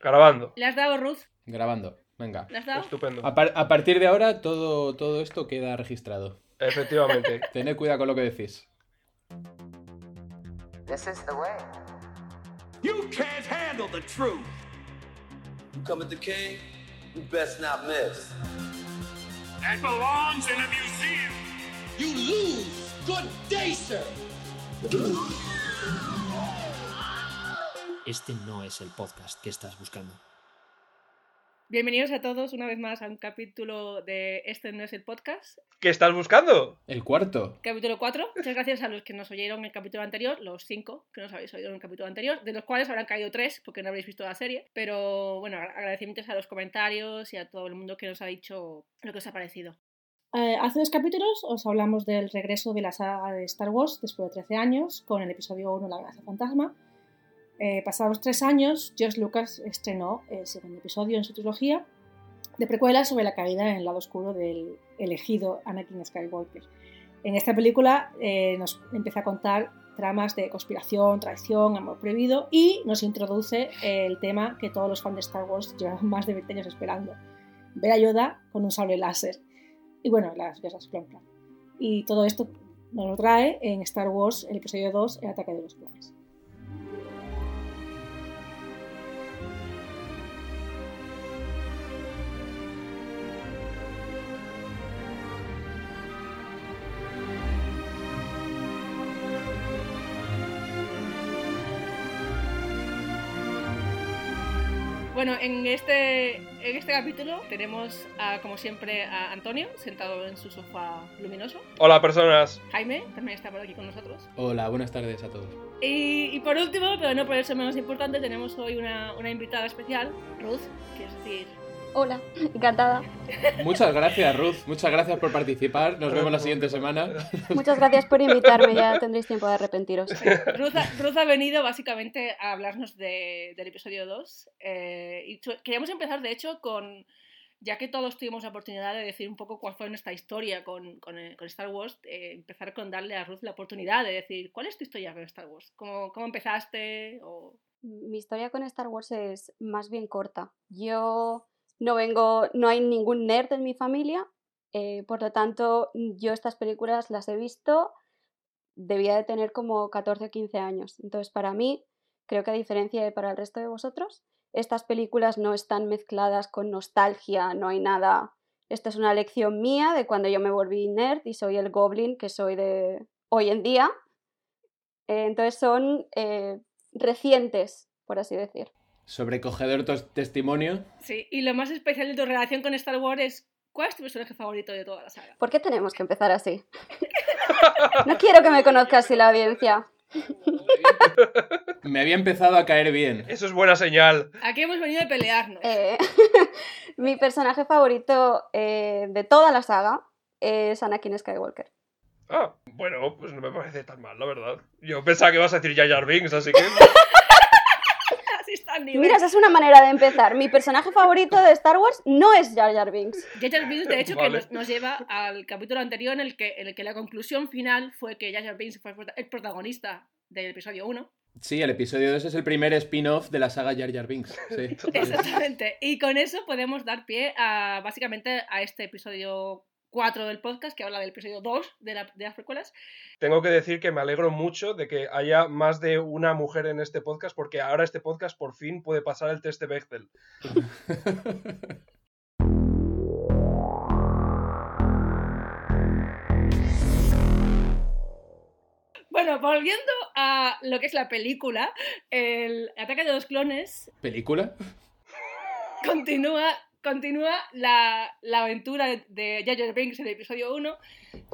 Grabando. ¿Le has dado, Ruth? Grabando. Venga. ¿Le has dado? Estupendo. A, par- a partir de ahora, todo, todo esto queda registrado. Efectivamente. Tened cuidado con lo que decís. This is the way. You can't handle the truth. You come at the king, you best not miss. That belongs in a museum. You lose! Good day, sir! Este no es el podcast que estás buscando. Bienvenidos a todos una vez más a un capítulo de Este no es el podcast, ¿Qué estás buscando? El cuarto. capítulo 4. Muchas gracias a los que nos oyeron en el capítulo anterior, los 5 que nos habéis oído en el capítulo anterior, de los cuales habrán caído 3 porque no habréis visto la serie. Pero bueno, agradecimientos a los comentarios y a todo el mundo que nos ha dicho lo que os ha parecido. Eh, hace dos capítulos os hablamos del regreso de la saga de Star Wars después de 13 años con el episodio 1 La amenaza fantasma. Eh, pasados tres años, George Lucas estrenó el segundo episodio en su trilogía de precuelas sobre la caída en el lado oscuro del elegido Anakin Skywalker. En esta película eh, nos empieza a contar tramas de conspiración, traición, amor prohibido y nos introduce el tema que todos los fans de Star Wars llevan más de 20 años esperando. Ver a Yoda con un sable láser. Y bueno, las guerras clon. Y todo esto nos lo trae en Star Wars, el episodio 2, El ataque de los clones. Bueno, en este, en este capítulo tenemos, a, como siempre, a Antonio sentado en su sofá luminoso. Hola, personas. Jaime también está por aquí con nosotros. Hola, buenas tardes a todos. Y, y por último, pero no por eso menos importante, tenemos hoy una, una invitada especial, Ruth, que es decir, Hola, encantada. Muchas gracias, Ruth. Muchas gracias por participar. Nos vemos la siguiente semana. Muchas gracias por invitarme, ya tendréis tiempo de arrepentiros. Ruth, ha, Ruth ha venido básicamente a hablarnos de- del episodio 2. eh, y queríamos empezar, de hecho, con. Ya que todos tuvimos la oportunidad de decir un poco cuál fue nuestra historia con, con, eh, con Star Wars, eh, empezar con darle a Ruth la oportunidad de decir cuál es tu historia con Star Wars, cómo, cómo empezaste o Mi historia con Star Wars es más bien corta. Yo no vengo, no hay ningún nerd en mi familia, eh, por lo tanto, yo estas películas las he visto, debía de tener como 14 o 15 años. Entonces, para mí, creo que a diferencia de para el resto de vosotros, estas películas no están mezcladas con nostalgia, no hay nada. Esto es una lección mía de cuando yo me volví nerd y soy el goblin que soy de hoy en día. Eh, entonces son eh, recientes, por así decir. Sobrecogedor tu testimonio. Sí, y lo más especial de tu relación con Star Wars es ¿cuál es tu personaje favorito de toda la saga? ¿Por qué tenemos que empezar así? No quiero que me conozca así la audiencia. Me había empezado a caer bien. Eso es buena señal. Aquí hemos venido a pelearnos. Eh, mi personaje favorito eh, de toda la saga es Anakin Skywalker. Ah, bueno, pues no me parece tan mal, la verdad. Yo pensaba que ibas a decir Jar Jar Binks, así que... Nivel. Mira, esa es una manera de empezar. Mi personaje favorito de Star Wars no es Jar Jar Binks. Jar Jar Binks, de hecho, que nos, nos lleva al capítulo anterior en el, que, en el que la conclusión final fue que Jar Jar Binks fue el protagonista del episodio 1. Sí, el episodio 2 es el primer spin-off de la saga Jar Jar Binks. Sí. Exactamente. Y con eso podemos dar pie a, básicamente, a este episodio 4 del podcast, que habla del episodio 2 de, la- de las precuelas. Tengo que decir que me alegro mucho de que haya más de una mujer en este podcast, porque ahora este podcast por fin puede pasar el test de Bechtel. Bueno, volviendo a lo que es la película, el ataque de los clones ¿Película? continúa, continúa la, la aventura de- Jar Binks en el episodio 1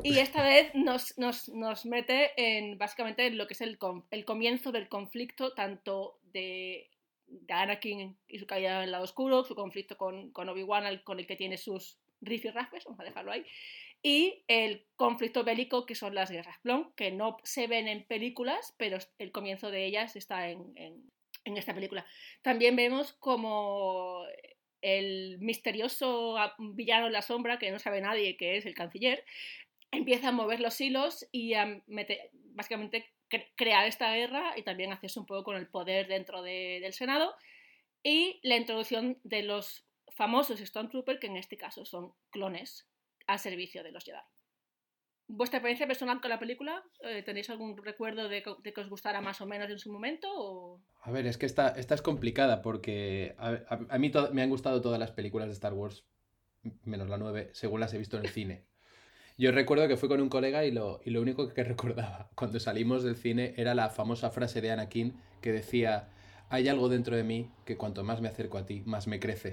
y esta vez nos, nos, nos mete en básicamente en lo que es el, el comienzo del conflicto tanto de, de Anakin y su caída en el lado oscuro, su conflicto con, con Obi-Wan con el que tiene sus rifirrafes, vamos a dejarlo ahí, y el conflicto bélico que son las guerras clon, que no se ven en películas, pero el comienzo de ellas está en, en- en esta película. También vemos como el misterioso villano en la sombra, que no sabe nadie que es el canciller, empieza a mover los hilos y a básicamente cre- crear esta guerra y también hacerse un poco con el poder dentro de- del Senado. y la introducción de los famosos Stormtroopers, que en este caso son clones al servicio de los Jedi. ¿Vuestra experiencia personal con la película? Eh, ¿Tenéis algún recuerdo de, de que os gustara más o menos en su momento? O... A ver, es que esta, esta es complicada porque a, a- a mí me han gustado todas las películas de Star Wars, menos la 9, según las he visto en el cine. Yo recuerdo que fui con un colega y lo, y lo único que recordaba cuando salimos del cine era la famosa frase de Anakin que decía, hay algo dentro de mí que cuanto más me acerco a ti, más me crece.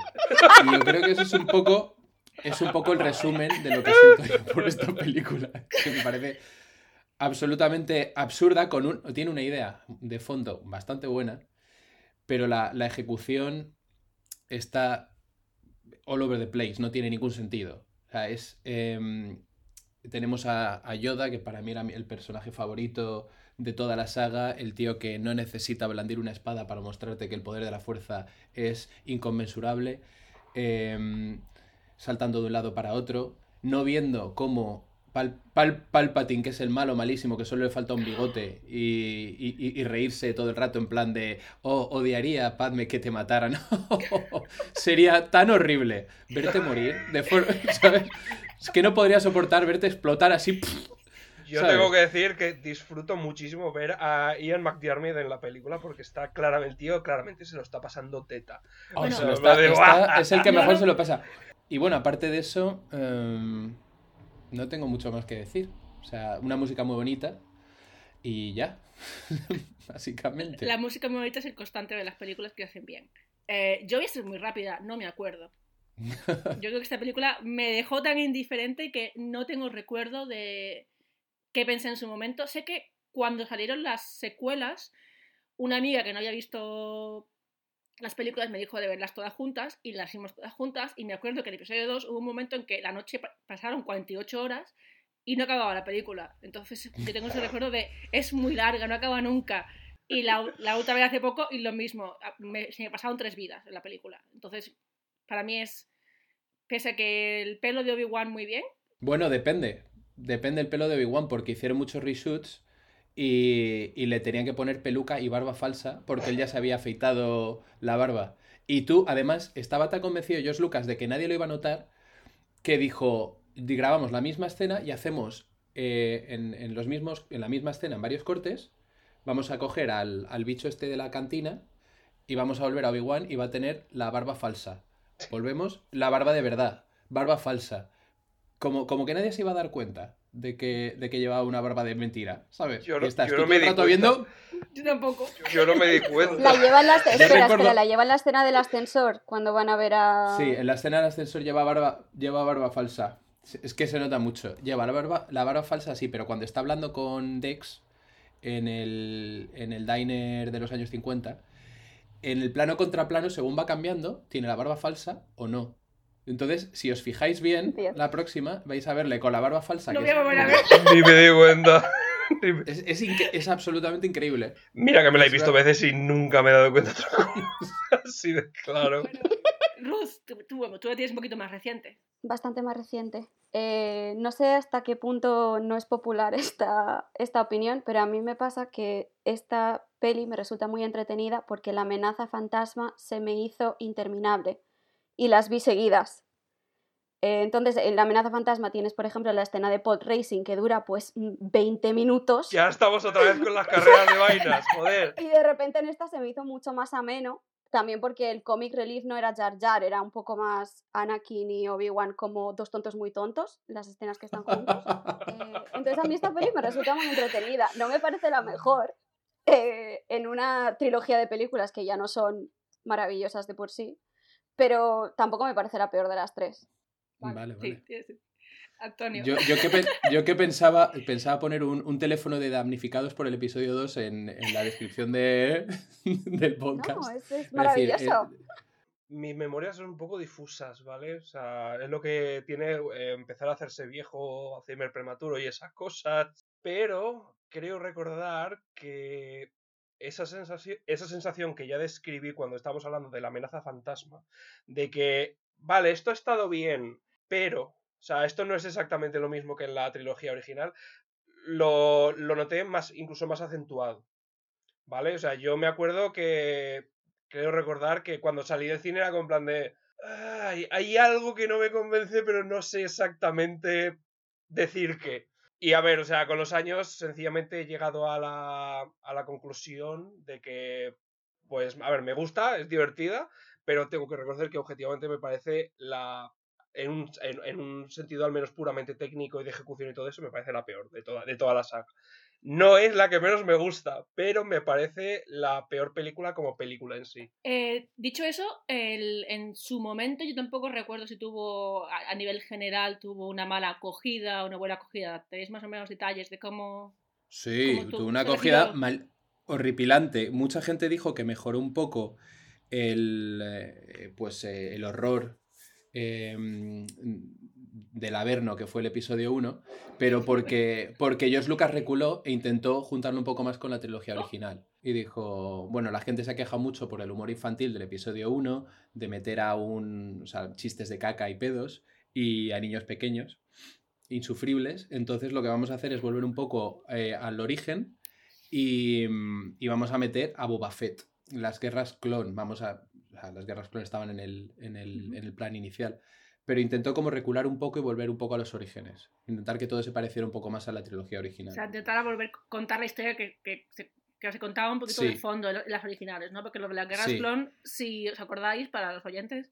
Y yo creo que eso es un poco, es un poco el resumen de lo que siento yo por esta película, que me parece absolutamente absurda, con un, tiene una idea de fondo bastante buena, pero la, la ejecución está all over the place, no tiene ningún sentido. O sea, es, em, tenemos a, Yoda, que para mí era el personaje favorito de toda la saga, el tío que no necesita blandir una espada para mostrarte que el poder de la fuerza es inconmensurable, em, saltando de un lado para otro, no viendo cómo Pal- Pal- Palpatine, que es el malo malísimo, que solo le falta un bigote, y, y- y- y reírse todo el rato en plan de, oh, odiaría, Padme, que te mataran. Sería tan horrible verte morir, de. Es que no podría soportar verte explotar así. Yo ¿sabes? tengo que decir que disfruto muchísimo ver a Ian McDiarmid en la película porque está claramente, el tío claramente se lo está pasando teta. Oh, Bueno. se lo O está- sea, de- está- es el que mejor se lo pasa. Y bueno, aparte de eso, em, no tengo mucho más que decir. O sea, una música muy bonita y ya, básicamente. La música muy bonita es el constante de las películas que hacen bien. Eh, yo voy a ser muy rápida, no me acuerdo. Yo creo que esta película me dejó tan indiferente que no tengo recuerdo de qué pensé en su momento. Sé que cuando salieron las secuelas, una amiga que no había visto las películas me dijo de verlas todas juntas y las vimos todas juntas y me acuerdo que en el episodio 2 hubo un momento en que la noche pa- pasaron 48 horas y no acababa la película. Entonces yo tengo ese recuerdo de es muy larga, no acaba nunca. Y la, la otra vez hace poco y lo mismo, me- se me pasaron tres vidas en la película. Entonces para mí es, pese a que el pelo de Obi-Wan muy bien, Bueno, depende. Depende el pelo de Obi-Wan porque hicieron muchos reshoots y, y le tenían que poner peluca y barba falsa porque él ya se había afeitado la barba. Y tú, además, estaba tan convencido George Lucas de que nadie lo iba a notar que dijo, "Di- grabamos la misma escena y hacemos eh, en, en los mismos, en la misma escena, en varios cortes, vamos a coger al, al bicho este de la cantina y vamos a volver a Obi-Wan y va a tener la barba falsa. Volvemos, la barba de verdad, barba falsa. Como, como que nadie se iba a dar cuenta de que, de que llevaba una barba de mentira, ¿sabes? Yo no- estás yo no todo me di rato cuenta. viendo yo tampoco. Yo no me di cuenta. La lleva en la, espera, espera, la lleva en la escena del ascensor cuando van a ver a. Sí, en la escena del ascensor lleva barba, lleva barba falsa. Es que se nota mucho. Lleva la barba, la barba falsa, sí, pero cuando está hablando con Dex en el, en el diner de los años 50, en el plano contra plano, según va cambiando, tiene la barba falsa o no. Entonces, si os fijáis bien, la próxima vais a verle con la barba falsa. Lo que voy a es- volver a ver. Ni me di cuenta. Es, es inque- es absolutamente increíble. Mira que me la he visto verdad. veces y nunca me he dado cuenta de otra cosa. Así de claro. Ruth, tú, tú, bueno, tú la tienes un poquito más reciente. Bastante más reciente. Eh, no sé hasta qué punto no es popular esta, esta opinión, pero a mí me pasa que esta peli me resulta muy entretenida porque la amenaza fantasma se me hizo interminable y las vi seguidas. Eh, entonces, en la amenaza fantasma tienes, por ejemplo, la escena de pod racing que dura pues mm, 20 minutos. Ya estamos otra vez con las carreras de vainas, joder. Y de repente en esta se me hizo mucho más ameno, también porque el comic relief no era Jar Jar, era un poco más Anakin y Obi-Wan como dos tontos muy tontos, las escenas que están juntos. Eh, entonces a mí esta peli me resulta muy entretenida. No me parece la mejor eh, en una trilogía de películas que ya no son maravillosas de por sí, pero tampoco me parece la peor de las tres. Vale, vale. sí, sí. Antonio. Yo, yo que, yo que pensaba, pensaba poner un, un teléfono de damnificados por el episodio 2 en, en la descripción de, del podcast. No, es, es Es decir, maravilloso. eh, Mis memorias son un poco difusas, ¿vale? O sea, es lo que tiene eh, empezar a hacerse viejo, Alzheimer prematuro y esas cosas. Pero creo recordar que esa sensación, esa sensación que ya describí cuando estábamos hablando de la amenaza fantasma, de que, vale, esto ha estado bien, pero, o sea, esto no es exactamente lo mismo que en la trilogía original, lo, lo noté más, incluso más acentuado. ¿Vale? O sea, yo me acuerdo que, creo recordar que cuando salí del cine era con plan de. "Ay, hay algo que no me convence, pero no sé exactamente decir qué. Y a ver, o sea, con los años sencillamente he llegado a la, a la conclusión de que, pues, a ver, me gusta, es divertida, pero tengo que reconocer que objetivamente me parece la. En un, en, un sentido al menos puramente técnico y de ejecución y todo eso, me parece la peor de toda, de toda la saga. No es la que menos me gusta, pero me parece la peor película como película en sí. Eh, dicho eso, el- en su momento yo tampoco recuerdo si tuvo, a, a nivel general, tuvo una mala acogida o una buena acogida. ¿Tenéis más o menos detalles de cómo... Sí, tuvo una acogida mal, horripilante. Mucha gente dijo que mejoró un poco el, eh, pues, eh, el horror eh, del Averno, que fue el episodio 1, pero porque, porque George Lucas reculó e intentó juntarlo un poco más con la trilogía original. Y dijo, bueno, la gente se ha quejado mucho por el humor infantil del episodio 1, de meter a un, o sea, chistes de caca y pedos, y a niños pequeños insufribles. Entonces lo que vamos a hacer es volver un poco eh, al origen y, y vamos a meter a Boba Fett. Las guerras clon, vamos a... o sea, las guerras clon estaban en el, en, el, en el plan inicial. Pero intentó como recular un poco y volver un poco a los orígenes. Intentar que todo se pareciera un poco más a la trilogía O original. sea, intentar volver a contar la historia que, que, se, que se contaba un poquito Sí. de fondo en las originales, ¿no? Porque lo de las guerras Sí. clon, si os acordáis, para los oyentes,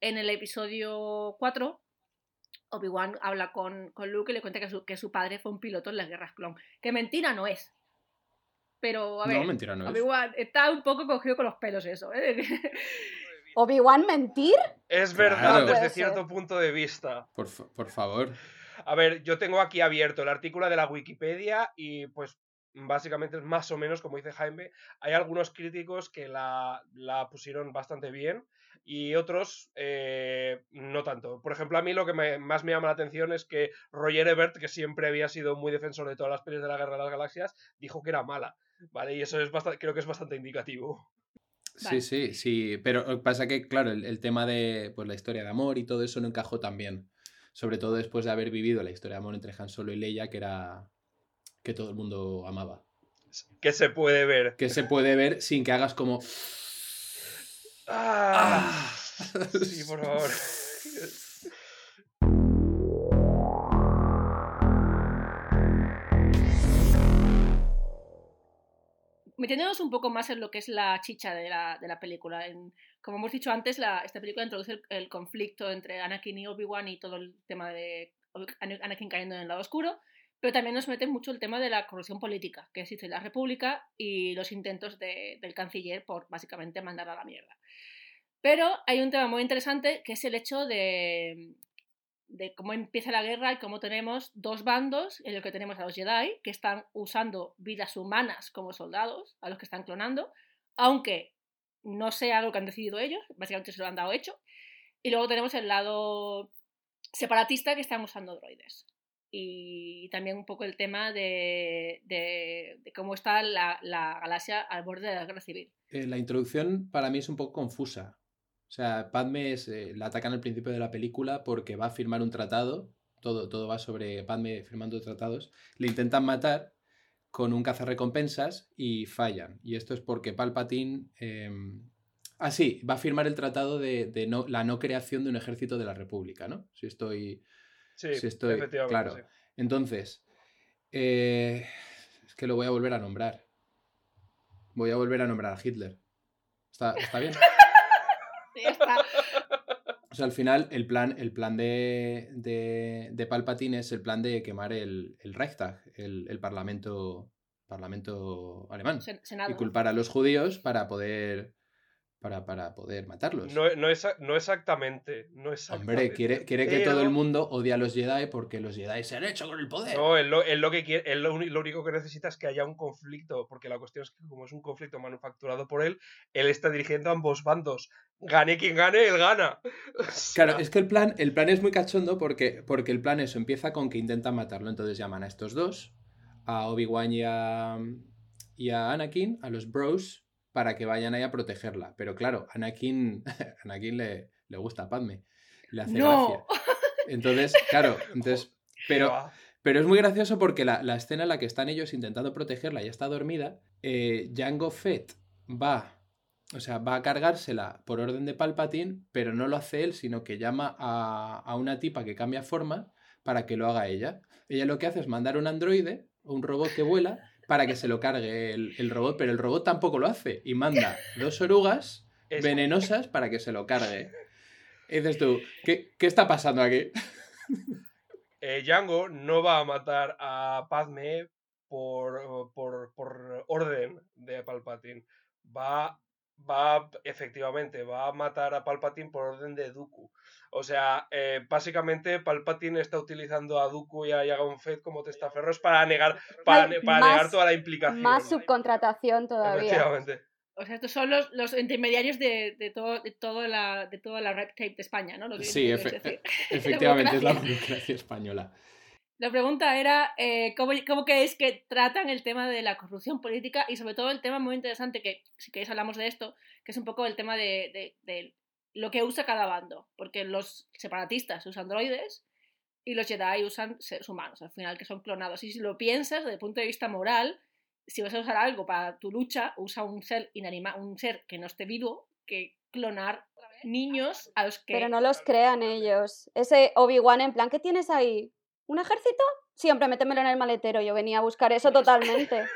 en el episodio 4, Obi-Wan habla con, con Luke y le cuenta que su, que su padre fue un piloto en las guerras clon. Que mentira no es. Pero, a ver, No, mentira no es. Obi-Wan está un poco cogido con los pelos eso, ¿eh? ¿Obi-Wan mentir? Es verdad desde cierto ser. punto de vista. Por, por favor. A ver, yo tengo aquí abierto el artículo de la Wikipedia y pues básicamente es más o menos como dice Jaime. Hay algunos críticos que la, la pusieron bastante bien y otros eh, no tanto. Por ejemplo, a mí lo que me- más me llama la atención es que Roger Ebert, que siempre había sido muy defensor de todas las pelis de la Guerra de las Galaxias, dijo que era mala. ¿Vale? Y eso es bastante, creo que es bastante indicativo. Vale. Sí, sí, sí. Pero que pasa que, claro, el, el tema de pues, la historia de amor y todo eso no encajó tan bien. Sobre todo después de haber vivido la historia de amor entre Han Solo y Leia, que era que todo el mundo amaba. Que se puede ver. Que se puede ver sin que hagas como... Ah, sí, por favor. metiéndonos un poco más en lo que es la chicha de la, de la película. Como hemos dicho antes, esta película introduce el, conflicto entre Anakin y Obi-Wan y todo el tema de Anakin cayendo en el lado oscuro, pero también nos mete mucho el tema de la corrupción política que existe en la República y los intentos de- del canciller por básicamente mandar a la mierda. Pero hay un tema muy interesante que es el hecho de, de cómo empieza la guerra y cómo tenemos dos bandos en el que tenemos a los Jedi que están usando vidas humanas como soldados, a los que están clonando, aunque no sea lo que han decidido ellos, básicamente se lo han dado hecho. Y luego tenemos el lado separatista que están usando droides. Y también un poco el tema de, de- de cómo está la, la galaxia al borde de la guerra civil. Eh, la introducción para mí es un poco confusa. O sea, Padme es, eh, la atacan al principio de la película porque va a firmar un tratado. Todo, todo va sobre Padme firmando tratados. Le intentan matar con un cazarrecompensas y fallan. Y esto es porque Palpatine. eh, Ah, sí, va a firmar el tratado de, de no, la no creación de un ejército de la República, ¿no? Si estoy. Sí, si estoy efectivamente. claro. sí. Entonces, eh, es que lo voy a volver a nombrar. Voy a volver a nombrar a Hitler. ¿Está, está bien? Ya está. O sea, al final, el plan, el plan de, de, de Palpatine es el plan de quemar el, el Reichstag, el, el parlamento, parlamento alemán. Sen- Senado. Y culpar a los judíos para poder, para, para poder matarlos. No, no, no exactamente. No exactamente. Hombre, quiere, quiere que todo el mundo odie a los Jedi porque los Jedi se han hecho con el poder. No, él lo, lo que quiere, él lo, único que necesita es que haya un conflicto, porque la cuestión es que como es un conflicto manufacturado por él, él está dirigiendo a ambos bandos. Gane quien gane, él gana. Claro, es que el plan, el plan es muy cachondo porque, porque el plan eso empieza con que intentan matarlo. Entonces llaman a estos dos, a Obi-Wan y a, y a Anakin, a los bros, para que vayan ahí a protegerla. Pero claro, Anakin, Anakin le, le gusta a Padme. Le hace ¡No! gracia. Entonces, claro, entonces. Pero, pero es muy gracioso porque la, la escena en la que están ellos intentando protegerla y está dormida, eh, Jango Fett va o sea, va a cargársela por orden de Palpatine, pero no lo hace él, sino que llama a, a una tipa que cambia forma para que lo haga ella. Ella lo que hace es mandar un androide, un robot que vuela, para que se lo cargue el, el robot, pero el robot tampoco lo hace y manda dos orugas venenosas para que se lo cargue. Y dices tú, ¿qué, qué está pasando aquí? eh, Django no va a matar a Padme por, por, por orden de Palpatine. Va, va, efectivamente, va a matar a Palpatine por orden de Dooku. O sea, eh, básicamente Palpatine está utilizando a Dooku y a Yagon Fett como testaferros para negar, para, Vale, ne- para más- negar toda la implicación. Más subcontratación todavía. Efectivamente. O sea, estos son los, los intermediarios de, de, todo, de, toda la, de toda la red tape de España, ¿no? Lo que Sí, efe- decir. efectivamente, es la burocracia española. La pregunta era, eh, ¿cómo, ¿cómo creéis que tratan el tema de la corrupción política y sobre todo el tema muy interesante, que si queréis hablamos de esto, que es un poco el tema de, de- de lo que usa cada bando? Porque los separatistas usan droides y los Jedi usan seres humanos, al final, que son clonados. Y si lo piensas desde el punto de vista moral, si vas a usar algo para tu lucha, usa un ser inanimado, un ser que no esté vivo, que clonar niños a los que... Pero no los crean ellos. Ese Obi-Wan en plan, ¿qué tienes ahí? ¿Un ejército? Siempre métemelo en el maletero. Yo venía a buscar eso totalmente.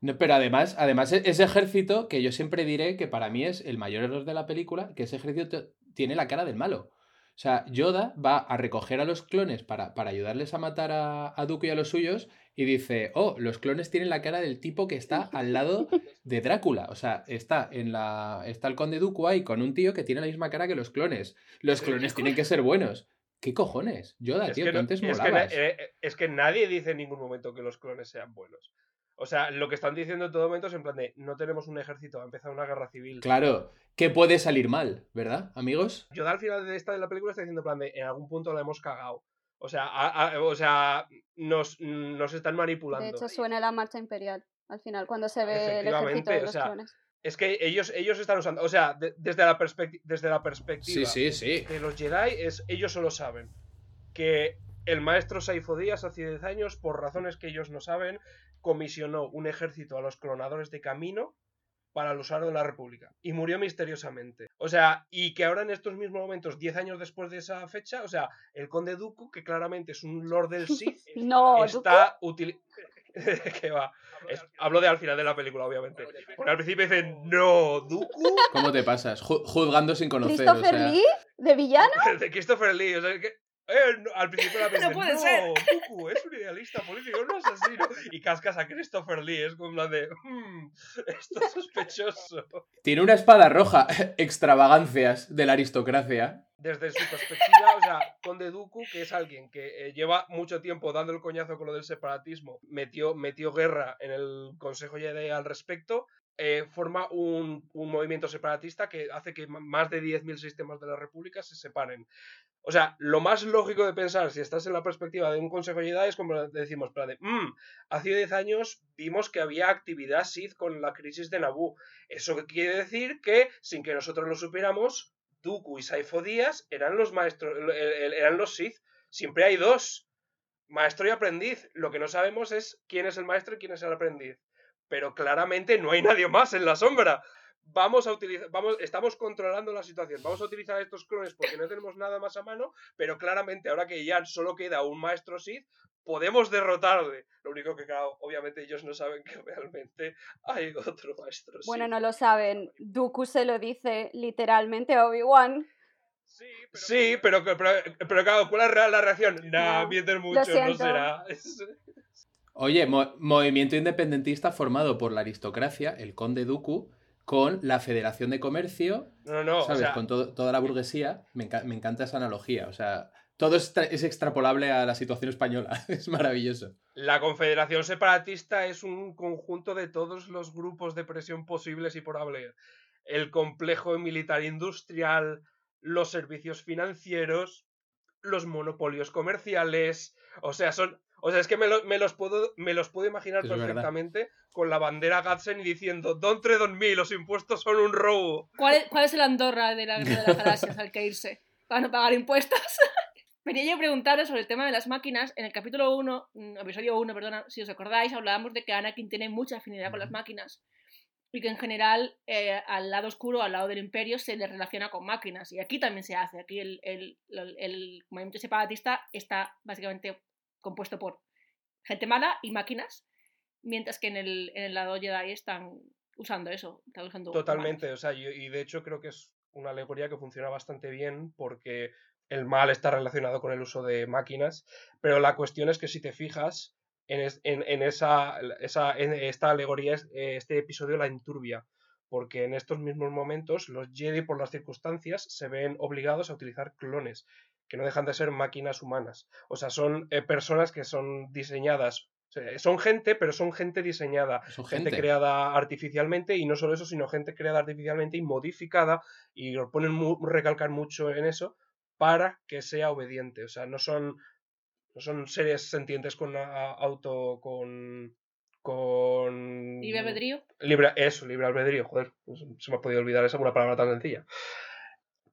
No, pero además, además, e- ese ejército, que yo siempre diré que para mí es el mayor error de la película, que ese ejército tiene la cara del malo. O sea, Yoda va a recoger a los clones para, para ayudarles a matar a, a Dooku y a los suyos y dice, oh, los clones tienen la cara del tipo que está al lado de Drácula. O sea, está en la está el conde Dooku ahí con un tío que tiene la misma cara que los clones. Los clones tienen que ser buenos. ¿Qué cojones? Yoda, Es tío, que, no- antes es, que, na- molabas. eh, eh, es que nadie dice en ningún momento que los clones sean buenos. O sea, lo que están diciendo en todo momento es en plan de no tenemos un ejército, ha empezado una guerra civil. Claro, que puede salir mal, ¿verdad, amigos? Yo al final de esta de la película está diciendo en plan de en algún punto la hemos cagado. O sea, a- a- o sea nos, nos están manipulando. De hecho, suena la marcha imperial al final, cuando se ve el ejército de o los sea, clones. Es que ellos, ellos están usando, o sea, de- desde, la desde la perspectiva Sí, sí, sí. de los Jedi, es, ellos solo saben que el maestro Saifo Díaz hace 10 años, por razones que ellos no saben, comisionó un ejército a los clonadores de camino para el usar de la República. Y murió misteriosamente. O sea, y que ahora en estos mismos momentos, 10 años después de esa fecha, o sea, el conde Dooku, que claramente es un lord del Sith, No, está utilizando... que va. Es- hablo de al final de la película, obviamente. Porque al principio dicen, no, Dooku, ¿Cómo te pasas? Ju- juzgando sin conocer. ¿Christopher o sea, Lee? ¿De villano? de Christopher Lee. O sea, que, eh, no, al principio la pensé, No puede no, ser". Dooku es un idealista político, un asesino. Y cascas a Christopher Lee, es como plan de, "Hmm, esto es sospechoso. Tiene una espada roja. Extravagancias de la aristocracia. Desde su perspectiva, o sea, Conde Dooku, que es alguien que eh, lleva mucho tiempo dando el coñazo con lo del separatismo, metió, metió guerra en el Consejo Jedi al respecto, eh, forma un, movimiento separatista que hace que más de 10.000 sistemas de la República se separen. O sea, lo más lógico de pensar, si estás en la perspectiva de un Consejo Jedi, es como decimos, para de, "Mm, hace 10 años vimos que había actividad Sith con la crisis de Naboo. Eso quiere decir que, sin que nosotros lo supiéramos, Dooku y Saifo Díaz eran los maestros, eran los Sith. Siempre hay dos, maestro y aprendiz. Lo que no sabemos es quién es el maestro y quién es el aprendiz. Pero claramente no hay nadie más en la sombra. Vamos a utilizar, vamos, estamos controlando la situación. Vamos a utilizar estos clones porque no tenemos nada más a mano, pero claramente ahora que ya solo queda un maestro Sith, podemos derrotarle. Lo único que, claro, obviamente ellos no saben que realmente hay otro maestro Sith. Bueno, no lo saben. Dooku se lo dice literalmente a Obi-Wan. Sí, pero, pero, pero claro, ¿cuál es la- la reacción? Nah, No, mienten mucho, no será. Oye, mo- movimiento independentista formado por la aristocracia, el conde Dooku, con la Federación de Comercio, No, no. O ¿sabes? sea, con toda la burguesía. Me, enca- me encanta esa analogía. O sea, todo es, es extrapolable a la situación española. es maravilloso. la Confederación Separatista es un conjunto de todos los grupos de presión posibles y por haber. El complejo militar industrial, los servicios financieros, los monopolios comerciales. O sea, son. O sea, es que me, lo- me los, puedo, me los puedo imaginar Es verdad. perfectamente con la bandera Gadsden y diciendo: Don tre don mí, los impuestos son un robo. ¿Cuál es, cuál es el Andorra de la Guerra de las Galaxias al que irse? Para no pagar impuestos. Venía yo a preguntaros sobre el tema de las máquinas. En el capítulo 1, mm, episodio 1, perdona, si os acordáis, hablábamos de que Anakin tiene mucha afinidad con las máquinas. y que en general eh, al lado oscuro, al lado del imperio, se le relaciona con máquinas. Y aquí también se hace. Aquí el, el, el- el movimiento separatista está básicamente compuesto por gente mala y máquinas, mientras que en el, en el lado Jedi están usando eso. Están usando humanos. Totalmente, o sea, y, y de hecho creo que es una alegoría que funciona bastante bien porque el mal está relacionado con el uso de máquinas, pero la cuestión es que si te fijas en, es- en- en esa, esa- en esta alegoría, eh, este episodio la enturbia, porque en estos mismos momentos los Jedi por las circunstancias se ven obligados a utilizar clones, que no dejan de ser máquinas humanas, o sea, son eh, personas que son diseñadas. o sea, Son gente, pero son gente diseñada Son gente gente. creada artificialmente y no solo eso, sino gente creada artificialmente y modificada y lo ponen mu- recalcar mucho en eso para que sea obediente, o sea, no son no son seres sentientes con a- auto con con Libre albedrío. libre eso, libre albedrío, joder, pues se me ha podido olvidar esa una palabra tan sencilla.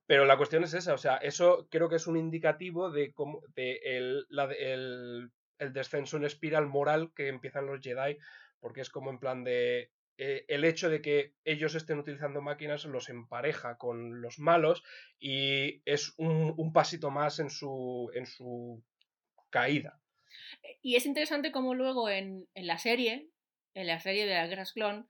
Pero la cuestión es esa, o sea, eso creo que es un indicativo de cómo de el, la el, el descenso en espiral moral que empiezan los Jedi, porque es como en plan de eh, el hecho de que ellos estén utilizando máquinas los empareja con los malos y es un, un pasito más en su en su caída. Y es interesante como luego en, en la serie, en la serie de las guerras clon,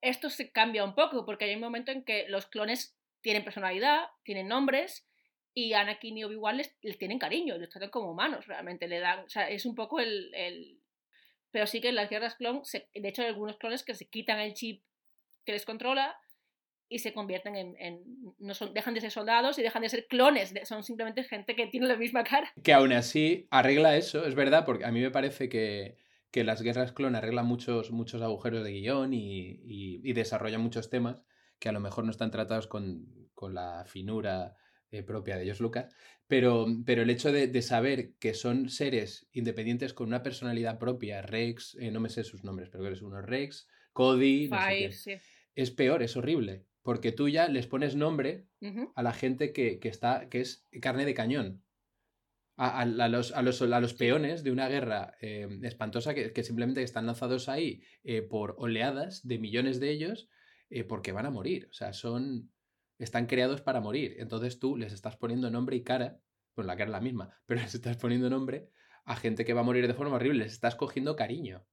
esto se cambia un poco, porque hay un momento en que los clones tienen personalidad, tienen nombres, y Anakin y Obi-Wan les, les tienen cariño, les tratan como humanos, realmente le dan, es un poco el... el- Pero sí que en las guerras clon, se- de hecho hay algunos clones que se quitan el chip que les controla y se convierten en... no son, dejan de ser soldados y dejan de ser clones, son simplemente gente que tiene la misma cara. Que aún así arregla eso, es verdad, porque a mí me parece que, que las guerras clon arreglan muchos, muchos agujeros de guion y, y, y desarrollan muchos temas que a lo mejor no están tratados con, con la finura eh, propia de ellos Lucas, pero, pero el hecho de, de saber que son seres independientes con una personalidad propia, Rex, eh, no me sé sus nombres, pero eres uno, Rex, Cody, no sé Five, quién, sí. es peor, es horrible, porque tú ya les pones nombre a la gente que, que está, que es carne de cañón. A, a- a los, a, los, a los peones de una guerra eh, espantosa que, que simplemente están lanzados ahí eh, por oleadas de millones de ellos eh, porque van a morir. O sea, son. Están creados para morir. Entonces tú les estás poniendo nombre y cara. Bueno, la cara es la misma, pero les estás poniendo nombre a gente que va a morir de forma horrible. Les estás cogiendo cariño.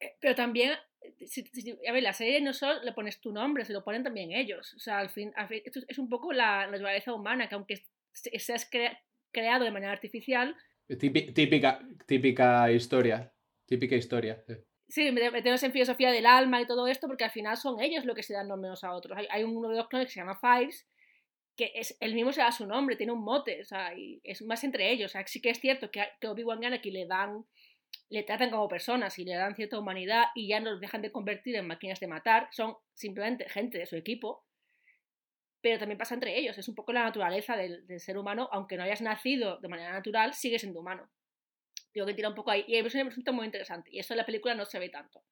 Eh, Pero también, eh, si- si- a ver, la serie no solo le pones tu nombre, se lo ponen también ellos. O sea, al fin, al fin esto es un poco la naturaleza humana, que aunque se- seas crea- creado de manera artificial, Típi- Típica, típica historia. Típica historia. Sí. sí, me- metemos en filosofía del alma y todo esto, porque al final son ellos los que se dan nombres a otros. Hay, hay uno de los clones que se llama Fives, que es el mismo se da su nombre, tiene un mote, o sea, y es más entre ellos. O sea, sí que es cierto que, que Obi-Wan y Anakin le dan le tratan como personas y le dan cierta humanidad y ya no los dejan de convertir en máquinas de matar, son simplemente gente de su equipo, pero también pasa entre ellos, es un poco la naturaleza del, del ser humano, aunque no hayas nacido de manera natural, sigues siendo humano. Digo que tira un poco ahí, y eso me resulta muy interesante, y eso en la película no se ve tanto.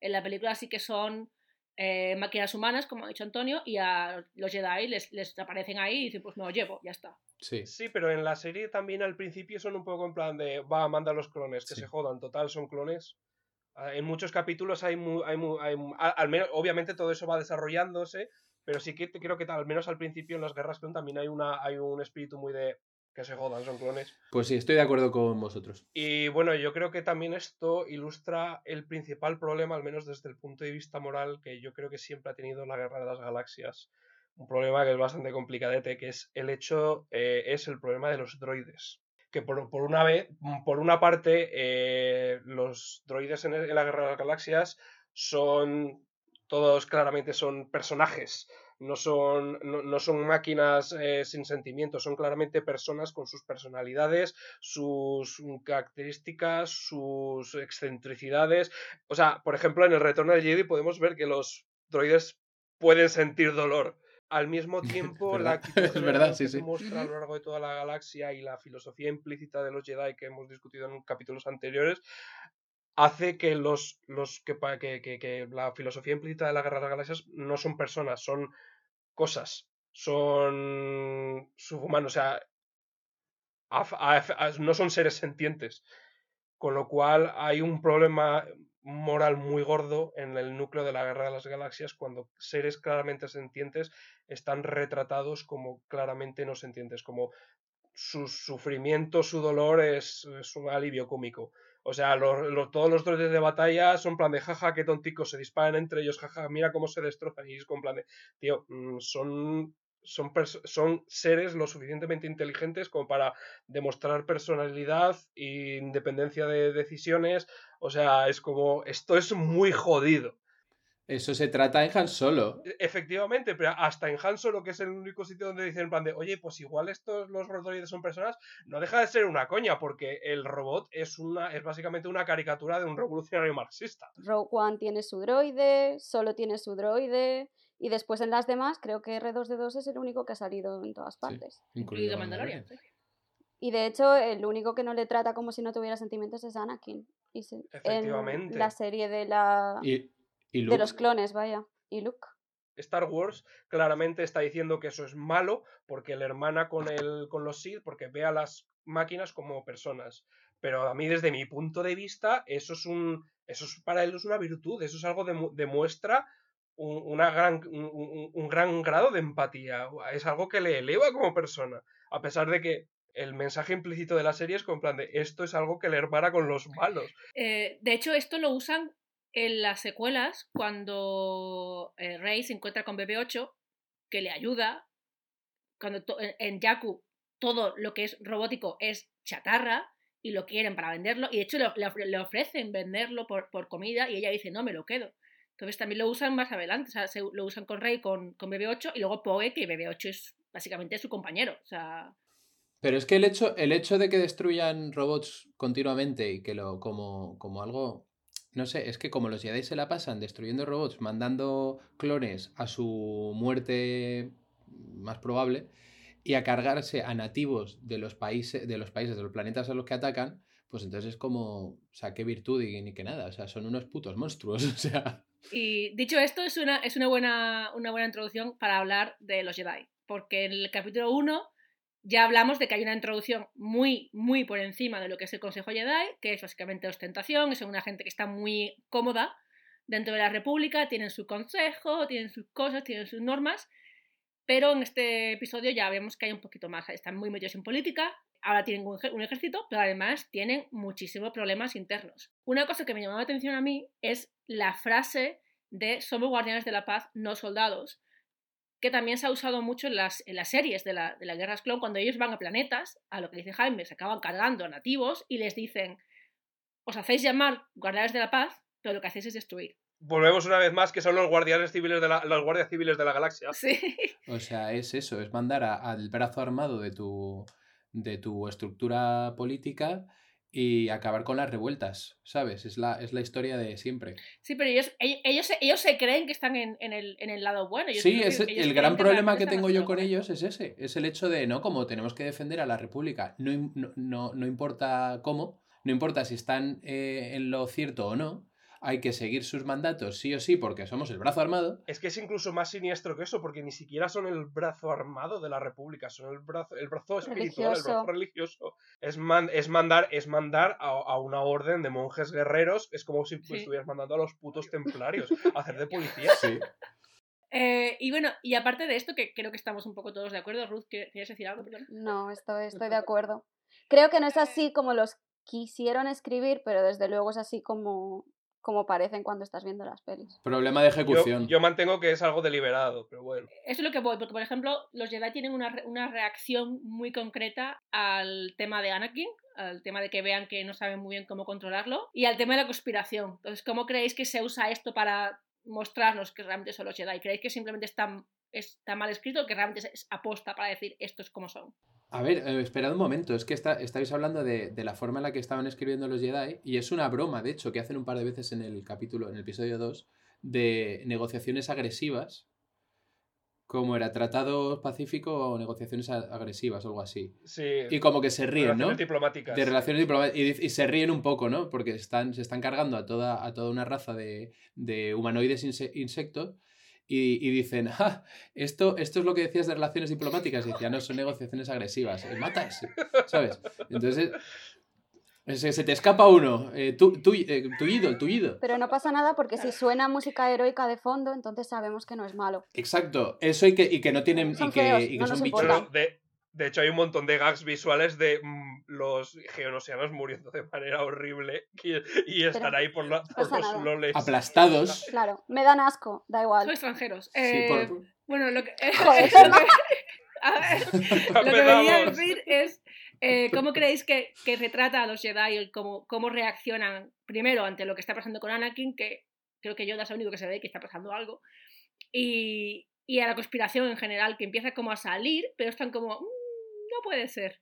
En la película sí que son eh, máquinas humanas, como ha dicho Antonio, y a los Jedi les, les aparecen ahí y dicen, pues me lo llevo, ya está. Sí. Sí, pero en la serie también al principio son un poco en plan de, va, manda los clones, que Sí. se jodan, total, son clones. Ah, En muchos capítulos hay, mu- hay, mu- hay mu- a- al menos, obviamente todo eso va desarrollándose, pero sí que creo que al menos al principio en las guerras clon también hay, una, hay un espíritu muy de, que se jodan, son clones. Pues sí, estoy de acuerdo con vosotros. Y bueno, yo creo que también esto ilustra el principal problema, al menos desde el punto de vista moral, que yo creo que siempre ha tenido la Guerra de las Galaxias. Un problema que es bastante complicadete, que es el hecho, eh, es el problema de los droides. Que por, por una vez, por una parte, eh, los droides en, en la Guerra de las Galaxias son, todos claramente son personajes, no son, no, no son máquinas eh, sin sentimientos, son claramente personas con sus personalidades, sus características, sus excentricidades. O sea, por ejemplo, en el Retorno del Jedi podemos ver que los droides pueden sentir dolor. Al mismo tiempo, la actitud es que se sí. muestra a lo largo de toda la galaxia y la filosofía implícita de los Jedi que hemos discutido en capítulos anteriores hace que los, los que, que, que- que la filosofía implícita de la guerra de las galaxias no son personas, son cosas, son subhumanos, o sea, no son seres sentientes. Con lo cual hay un problema moral muy gordo en el núcleo de la Guerra de las Galaxias cuando seres claramente sentientes están retratados como claramente no sentientes, como su sufrimiento, su dolor es, es un alivio cómico. O sea, los, los- todos los droides de batalla son plan de jaja, qué tonticos, se disparan entre ellos, jaja, mira cómo se destrozan. Y es con plan de, tío, mm, son, son, son seres lo suficientemente inteligentes como para demostrar personalidad e independencia de decisiones. O sea, es como, esto es muy jodido. Eso se trata en Han Solo. E- Efectivamente, pero hasta en Han Solo, que es el único sitio donde dicen en plan de, oye, pues igual estos los droides son personas, no deja de ser una coña, porque el robot es una, es básicamente una caricatura de un revolucionario marxista. Rogue One tiene su droide, solo tiene su droide. Y después en las demás, creo que R2D2 es el único que ha salido en todas partes. Incluido Mandalorian. sí. Y de hecho, el único que no le trata como si no tuviera sentimientos es Anakin. Y se- Efectivamente. En la serie de la Y, y de los clones, vaya. Y Luke. Star Wars claramente está diciendo que eso es malo porque le hermana con, el, con los Sith, porque ve a las máquinas como personas. Pero a mí, desde mi punto de vista, eso es un. Eso es, para él es una virtud, eso es algo que demu- demuestra un, una gran, un, un- un gran grado de empatía. Es algo que le eleva como persona. A pesar de que el mensaje implícito de la serie es como en plan de esto es algo que le hermana con los malos. Eh, de hecho, esto lo usan en las secuelas cuando eh, Rey se encuentra con BB-8, que le ayuda. Cuando en, Jakku todo lo que es robótico es chatarra y lo quieren para venderlo. Y de hecho le, le ofre- le ofrecen venderlo por, por comida y ella dice, no, me lo quedo. Entonces también lo usan más adelante. O sea, se- lo usan con Rey, con, con BB-8 y luego Poe, que BB-8 es básicamente su compañero. O sea, Pero es que el hecho, el hecho de que destruyan robots continuamente y que lo como, como algo. No sé, es que como los Jedi se la pasan destruyendo robots, mandando clones a su muerte más probable y a cargarse a nativos de los países, de los países, de los planetas a los que atacan, pues entonces es como, o sea, qué virtud y ni qué nada. O sea, son unos putos monstruos. O sea. Y dicho esto, es una, es una, buena, una buena introducción para hablar de los Jedi. Porque en el capítulo 1 ya hablamos de que hay una introducción muy, muy por encima de lo que es el Consejo Jedi, que es básicamente ostentación, es una gente que está muy cómoda dentro de la República, tienen su consejo, tienen sus cosas, tienen sus normas, pero en este episodio ya vemos que hay un poquito más, están muy metidos en política, ahora tienen un, ej- un ejército, pero además tienen muchísimos problemas internos. Una cosa que me llamó la atención a mí es la frase de somos guardianes de la paz, no soldados, que también se ha usado mucho en las, en las series de, la, de las guerras clon, cuando ellos van a planetas, a lo que dice Jaime, se acaban cargando a nativos y les dicen, os hacéis llamar guardianes de la paz, pero lo que hacéis es destruir. Volvemos una vez más que son los guardianes civiles de la, los guardias civiles de la galaxia. Sí. O sea, es eso, es mandar a- al brazo armado de tu, de tu estructura política y acabar con las revueltas, ¿sabes? Es la, es la historia de siempre. Sí, pero ellos, ellos, ellos, se- ellos se creen que están en, en el, en el lado bueno. ellos Sí, es que- el, gran problema que tengo yo con ellos es ese, es el hecho de, ¿no? Como tenemos que defender a la República, no, no, no, no importa cómo, no importa si están eh, en lo cierto o no, hay que seguir sus mandatos sí o sí porque somos el brazo armado. Es que es incluso más siniestro que eso, porque ni siquiera son el brazo armado de la República, son el brazo, el brazo espiritual, el brazo religioso. Es, man- es mandar, es mandar a, a una orden de monjes guerreros, es como si Sí. estuvieras mandando a los putos templarios a hacer de policía. Sí. Eh, y bueno, y aparte de esto, que creo que estamos un poco todos de acuerdo, Ruth, ¿qué- ¿quieres decir algo? No, estoy, estoy de acuerdo. Creo que no es así como los quisieron escribir, pero desde luego es así como, como parecen cuando estás viendo las pelis. Problema de Yo, ejecución. yo mantengo que es algo deliberado, pero bueno. Eso es lo que voy, porque por ejemplo, los Jedi tienen una, re- una reacción muy concreta al tema de Anakin, al tema de que vean que no saben muy bien cómo controlarlo, y al tema de la conspiración. Entonces, ¿cómo creéis que se usa esto para mostrarnos que realmente son los Jedi? ¿Creéis que simplemente está, está mal escrito o que realmente es- es aposta para decir estos como son? A ver, eh, esperad un momento, es que está, estáis hablando de, de la forma en la que estaban escribiendo los Jedi y es una broma, de hecho, que hacen un par de veces en el capítulo, en el episodio 2, de negociaciones agresivas, como era tratado pacífico o negociaciones agresivas o algo así. Sí. Y como que se ríen, ¿no? relaciones diplomáticas. De relaciones diplomáticas. Y, se ríen un poco, ¿no? Porque están, se están cargando a toda, a toda una raza de, de humanoides inse- insectos y, y dicen, ah, esto, esto es lo que decías de relaciones diplomáticas. Y decían, no, son negociaciones agresivas. Eh, matas, ¿sabes? Entonces, Se, se te escapa uno. Eh, tu, tu, eh, tullido, tullido. Pero no pasa nada porque si suena música heroica de fondo, entonces sabemos que no es malo. Exacto. Eso y que, y que no tienen. Son y que, feos, y que no son bichos. de, de hecho, hay un montón de gags visuales de mm, los geonosianos muriendo de manera horrible y, y están ahí por la, por pasa los nada. loles. Aplastados. Claro, me dan asco, da Son igual. extranjeros. Sí, Eh, por- Bueno, lo que, Joder, lo que- a ver, lo que venía a decir es eh, cómo creéis que, que retrata a los Jedi, el cómo, cómo reaccionan primero ante lo que está pasando con Anakin, que creo que Yoda es el único que se ve que está pasando algo, y, y a la conspiración en general, que empieza como a salir, pero están como, "Mm, no puede ser.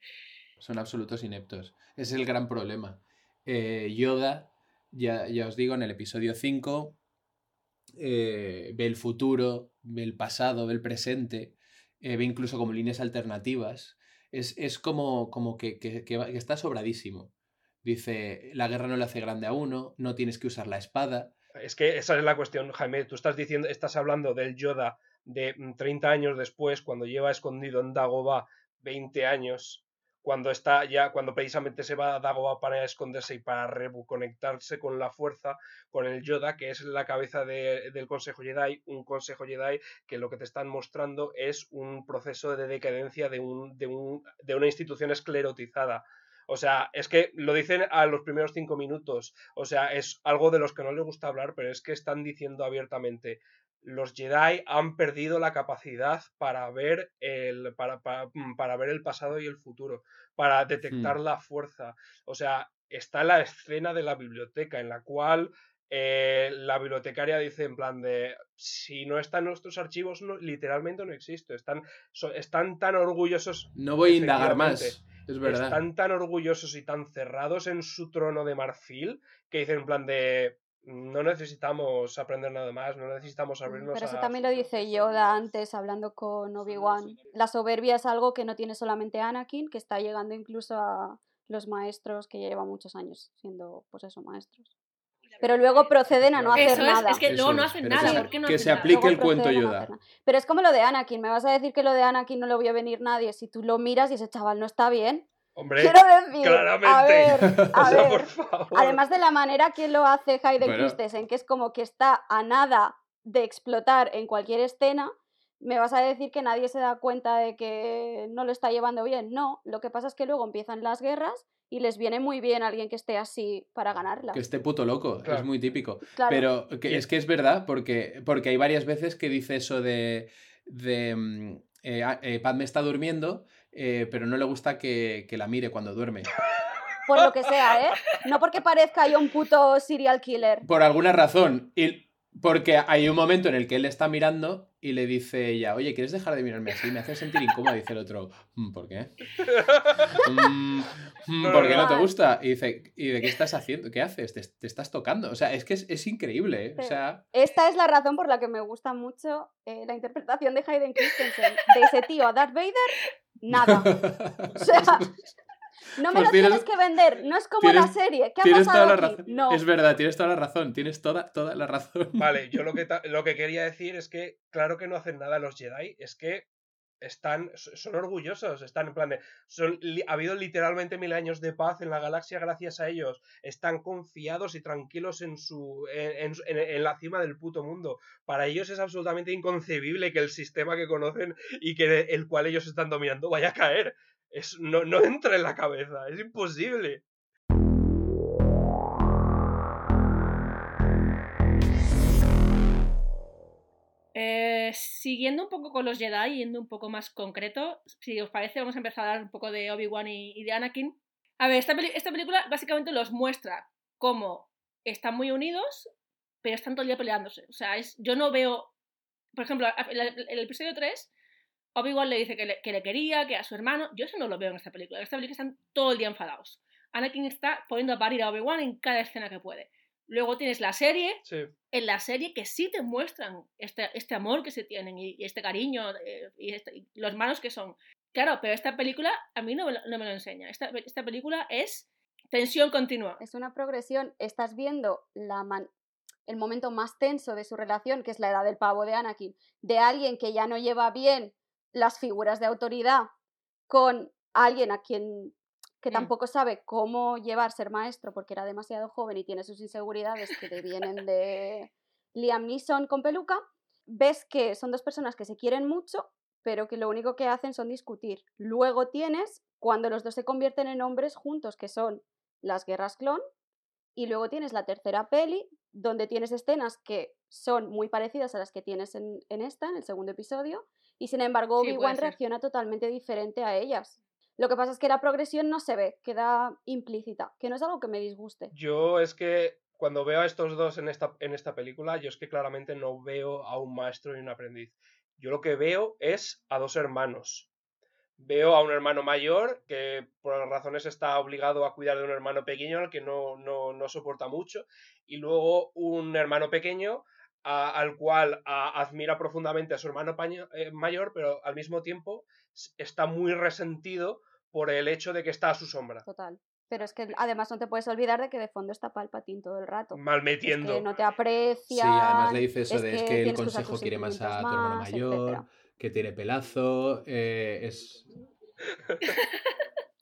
Son absolutos ineptos. Es el gran problema. Eh, Yoda, ya, ya os digo, en el episodio 5, eh, ve el futuro, ve el pasado, ve el presente, eh, ve incluso como líneas alternativas. Es, es como, como que, que- que está sobradísimo. Dice, la guerra no le hace grande a uno, no tienes que usar la espada. Es que esa es la cuestión, Jaime. Tú estás diciendo, estás hablando del Yoda de mm, 30 años después, cuando lleva escondido en Dagobah 20 años, cuando está ya, cuando precisamente se va a Dagobah para esconderse y para reconectarse con la fuerza, con el Yoda, que es la cabeza de- del Consejo Jedi, un Consejo Jedi que lo que te están mostrando es un proceso de decadencia de, un, de, un, de una institución esclerotizada. O sea, es que lo dicen a los primeros cinco minutos. O sea, es algo de los que no les gusta hablar, pero es que están diciendo abiertamente. Los Jedi han perdido la capacidad para ver el, para, para- mm, para ver el pasado y el futuro, para detectar la fuerza. O sea, está la escena de la biblioteca en la cual eh, la bibliotecaria dice en plan de si no están nuestros archivos, no, literalmente no existe. Están, so- están tan orgullosos No voy a indagar más. Es verdad. están tan orgullosos y tan cerrados en su trono de marfil que dicen en plan de no necesitamos aprender nada más, no necesitamos abrirnos Pero eso a... también lo dice Yoda antes hablando con Obi-Wan. La soberbia es algo que no tiene solamente Anakin, que está llegando incluso a los maestros que ya llevan muchos años siendo, pues eso, maestros. Pero luego proceden a no hacer Eso es, nada. es que luego no hacen pero nada. que se- ¿Por qué no que hacen se nada? aplique Luego el cuento no Yoda. Pero es como lo de Anakin. Me vas a decir que lo de Anakin no lo vio venir nadie. Si tú lo miras y ese chaval no está bien. Hombre, Quiero decir, a claramente. ver, a o sea, ver. por favor. Además de la manera que lo hace Hayden Bueno. Christensen, que es como que está a nada de explotar en cualquier escena, me vas a decir que nadie se da cuenta de que no lo está llevando bien. No, lo que pasa es que luego empiezan las guerras y les viene muy bien alguien que esté así para ganarlas. Que esté puto loco, Claro. es muy típico. Claro. Pero que, es que es verdad, porque, porque hay varias veces que dice eso de, de mm, eh, ah, eh, Padme está durmiendo, eh, pero no le gusta que, que la mire cuando duerme. Por lo que sea, ¿eh? No porque parezca yo un puto serial killer. Por alguna razón. Y porque hay un momento en el que él le está mirando y le dice ella, oye, ¿quieres dejar de mirarme así? Me hace sentir incómoda. Dice el otro, "Mm, ¿por qué? "Mm, mm, ¿Por qué no te gusta? Y dice, ¿y de qué estás haciendo? ¿Qué haces? Te, te estás tocando. O sea, es que es, es increíble. ¿eh? O sea, Esta es la razón por la que me gusta mucho eh, la interpretación de Hayden Christensen. De ese tío a Darth Vader, nada. O sea, no me Pues lo tienes- tienes que vender. No es como la serie. ¿Qué ha tienes toda pasado la aquí? razón. No. Es verdad, tienes toda la razón. Tienes toda, toda la razón. Vale, yo lo que, lo que quería decir es que, claro que no hacen nada los Jedi, es que están, so- son orgullosos, están en plan de, ha habido literalmente mil años de paz en la galaxia gracias a ellos, están confiados y tranquilos en su, en, en- en la cima del puto mundo. Para ellos es absolutamente inconcebible que el sistema que conocen y que el cual ellos están dominando vaya a caer. Es, no, no entra en la cabeza, es imposible. Eh, siguiendo un poco con los Jedi, yendo un poco más concreto, si os parece, vamos a empezar a hablar un poco de Obi-Wan y, de Anakin. A ver, esta, película básicamente los muestra cómo están muy unidos, pero están todo el día peleándose. O sea, es, yo no veo. Por ejemplo, en el, el episodio 3, Obi-Wan le dice que le, que le quería, que a su hermano. Yo eso no lo veo en esta película. En esta película están todo el día enfadados. Anakin está poniendo a parir a Obi-Wan en cada escena que puede. Luego tienes la serie, Sí. en la serie que sí te muestran este, este amor que se tienen y, y este cariño eh, y, este- y los malos que son. Claro, pero esta película a mí no me lo, no me lo enseña. Esta, esta película es tensión continua. Es una progresión. Estás viendo la man- el momento más tenso de su relación, que es la edad del pavo de Anakin, de alguien que ya no lleva bien las figuras de autoridad con alguien a quien que tampoco sabe cómo llevar ser maestro porque era demasiado joven y tiene sus inseguridades que le vienen de Liam Neeson con peluca, ves que son dos personas que se quieren mucho, pero que lo único que hacen son discutir. Luego tienes cuando los dos se convierten en hombres juntos, que son las guerras clon, y luego tienes la tercera peli, donde tienes escenas que son muy parecidas a las que tienes en, en esta, en el segundo episodio, y sin embargo Sí, Obi-Wan reacciona totalmente diferente a ellas. Lo que pasa es que la progresión no se ve, queda implícita, que no es algo que me disguste. Yo es que cuando veo a estos dos en esta, en esta película, yo es que claramente no veo a un maestro y un aprendiz. Yo lo que veo es a dos hermanos. Veo a un hermano mayor que por razones está obligado a cuidar de un hermano pequeño al que no, no, no soporta mucho. Y luego un hermano pequeño a- al cual a- admira profundamente a su hermano paño- eh, mayor, pero al mismo tiempo está muy resentido por el hecho de que está a su sombra. Total. Pero es que además no te puedes olvidar de que de fondo está Palpatine todo el rato. Mal Es metiendo. que no te aprecia. Sí, además le dice eso de es que el tienes que usar consejo quiere más a tu hermano mayor, etcétera. que tiene pelazo, eh, es...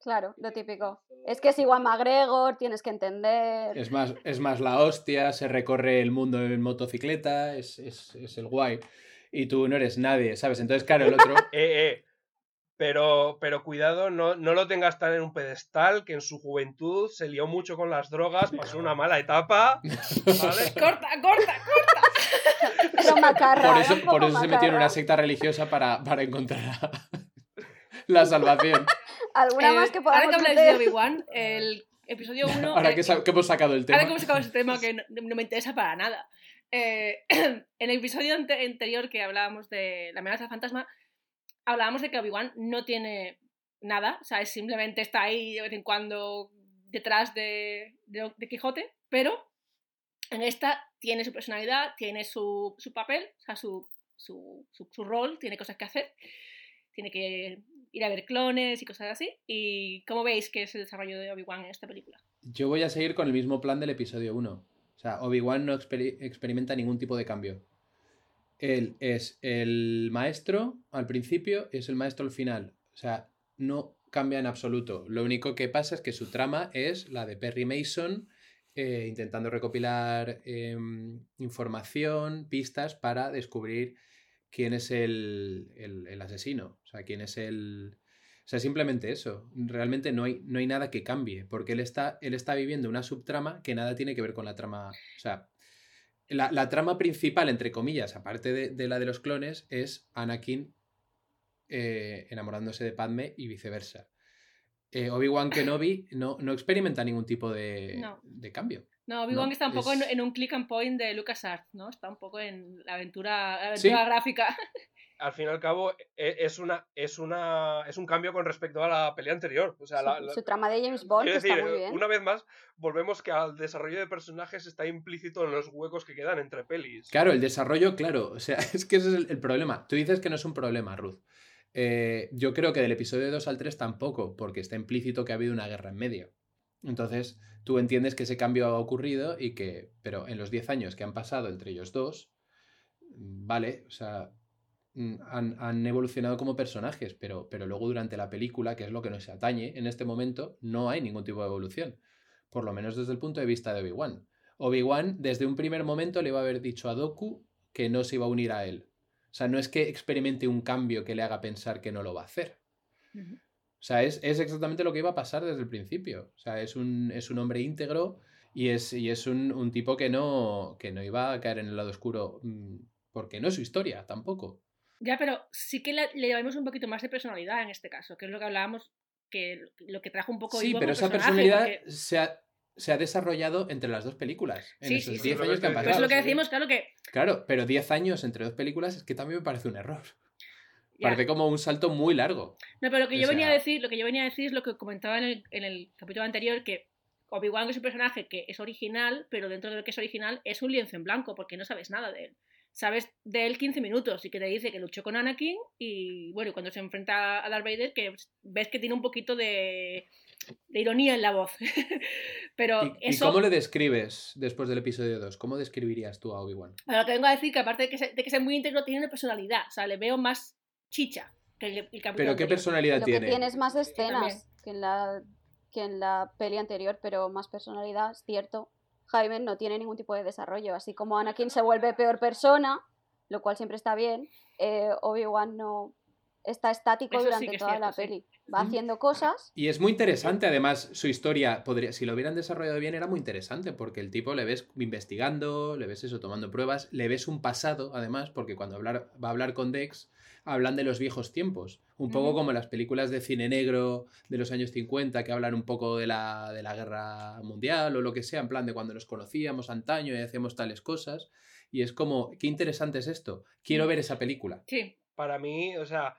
Claro, lo típico. Es que es igual McGregor, tienes que entender. Es más, es más la hostia, se recorre el mundo en motocicleta, es, es, es el guay. Y tú no eres nadie, ¿sabes? Entonces, claro, el otro... Eh, eh. Pero, pero cuidado, no, no lo tengas tan en un pedestal, que en su juventud se lió mucho con las drogas, pasó una mala etapa, ¿vale? ¡Corta, corta, corta! Pero macarra, Por era eso, un por eso se metió en una secta religiosa para, para encontrar la salvación. ¿Alguna Eh, más que ahora que podamos habláis de? Obi-Wan, el episodio 1... Ahora que, sa- que hemos sacado el tema. Ahora que hemos sacado ese tema que no, no me interesa para nada. Eh, en el episodio ante- anterior que hablábamos de la amenaza fantasma, hablábamos de que Obi-Wan no tiene nada, o sea, es simplemente está ahí de vez en cuando detrás de, de- de Quijote, pero en esta tiene su personalidad, tiene su, su papel, o sea, su, su, su- su rol, tiene cosas que hacer, tiene que ir a ver clones y cosas así. ¿Y cómo veis que es el desarrollo de Obi-Wan en esta película? Yo voy a seguir con el mismo plan del episodio 1. O sea, Obi-Wan no experi- experimenta ningún tipo de cambio. Él es el maestro al principio y es el maestro al final. O sea, no cambia en absoluto. Lo único que pasa es que su trama es la de Perry Mason eh, intentando recopilar em, información, pistas para descubrir quién es el, el- el asesino. O sea, quién es el... O sea, simplemente eso. Realmente no hay, no hay nada que cambie, porque él está, él está viviendo una subtrama que nada tiene que ver con la trama. O sea, la, la trama principal, entre comillas, aparte de, de la de los clones, es Anakin eh, enamorándose de Padme y viceversa. Eh, Obi-Wan Kenobi no, no experimenta ningún tipo de, No. de cambio. No, Obi-Wan No, está un poco en, es- en un click and point de LucasArts, ¿no? Está un poco en la aventura, la Sí. aventura gráfica. Al fin y al cabo, e- es, una, es, una, es un cambio con respecto a la pelea anterior. O sea, Su, la- la- su trama de James Bond quiero que está decir, muy bien. una vez más, volvemos que al desarrollo de personajes está implícito en los huecos que quedan entre pelis. Claro, el desarrollo, claro. O sea, es que ese es el, el problema. Tú dices que no es un problema, Ruth. Eh, yo creo que del episodio 2 al 3 tampoco, porque está implícito que ha habido una guerra en medio. Entonces, tú entiendes que ese cambio ha ocurrido y que, pero en los 10 años que han pasado entre ellos dos, mm, vale, o sea, mm, han, han evolucionado como personajes, pero, pero luego durante la película, que es lo que nos atañe en este momento, no hay ningún tipo de evolución. Por lo menos desde el punto de vista de Obi-Wan. Obi-Wan, desde un primer momento, le iba a haber dicho a Doku que no se iba a unir a él. O sea, no es que experimente un cambio que le haga pensar que no lo va a hacer. O sea, es, es exactamente lo que iba a pasar desde el principio. O sea, es un, es un hombre íntegro y es, y es un, un tipo que no, que no iba a caer en el lado oscuro mm, porque no es su historia tampoco. Ya, pero sí que le, le llevamos un poquito más de personalidad en este caso, que es lo que hablábamos, que lo que trajo un poco Sí, Ivo pero esa personalidad porque- se ha, se ha desarrollado entre las dos películas. En Sí, esos sí, sí. 10 años que han es lo que decimos, claro que... Claro, pero 10 años entre dos películas es que también me parece un error. Parece como un salto muy largo. No, pero lo que O yo venía a decir, lo que yo venía a decir es lo que comentaba en el, en el capítulo anterior, que Obi-Wan es un personaje que es original, pero dentro de lo que es original es un lienzo en blanco, porque no sabes nada de él. Sabes de él 15 minutos y que te dice que luchó con Anakin y bueno, cuando se enfrenta a Darth Vader que ves que tiene un poquito de, de ironía en la voz. pero ¿Y, cómo le describes después del episodio 2? ¿Cómo describirías tú a Obi-Wan? Lo que vengo a decir que aparte de que, se- de que sea muy íntegro, tiene una personalidad. O sea, le veo más chicha que el, el ¿Pero qué personalidad Lo tiene? que tienes más escenas que en la que en la peli anterior, pero más personalidad, es cierto. Jaime no tiene ningún tipo de desarrollo, así como Anakin se vuelve peor persona, lo cual siempre está bien, eh, Obi-Wan no está estático Eso durante toda la sí. peli. Va haciendo cosas. Y es muy interesante, además, su historia. Podría, si lo hubieran desarrollado bien, era muy interesante, porque el tipo le ves investigando, le ves eso, tomando pruebas, le ves un pasado, además, porque cuando hablar, va a hablar con Dex, hablan de los viejos tiempos. Un poco como las películas de cine negro de los años 50, que hablan un poco de la, de la guerra mundial o lo que sea, en plan de cuando nos conocíamos antaño y hacíamos tales cosas. Y es como, qué interesante es esto. Quiero Mm. ver esa película. Sí, Para mí, o sea,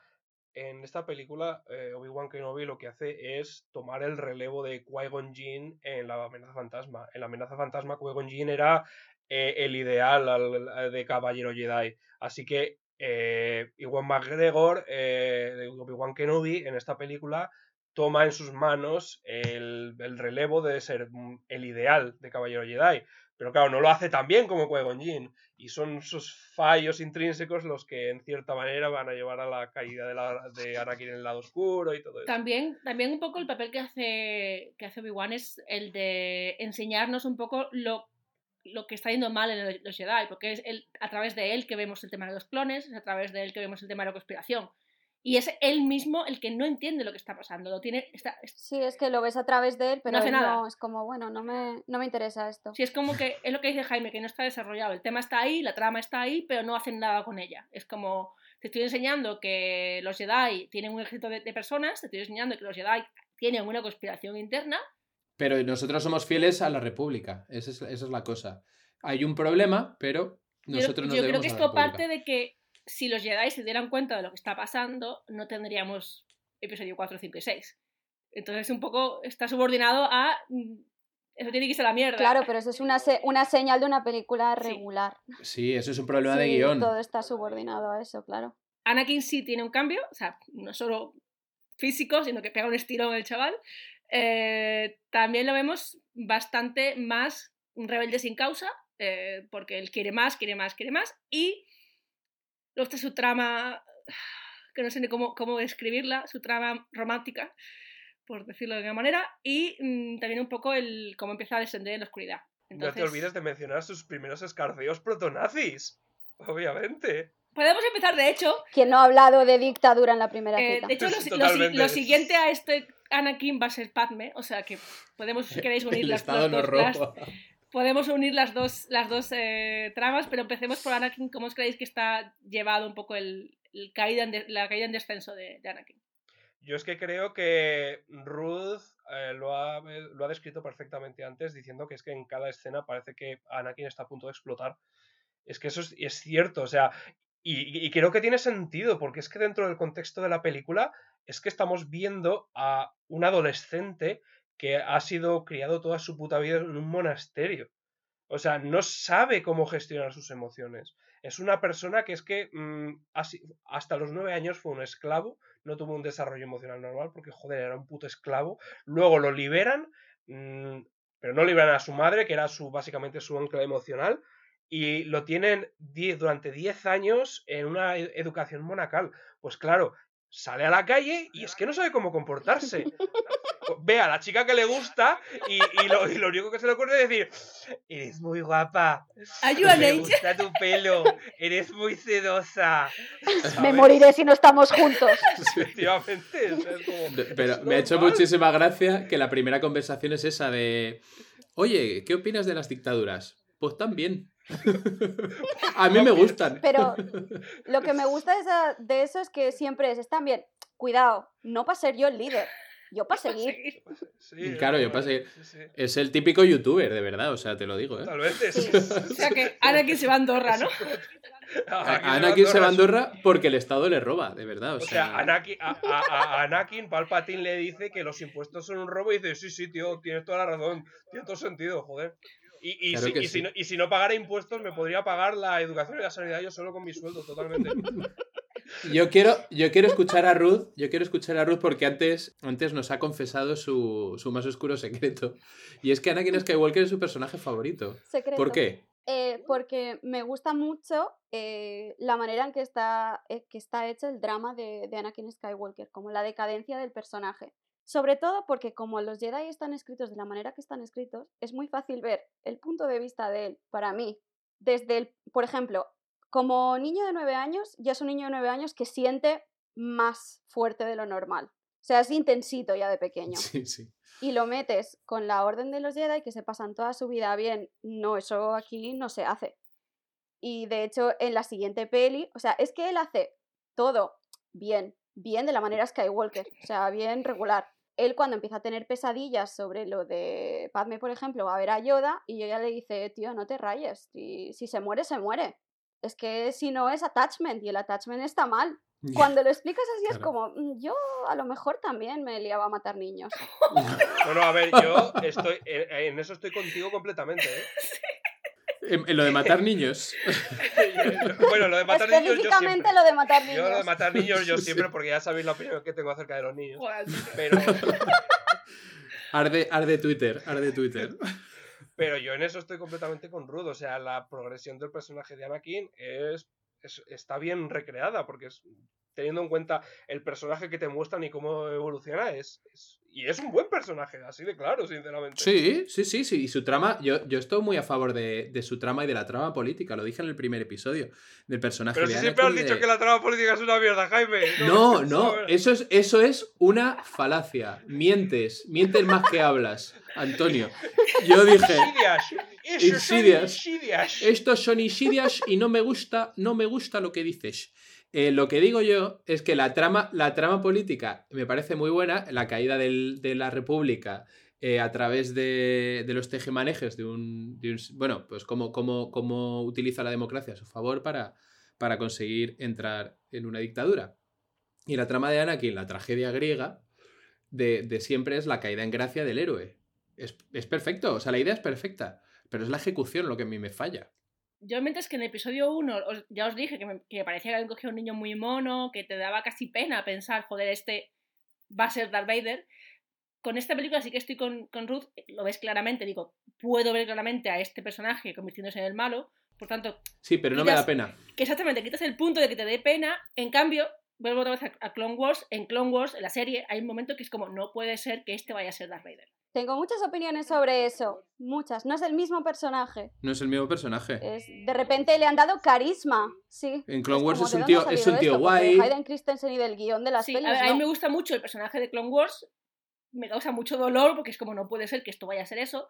en esta película, eh, Obi-Wan Kenobi lo que hace es tomar el relevo de Qui-Gon Jinn en la amenaza fantasma. En la amenaza fantasma, Qui-Gon Jinn era eh, el ideal al- al- de caballero Jedi. Así que eh, Iwan McGregor, eh, Obi-Wan Kenobi, en esta película toma en sus manos el, el relevo de ser mm, el ideal de caballero Jedi. Pero claro, no lo hace tan bien como Qui-Gon. Y son sus fallos intrínsecos los que en cierta manera van a llevar a la caída de, la, Anakin en el lado oscuro y todo eso. También, también un poco el papel que hace, que hace Obi-Wan es el de enseñarnos un poco lo, lo que está yendo mal en los Jedi, porque es el, a través de él que vemos el tema de los clones, es a través de él que vemos el tema de la conspiración. Y es él mismo el que no entiende lo que está pasando. Lo tiene, está, Sí, es que lo ves a través de él, pero hace él nada. no, es como, bueno, no me, no me interesa esto. Sí, es como que es lo que dice Jaime, que no está desarrollado. El tema está ahí, la trama está ahí, pero no hacen nada con ella. Es como, te estoy enseñando que los Jedi tienen un ejército de, de personas, te estoy enseñando que los Jedi tienen una conspiración interna. Pero nosotros somos fieles a la República. Esa es, esa es la cosa. Hay un problema, pero Yo- nosotros nos yo, creo debemos que esto parte de que si los Jedi se dieran cuenta de lo que está pasando, no tendríamos episodio 4, 5 y 6. Entonces, un poco está subordinado a. mm, Eso tiene que irse a la mierda. Claro, pero eso es una, se- una señal de una película regular. Sí, eso es un problema de guion. Todo está subordinado a eso, claro. Anakin sí tiene un cambio, o sea, no solo físico, sino que pega un estirón el chaval. Eh, también lo vemos bastante más rebelde sin causa, eh, porque él quiere más, quiere más, quiere más, y luego está su trama, que no sé ni cómo, cómo describirla, su trama romántica, por decirlo de alguna manera, y mm, también un poco el cómo empieza a descender en la oscuridad. No te olvides de mencionar sus primeros escarceos protonazis. Obviamente. Podemos empezar, de hecho, ¿Quién no ha hablado de dictadura en la primera Eh, cita? de hecho, lo, lo siguiente a este Anakin va a ser Padme, o sea que podemos, si queréis, unir las, dos, las- roba. podemos unir las dos, las dos eh, tramas, pero empecemos por Anakin. ¿Cómo os creéis que está llevado un poco el, el caída en de- la caída en descenso de, de Anakin? Yo es que creo que Ruth eh, lo, ha, lo ha descrito perfectamente antes, diciendo que es que en cada escena parece que Anakin está a punto de explotar. Es que eso es, es cierto, o sea, y, y creo que tiene sentido, porque es que dentro del contexto de la película es que estamos viendo a un adolescente que ha sido criado toda su puta vida en un monasterio. O sea, no sabe cómo gestionar sus emociones. Es una persona que es que mm, hasta los nueve años fue un esclavo, no tuvo un desarrollo emocional normal porque, joder, era un puto esclavo. Luego lo liberan, mm, pero no liberan a su madre, que era su básicamente su ancla emocional, y lo tienen die- durante 10 años en una e- educación monacal. Pues claro, sale a la calle y es que no sabe cómo comportarse. Ve a la chica que le gusta y, y lo, y lo único que se le ocurre es decir, eres muy guapa, me gusta tu pelo, eres muy sedosa. Me moriré si no estamos juntos. Efectivamente. es como- Pero es me ha hecho muchísima gracia que la primera conversación es esa de. Oye, ¿qué opinas de las dictaduras? Pues también. A mí me gustan. Pero lo que me gusta de, esa- de eso es que siempre es, están bien, cuidado, no para ser yo el líder, yo para seguir. Sí, claro, es yo normal, pasé- sí, sí. Es el típico youtuber, de verdad, o sea, te lo digo, ¿eh? Sí, Sí. sí, O sea que Anakin se va a Andorra, ¿no? A Anakin se va a Andorra porque el Estado le roba, de verdad. O O sea, sea, Anakin, a, a- a Anakin, Palpatine le dice que los impuestos son un robo y dice, sí, sí, tío, tienes toda la razón, tiene todo sentido, joder. Y, y, Claro si, y si no, y si no pagara impuestos, me podría pagar la educación y la sanidad yo solo con mi sueldo, totalmente. Yo quiero, yo quiero escuchar a Ruth, yo quiero escuchar a Ruth porque antes, antes nos ha confesado su, su más oscuro secreto. Y es que Anakin Skywalker es su personaje favorito. Secreto. ¿Por qué? Eh, porque me gusta mucho eh, la manera en que está, eh, que está hecho el drama de, de Anakin Skywalker, como la decadencia del personaje. Sobre todo porque como los Jedi están escritos de la manera que están escritos, es muy fácil ver el punto de vista de él, para mí, desde el, por ejemplo, como niño de nueve años, ya es un niño de nueve años que siente más fuerte de lo normal. O sea, es intensito ya de pequeño. Sí, sí. Y lo metes con la orden de los Jedi que se pasan toda su vida bien. No, eso aquí no se hace. Y de hecho, en la siguiente peli, o sea, es que él hace todo bien, bien de la manera Skywalker, o sea, bien regular. Él cuando empieza a tener pesadillas sobre lo de Padme, por ejemplo, va a ver a Yoda y ella le dice, tío, no te rayes, si, si se muere, se muere. Es que si no es attachment y el attachment está mal. Cuando lo explicas así es como, "Mm, yo a lo mejor también me liaba a matar niños. No, no, a ver, yo estoy. En, en eso estoy contigo completamente, ¿eh? En, en lo de matar niños. Bueno, lo de matar niños yo siempre. lo de matar niños. Yo lo de matar niños yo siempre, porque ya sabéis la opinión que tengo acerca de los niños. Pero, Arde, arde Twitter, arde Twitter. pero yo en eso estoy completamente con Rudo. O sea, la progresión del personaje de Anakin es, es- está bien recreada, porque es, teniendo en cuenta el personaje que te muestran y cómo evoluciona, es, es- y es un buen personaje, así de claro, sinceramente. Sí, sí, sí, sí. Y su trama, yo, yo estoy muy a favor de, de su trama y de la trama política. Lo dije en el primer episodio del personaje Pero de si siempre has y dicho de- que la trama política es una mierda, Jaime. No, no, ver. eso es, eso es una falacia. Mientes, mientes más que hablas, Antonio. Yo dije. Insidious. estos son insidias y no me gusta, no me gusta lo que dices. Eh, lo que digo yo es que la trama, la trama política me parece muy buena, la caída de la República eh, a través de, de los tejemanejes de un, de un- Bueno, pues cómo, cómo, cómo utiliza la democracia a su favor para, para conseguir entrar en una dictadura. Y la trama de Anakin, la tragedia griega, de, de siempre es la caída en gracia del héroe. Es, es perfecto, o sea, la idea es perfecta, pero es la ejecución lo que a mí me falla. Yo mientras que en el episodio 1 os- ya os dije que me, que me parecía que habían cogido un niño muy mono, que te daba casi pena pensar, joder, este va a ser Darth Vader. Con esta película sí que estoy con, con Ruth, lo ves claramente, digo, puedo ver claramente a este personaje convirtiéndose en el malo, por tanto, Sí, pero no me Quitas- da pena. que exactamente quitas el punto de que te dé pena, en cambio, vuelvo otra vez a, a Clone Wars, en Clone Wars, en la serie, hay un momento que es como, no puede ser que este vaya a ser Darth Vader. Tengo muchas opiniones sobre eso, muchas. No es el mismo personaje. No es el mismo personaje. Es, de repente le han dado carisma, sí. En Clone Es Wars como, es ¿de un tío, es un tío esto? Guay. de Hayden Christensen y del guion de las Sí, pelis, a, ver, a mí no. me gusta mucho el personaje de Clone Wars, me causa mucho dolor porque es como no puede ser que esto vaya a ser eso.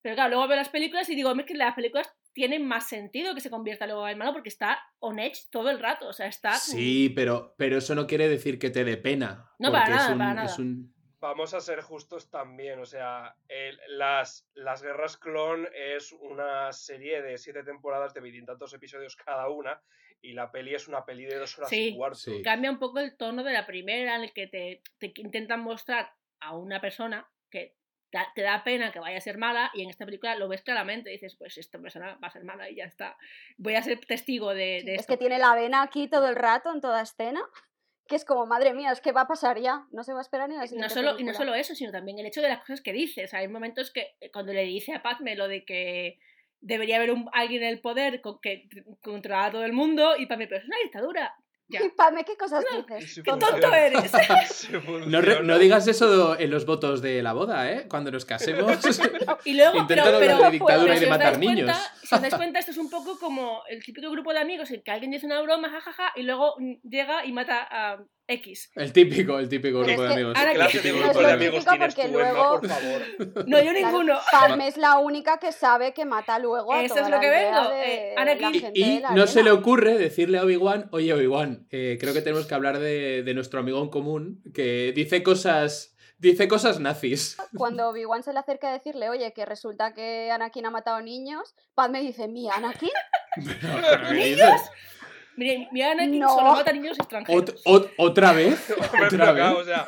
Pero claro, luego veo las películas y digo, es que las películas tienen más sentido que se convierta luego en malo porque está on edge todo el rato. O sea, está. Sí, pero, pero eso no quiere decir que te dé pena. No, para nada, un- para nada. es un- Vamos a ser justos también, o sea, el- las, las Guerras Clon es una serie de siete temporadas de veintitantos episodios cada una y la peli es una peli de dos horas Sí, y cuarto. sí. Cambia un poco el tono de la primera en el que te, te intentan mostrar a una persona que te da pena que vaya a ser mala y en esta película lo ves claramente. Dices, pues esta persona va a ser mala y ya está. Voy a ser testigo de, de Es esto. que tiene la vena aquí todo el rato, en toda escena. Que es como, madre mía, es que va a pasar ya. No se va a esperar ni a la no solo, y no solo eso, sino también el hecho de las cosas que dices. Hay momentos que eh, cuando le dice a Padme lo de que debería haber un, alguien en el poder con, que controlara a todo el mundo y Padme, pero es una dictadura. Ya. Y Padme, ¿qué cosas dices? ¡Qué tonto eres! No, funciona. re- no digas eso en los votos de la boda, ¿eh? Cuando nos casemos. Y luego, pero, hablar pero, de dictadura pero y de si os matar dais niños. Cuenta, si os dais cuenta, esto es un poco como el típico grupo de amigos en que alguien dice una broma, jajaja, y luego mm, llega y mata a X. El típico, el típico grupo de amigos. ahora ¿Qué clase de No grupo de amigos tienes tú, luego- por favor? No, yo Claro, ninguno. Padme es la única que sabe que mata luego a Eso es lo que vengo, eh, Anakin. Y no se le ocurre decirle a Obi-Wan, oye Obi-Wan, eh, creo que tenemos que hablar de, de nuestro amigo en común, que dice cosas, dice cosas nazis. Cuando Obi-Wan se le acerca a decirle, oye, que resulta que Anakin ha matado niños, Padme dice, ¿mi Anakin? ¿Niños? Mira, mira Anakin No. solo mata niños extranjeros. Ot- ot- ¿Otra vez? ¿Otra pero vez? claro, o sea,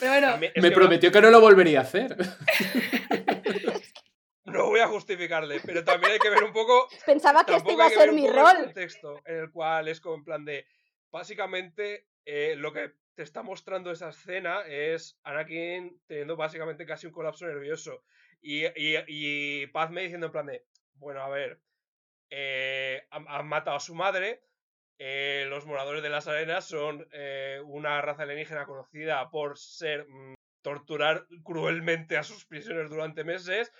Pero bueno, Me que prometió que no lo volvería a hacer. No voy a justificarle, pero también hay que ver un poco Pensaba que este iba a ser mi el rol. contexto en el cual es como en plan de. Básicamente, eh, lo que te está mostrando esa escena es Anakin teniendo básicamente casi un colapso nervioso. Y, y, y Padme diciendo en plan de. Bueno, a ver. Eh, han, matado a su madre. eh, los moradores de las arenas son eh, una raza alienígena conocida por ser mm, torturar cruelmente a sus prisioneros durante meses.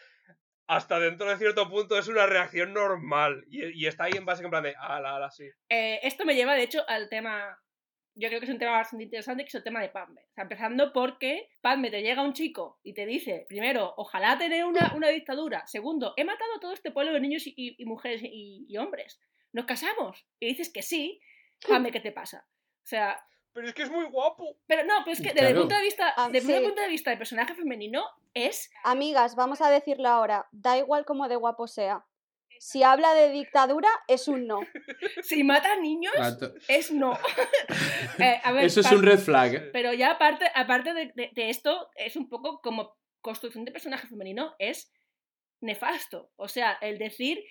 Hasta dentro de cierto punto es una reacción normal. Y, y está ahí en base en plan de, ala, ala, sí. Eh, esto me lleva, de hecho, al tema. Yo creo que es un tema bastante interesante, que es el tema de Padme. O sea, empezando porque Padme te llega un chico y te dice, primero, ojalá tener una, una dictadura. Segundo, he matado a todo este pueblo de niños y, y- y mujeres y, y hombres. ¿Nos casamos? Y dices que sí. Padme, ¿qué te pasa? O sea, Pero es que es muy guapo. pero no, pero es que desde el punto de vista, Ah, desde el punto de vista del personaje femenino, es Amigas, vamos a decirlo ahora, da igual como de guapo sea. Si habla de dictadura, es un no. si mata niños, es no. Eh, a ver, Eso es un red flag. Pero ya aparte, aparte de, de- de esto, es un poco como construcción de personaje femenino, es nefasto. O sea, el decir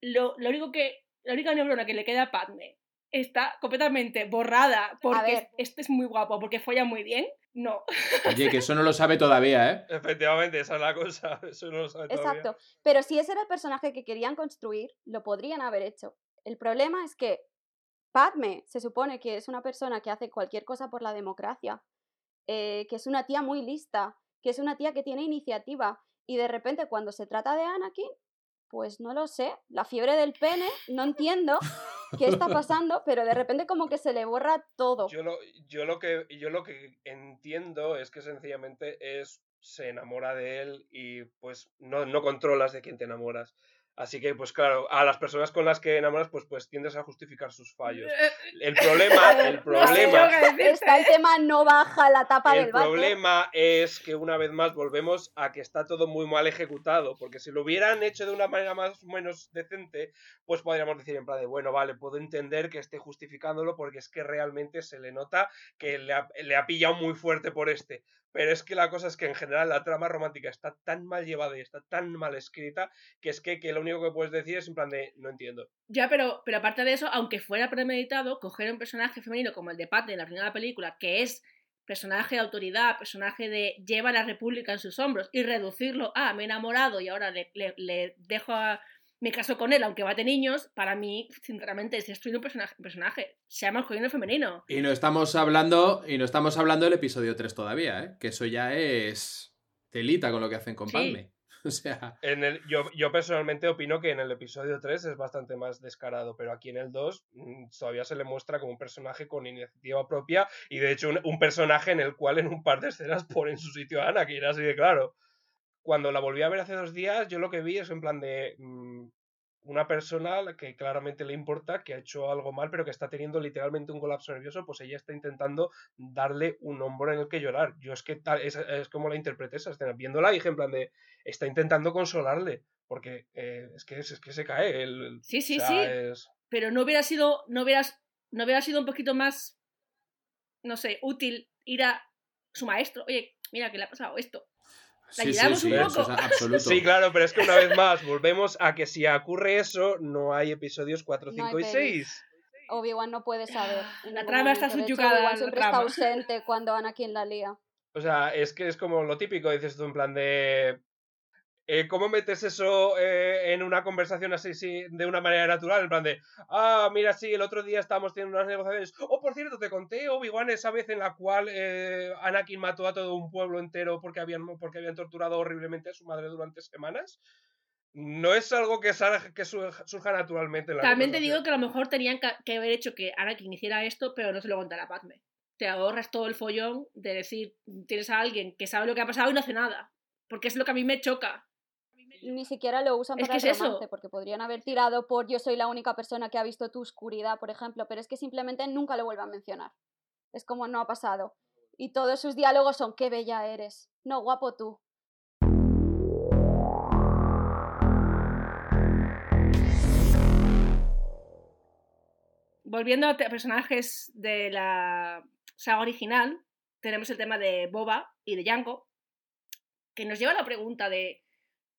lo, lo único que. La única neurona que le queda a Padme está completamente borrada porque este es muy guapo, porque folla muy bien. No. Oye, que eso no lo sabe todavía, ¿eh? Efectivamente, esa es la cosa. Eso no lo sabe todavía. Exacto. Pero si ese era el personaje que querían construir, lo podrían haber hecho. El problema es que Padme se supone que es una persona que hace cualquier cosa por la democracia, eh, que es una tía muy lista, que es una tía que tiene iniciativa, y de repente cuando se trata de Anakin, pues no lo sé, la fiebre del pene, no entiendo qué está pasando, pero de repente como que se le borra todo. Yo lo, yo lo que yo lo que entiendo es que sencillamente es se enamora de él y pues no, no controlas de quién te enamoras. Así que, pues claro, a las personas con las que enamoras, pues, pues tiendes a justificar sus fallos. El problema, el No sé yo problema, Está el ¿eh? tema no baja la tapa el del váter. problema es que una vez más volvemos a que está todo muy mal ejecutado, porque si lo hubieran hecho de una manera más o menos decente, pues podríamos decir en plan de, bueno, vale, puedo entender que esté justificándolo porque es que realmente se le nota que le ha, le ha pillado muy fuerte por este. Pero es que la cosa es que en general la trama romántica está tan mal llevada y está tan mal escrita que es que, que lo único que puedes decir es en plan de, no entiendo. Ya, pero, pero aparte de eso, aunque fuera premeditado, coger un personaje femenino como el de Padme en la primera película, que es personaje de autoridad, personaje de lleva la república en sus hombros, y reducirlo a me he enamorado y ahora le, le- le dejo a, me caso con él aunque mate niños, para mí, sinceramente, es destruir un personaje, personaje sea masculino o femenino. Y no estamos hablando, y no estamos hablando del episodio 3 todavía, ¿eh? Que eso ya es telita con lo que hacen con Sí. Padme. O sea, En el, yo, yo personalmente opino que en el episodio 3 es bastante más descarado, pero aquí en el 2 mm, todavía se le muestra como un personaje con iniciativa propia y de hecho un, un personaje en el cual en un par de escenas pone en su sitio a Anakin, así de claro. Cuando la volví a ver hace dos días, yo lo que vi es en plan de mm, una persona que claramente le importa, que ha hecho algo mal, pero que está teniendo literalmente un colapso nervioso, pues ella está intentando darle un hombro en el que llorar. Yo es que tal, es, es como la interpreté esa escena. Viéndola dije en plan de, está intentando consolarle, porque eh, es, que, es, que se cae. El, el- Sí, sí, o sea, sí. es- Pero no hubiera sido, no hubieras, no hubiera sido un poquito más, no sé, útil ir a su maestro, oye, mira que le ha pasado esto. La sí, sí, ayudamos sí, un eso poco. es absoluto. Sí, claro, pero es que una vez más, volvemos a que si ocurre eso, no hay episodios 4, No hay 5 y pelis. 6. Obi-Wan no puede saber. en La trama está subyugada Obi-Wan siempre trama. está ausente cuando Anakin la lía. O sea, es que es como lo típico, dices tú, en plan de. Eh, ¿Cómo metes eso eh, en una conversación así, sí, de una manera natural? En plan de, ah, mira, sí, el otro día estábamos teniendo unas negociaciones. Oh, por cierto, te conté, Obi-Wan, esa vez en la cual eh, Anakin mató a todo un pueblo entero porque habían, porque habían torturado horriblemente a su madre durante semanas. No es algo que, salga- que sur- surja naturalmente en la También te digo que a lo mejor tenían que haber hecho que Anakin hiciera esto, pero no se lo contara a Padme. Te ahorras todo el follón de decir, tienes a alguien que sabe lo que ha pasado y no hace nada. Porque es lo que a mí me choca. Ni siquiera lo usan Es para que el es eso. romance, porque podrían haber tirado por yo soy la única persona que ha visto tu oscuridad, por ejemplo, pero es que simplemente nunca lo vuelven a mencionar. Es como no ha pasado. Y todos sus diálogos son qué bella eres. No, guapo tú. Volviendo a personajes de la saga original, tenemos el tema de Boba y de Jango, que nos lleva a la pregunta de,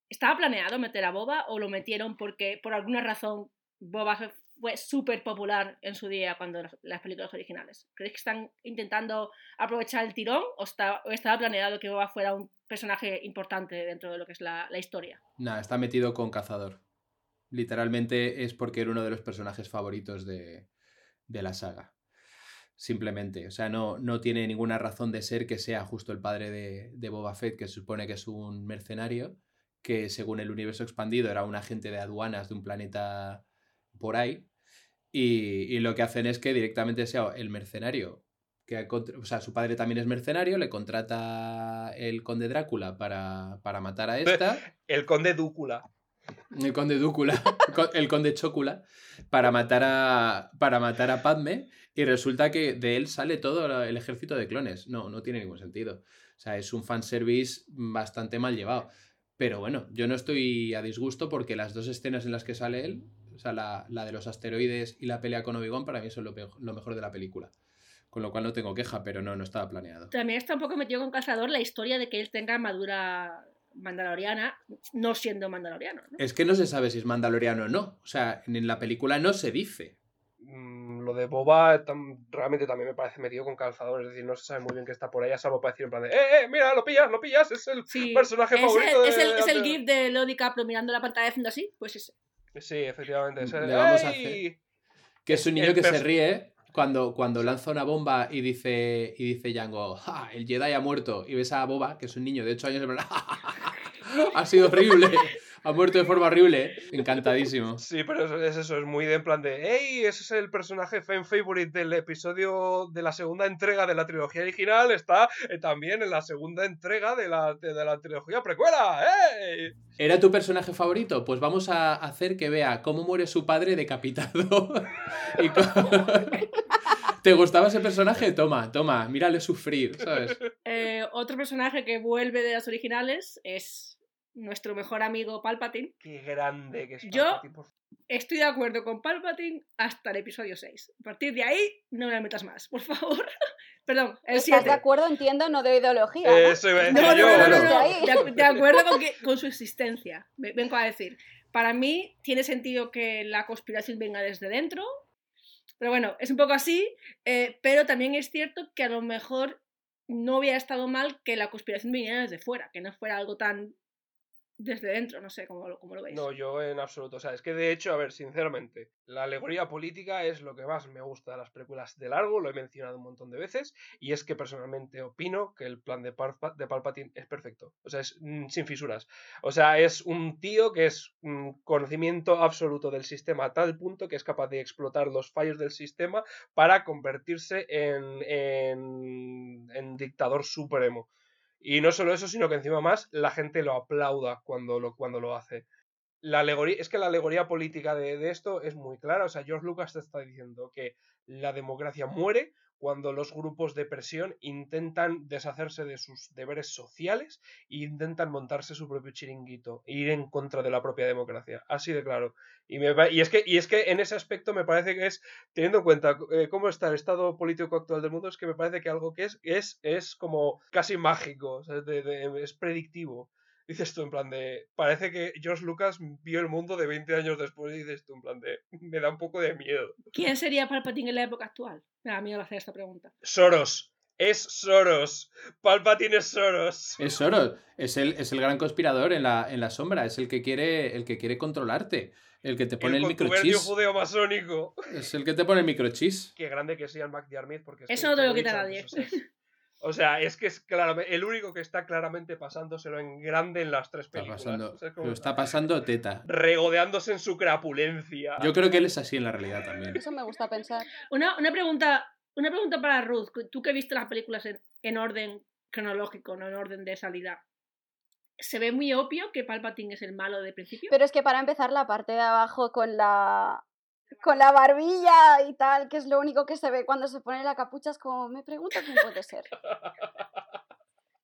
¿estaba planeado meter a Boba o lo metieron porque por alguna razón Boba fue- súper popular en su día cuando las, las películas originales? ¿Creéis que están intentando aprovechar el tirón o estaba planeado que Boba fuera un personaje importante dentro de lo que es la, la historia? Nada, está metido con Cazador. Literalmente es porque era uno de los personajes favoritos de, de la saga. Simplemente. O sea, no, no tiene ninguna razón de ser que sea justo el padre de, de Boba Fett, que se supone que es un mercenario, que según el universo expandido era un agente de aduanas de un planeta por ahí. Y, y lo que hacen es que directamente sea el mercenario que o sea, su padre también es mercenario, le contrata el conde Drácula para, para matar a esta. El conde Dúcula. El conde Dúcula, el conde Chócula, para matar a para matar a Padme y resulta que de él sale todo el ejército de clones. No, no tiene ningún sentido. O sea, es un fanservice bastante mal llevado. Pero bueno, yo no estoy a disgusto porque las dos escenas en las que sale él, o sea, la, la de los asteroides y la pelea con Obi-Wan, para mí son lo, peor- lo mejor de la película. Con lo cual no tengo queja, pero no, no estaba planeado. También está un poco metido con Cazador la historia de que él tenga armadura mandaloriana, no siendo mandaloriano. ¿no? Es que no se sabe si es mandaloriano o no. O sea, en la película no se dice. Mm, Lo de Boba tam- realmente también me parece metido con calzador, es decir, no se sabe muy bien qué está por ahí, salvo para decir en plan de, ¡eh, eh, mira, lo pillas, lo pillas! Es el Sí, personaje es, favorito el, es, de- el, es el de- gif de Leo DiCaprio mirando la pantalla haciendo así, pues ese. Sí, efectivamente. es el- Le vamos a ¡Ey! Que es un niño que se ríe cuando, cuando lanza una bomba y dice, y dice Django, "Ja, el Jedi ha muerto. Y ves a Boba, que es un niño de 8 años, en plan, ha sido horrible. Ha muerto de forma horrible. Encantadísimo. Sí, pero es, es eso, es muy de en plan de, ¡Ey! Ese es el personaje fan favorite del episodio de la segunda entrega de la trilogía original, está eh, también en la segunda entrega de la, de, de la trilogía precuela, ¡Ey! ¿Era tu personaje favorito? Pues vamos a hacer que vea cómo muere su padre decapitado. Y ¿Te gustaba ese personaje? Toma, toma, mírale sufrir, ¿sabes? Eh, otro personaje que vuelve de las originales es nuestro mejor amigo Palpatine. ¡Qué grande que es Yo- por Estoy de acuerdo con Palpatine hasta el episodio 6. A partir de ahí, no me metas más, por favor. Perdón, el ¿Estás de 7. acuerdo? Entiendo, no de ideología. ¿no? Eso iba a decir No, no, yo. no, no, no. De, ac- de acuerdo con, que- con su existencia. Ve- Vengo a decir. Para mí tiene sentido que la conspiración venga desde dentro. Pero bueno, es un poco así. eh, pero también es cierto que a lo mejor no hubiera estado mal que la conspiración viniera desde fuera, que no fuera algo tan desde dentro, no sé cómo, lo- cómo lo veis. No, yo en absoluto. O sea, es que de hecho, a ver, sinceramente, la alegoría política es lo que más me gusta de las películas de largo, lo he mencionado un montón de veces, y es que personalmente opino que el plan de, Palpa- de Palpatine es perfecto. O sea, es mm, sin fisuras. O sea, es un tío que es un conocimiento absoluto del sistema a tal punto que es capaz de explotar los fallos del sistema para convertirse en, en, en dictador supremo. Y no solo eso, sino que encima más la gente lo aplauda cuando lo, cuando lo hace. La alegoría, es que la alegoría política de, de esto es muy clara. O sea, George Lucas está diciendo que la democracia muere cuando los grupos de presión intentan deshacerse de sus deberes sociales e intentan montarse su propio chiringuito e ir en contra de la propia democracia. Así de claro. Y, me, y, es que, y es que en ese aspecto me parece que es, teniendo en cuenta eh, cómo está el estado político actual del mundo, es que me parece que algo que es, es, es como casi mágico, es predictivo. Dices tú en plan de, parece que George Lucas vio el mundo de 20 años después y dices tú en plan de, me da un poco de miedo. ¿Quién sería Palpatine en la época actual? Me da miedo hacer esta pregunta. Soros. Es Soros. Palpatine es Soros. Es Soros, es el, es el gran conspirador en la, en la sombra, es el que quiere, el que quiere controlarte, el que te pone el, contubernio microchis. judeo masónico. Es el que te pone el microchis. Qué grande que sea el McDiarmid porque es Eso no te lo quita nadie. O sea, es, que es claramente el único que está claramente pasándoselo en grande en las tres Está películas. pasando, O sea, es como lo está pasando teta. regodeándose en su crapulencia. Yo creo que él es así en la realidad también. Eso me gusta pensar. Una, una pregunta, una pregunta para Ruth. Tú que viste las películas en, en orden cronológico, no en orden de salida. ¿Se ve muy obvio que Palpatine es el malo de principio? Pero es que para empezar la parte de abajo con la con la barbilla y tal, que es lo único que se ve cuando se pone la capucha, es como, me pregunto quién puede ser.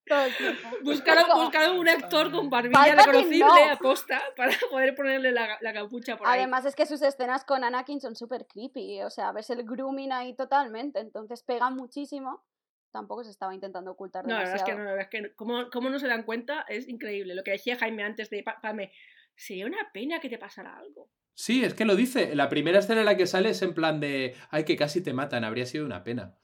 Todo el tiempo. Buscaron, Como- buscaron un actor con barbilla Palpatine reconocible no. a posta para poder ponerle la, la capucha por ahí. Además es que sus escenas con Anakin son súper creepy, o sea, ves el grooming ahí totalmente, entonces pega muchísimo. Tampoco se estaba intentando ocultar No, la verdad es demasiado. que no, la verdad es que cómo, cómo no se dan cuenta es increíble. Lo que decía Jaime antes de Pa- Pame, sería una pena que te pasara algo. Sí, es que lo dice. La primera escena en la que sale es en plan de, ay, que casi te matan, habría sido una pena.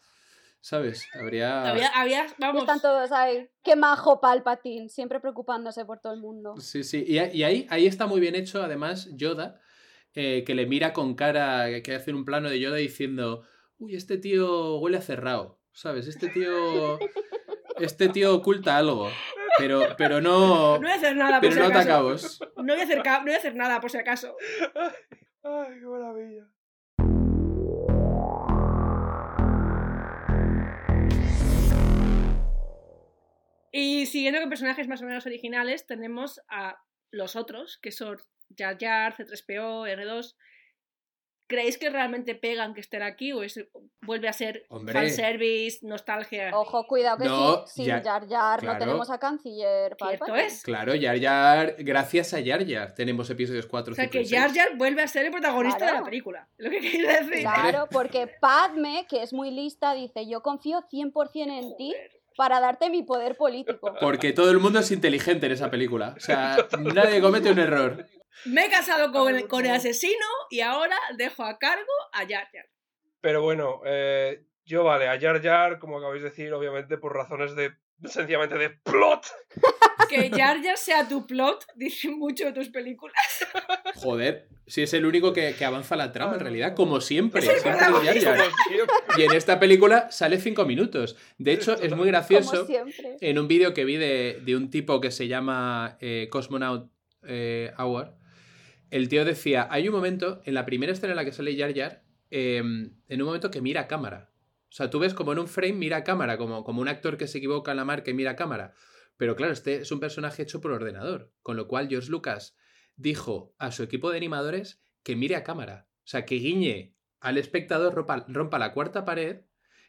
¿Sabes? Habría... Había, había- Y vamos, Están todos ahí. Qué majo Palpatine, siempre preocupándose por todo el mundo. Sí, sí. Y ahí, ahí está muy bien hecho, además, Yoda, eh, que le mira con cara, que hace un plano de Yoda diciendo, uy, este tío huele a cerrado, ¿sabes? Este tío... Este tío oculta algo, pero, pero no... No voy a hacer nada, por Pero si no acaso. atacabos. No voy, a hacer, no voy a hacer nada, por si acaso. Ay, qué maravilla. Y siguiendo con personajes más o menos originales, tenemos a los otros, que son Jar Jar, C3PO, R2. ¿Creéis que realmente pegan que estén aquí o es, vuelve a ser Hombre. fanservice, nostalgia? Ojo, cuidado que No, sí, sin ya- Jar Jar claro. no tenemos a Canciller Cierto Palpatine. es. Claro, Yar Yar, gracias a Yar Yar tenemos episodios 4, O sea 5 que y 6. Jar Jar vuelve a ser el protagonista de la película. Lo que quería decir. Claro, porque Padme, que es muy lista, dice, yo confío 100% en ti para darte mi poder político. Porque todo el mundo es inteligente en esa película. O sea, nadie comete un error. Me he casado con el, con el asesino y ahora dejo a cargo a Jar Jar. Pero bueno, eh, yo vale, a Jar Jar, como acabáis de decir, obviamente por razones de. sencillamente de plot. Que Jar Jar sea tu plot dice mucho de tus películas. Joder, si es el único que, que avanza la trama, en realidad, como siempre. Siempre Jar Jar. Y en esta película sale 5 minutos. De hecho, es muy Como gracioso. siempre. En un vídeo que vi de, de un tipo que se llama eh, Cosmonaut eh, Hour, el tío decía, hay un momento, en la primera escena en la que sale Jar Jar, eh, en un momento que mira a cámara. O sea, tú ves como en un frame mira a cámara, como, como un actor que se equivoca en la marca y mira a cámara. Pero claro, este es un personaje hecho por ordenador, con lo cual George Lucas dijo a su equipo de animadores que mire a cámara. O sea, que guiñe al espectador, rompa, rompa la cuarta pared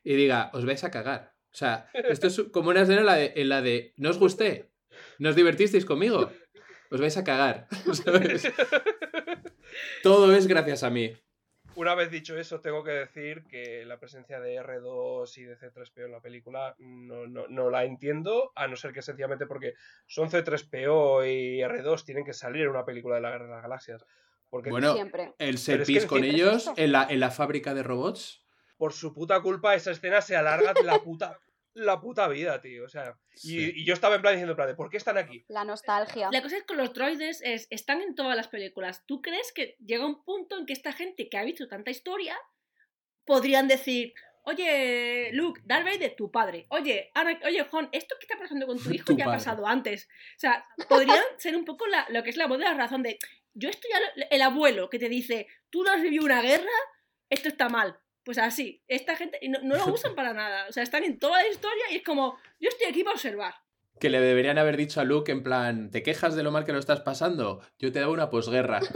y diga, os vais a cagar. O sea, esto es como una escena en la de, en la de ¿no os gusté? ¿No os divertisteis conmigo? Os vais a cagar. ¿sabes? Todo es gracias a mí. Una vez dicho eso, tengo que decir que la presencia de R2 y de C3PO en la película no, no, no la entiendo, a no ser que sencillamente porque son C3PO y R2 tienen que salir en una película de la Guerra de las Galaxias. Porque Bueno, Siempre. el set es que con ellos en la, en la fábrica de robots. por su puta culpa esa escena se alarga la puta, la puta vida, tío. O sea, y, Sí. y yo estaba en plan diciendo, en plan, de, ¿por qué están aquí? La nostalgia. La cosa es que los droides es, están en todas las películas. ¿Tú crees que llega un punto en que esta gente que ha visto tanta historia podrían decir, oye, Luke, Darth Vader, tu padre. Oye, Ana, oye, Juan, esto que está pasando con tu hijo Tu ya ha pasado antes. O sea, podrían ser un poco la- lo que es la voz de la razón de, yo estoy el abuelo que te dice, tú no has vivido una guerra, esto está mal. Pues así, esta gente no, no lo usan para nada. O sea, están en toda la historia y es como, yo estoy aquí para observar. Que le deberían haber dicho a Luke en plan, ¿te quejas de lo mal que lo estás pasando? Yo te doy una posguerra.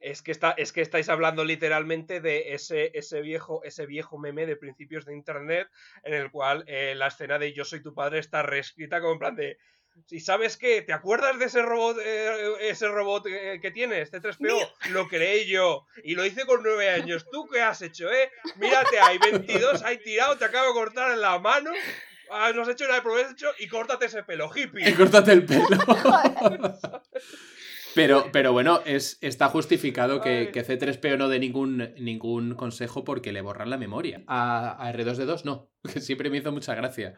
Es que, está, es que estáis hablando literalmente de ese, ese, viejo, ese viejo meme de principios de internet en el cual eh, la escena de Yo soy tu padre está reescrita como en plan de. Si sabes qué, ¿te acuerdas de ese robot, eh, ese robot eh, que tienes, C3PO? Mío. Lo creé yo y lo hice con nueve años. ¿Tú qué has hecho, eh? Mírate, hay 22, hay tirado, te acabo de cortar en la mano. ah, no has hecho nada de provecho y córtate ese pelo, y hippie. córtate el pelo. Pero, pero bueno, es, está justificado que, que C3PO no dé ningún, ningún consejo porque le borran la memoria. A, a R2D2 no, que siempre me hizo mucha gracia.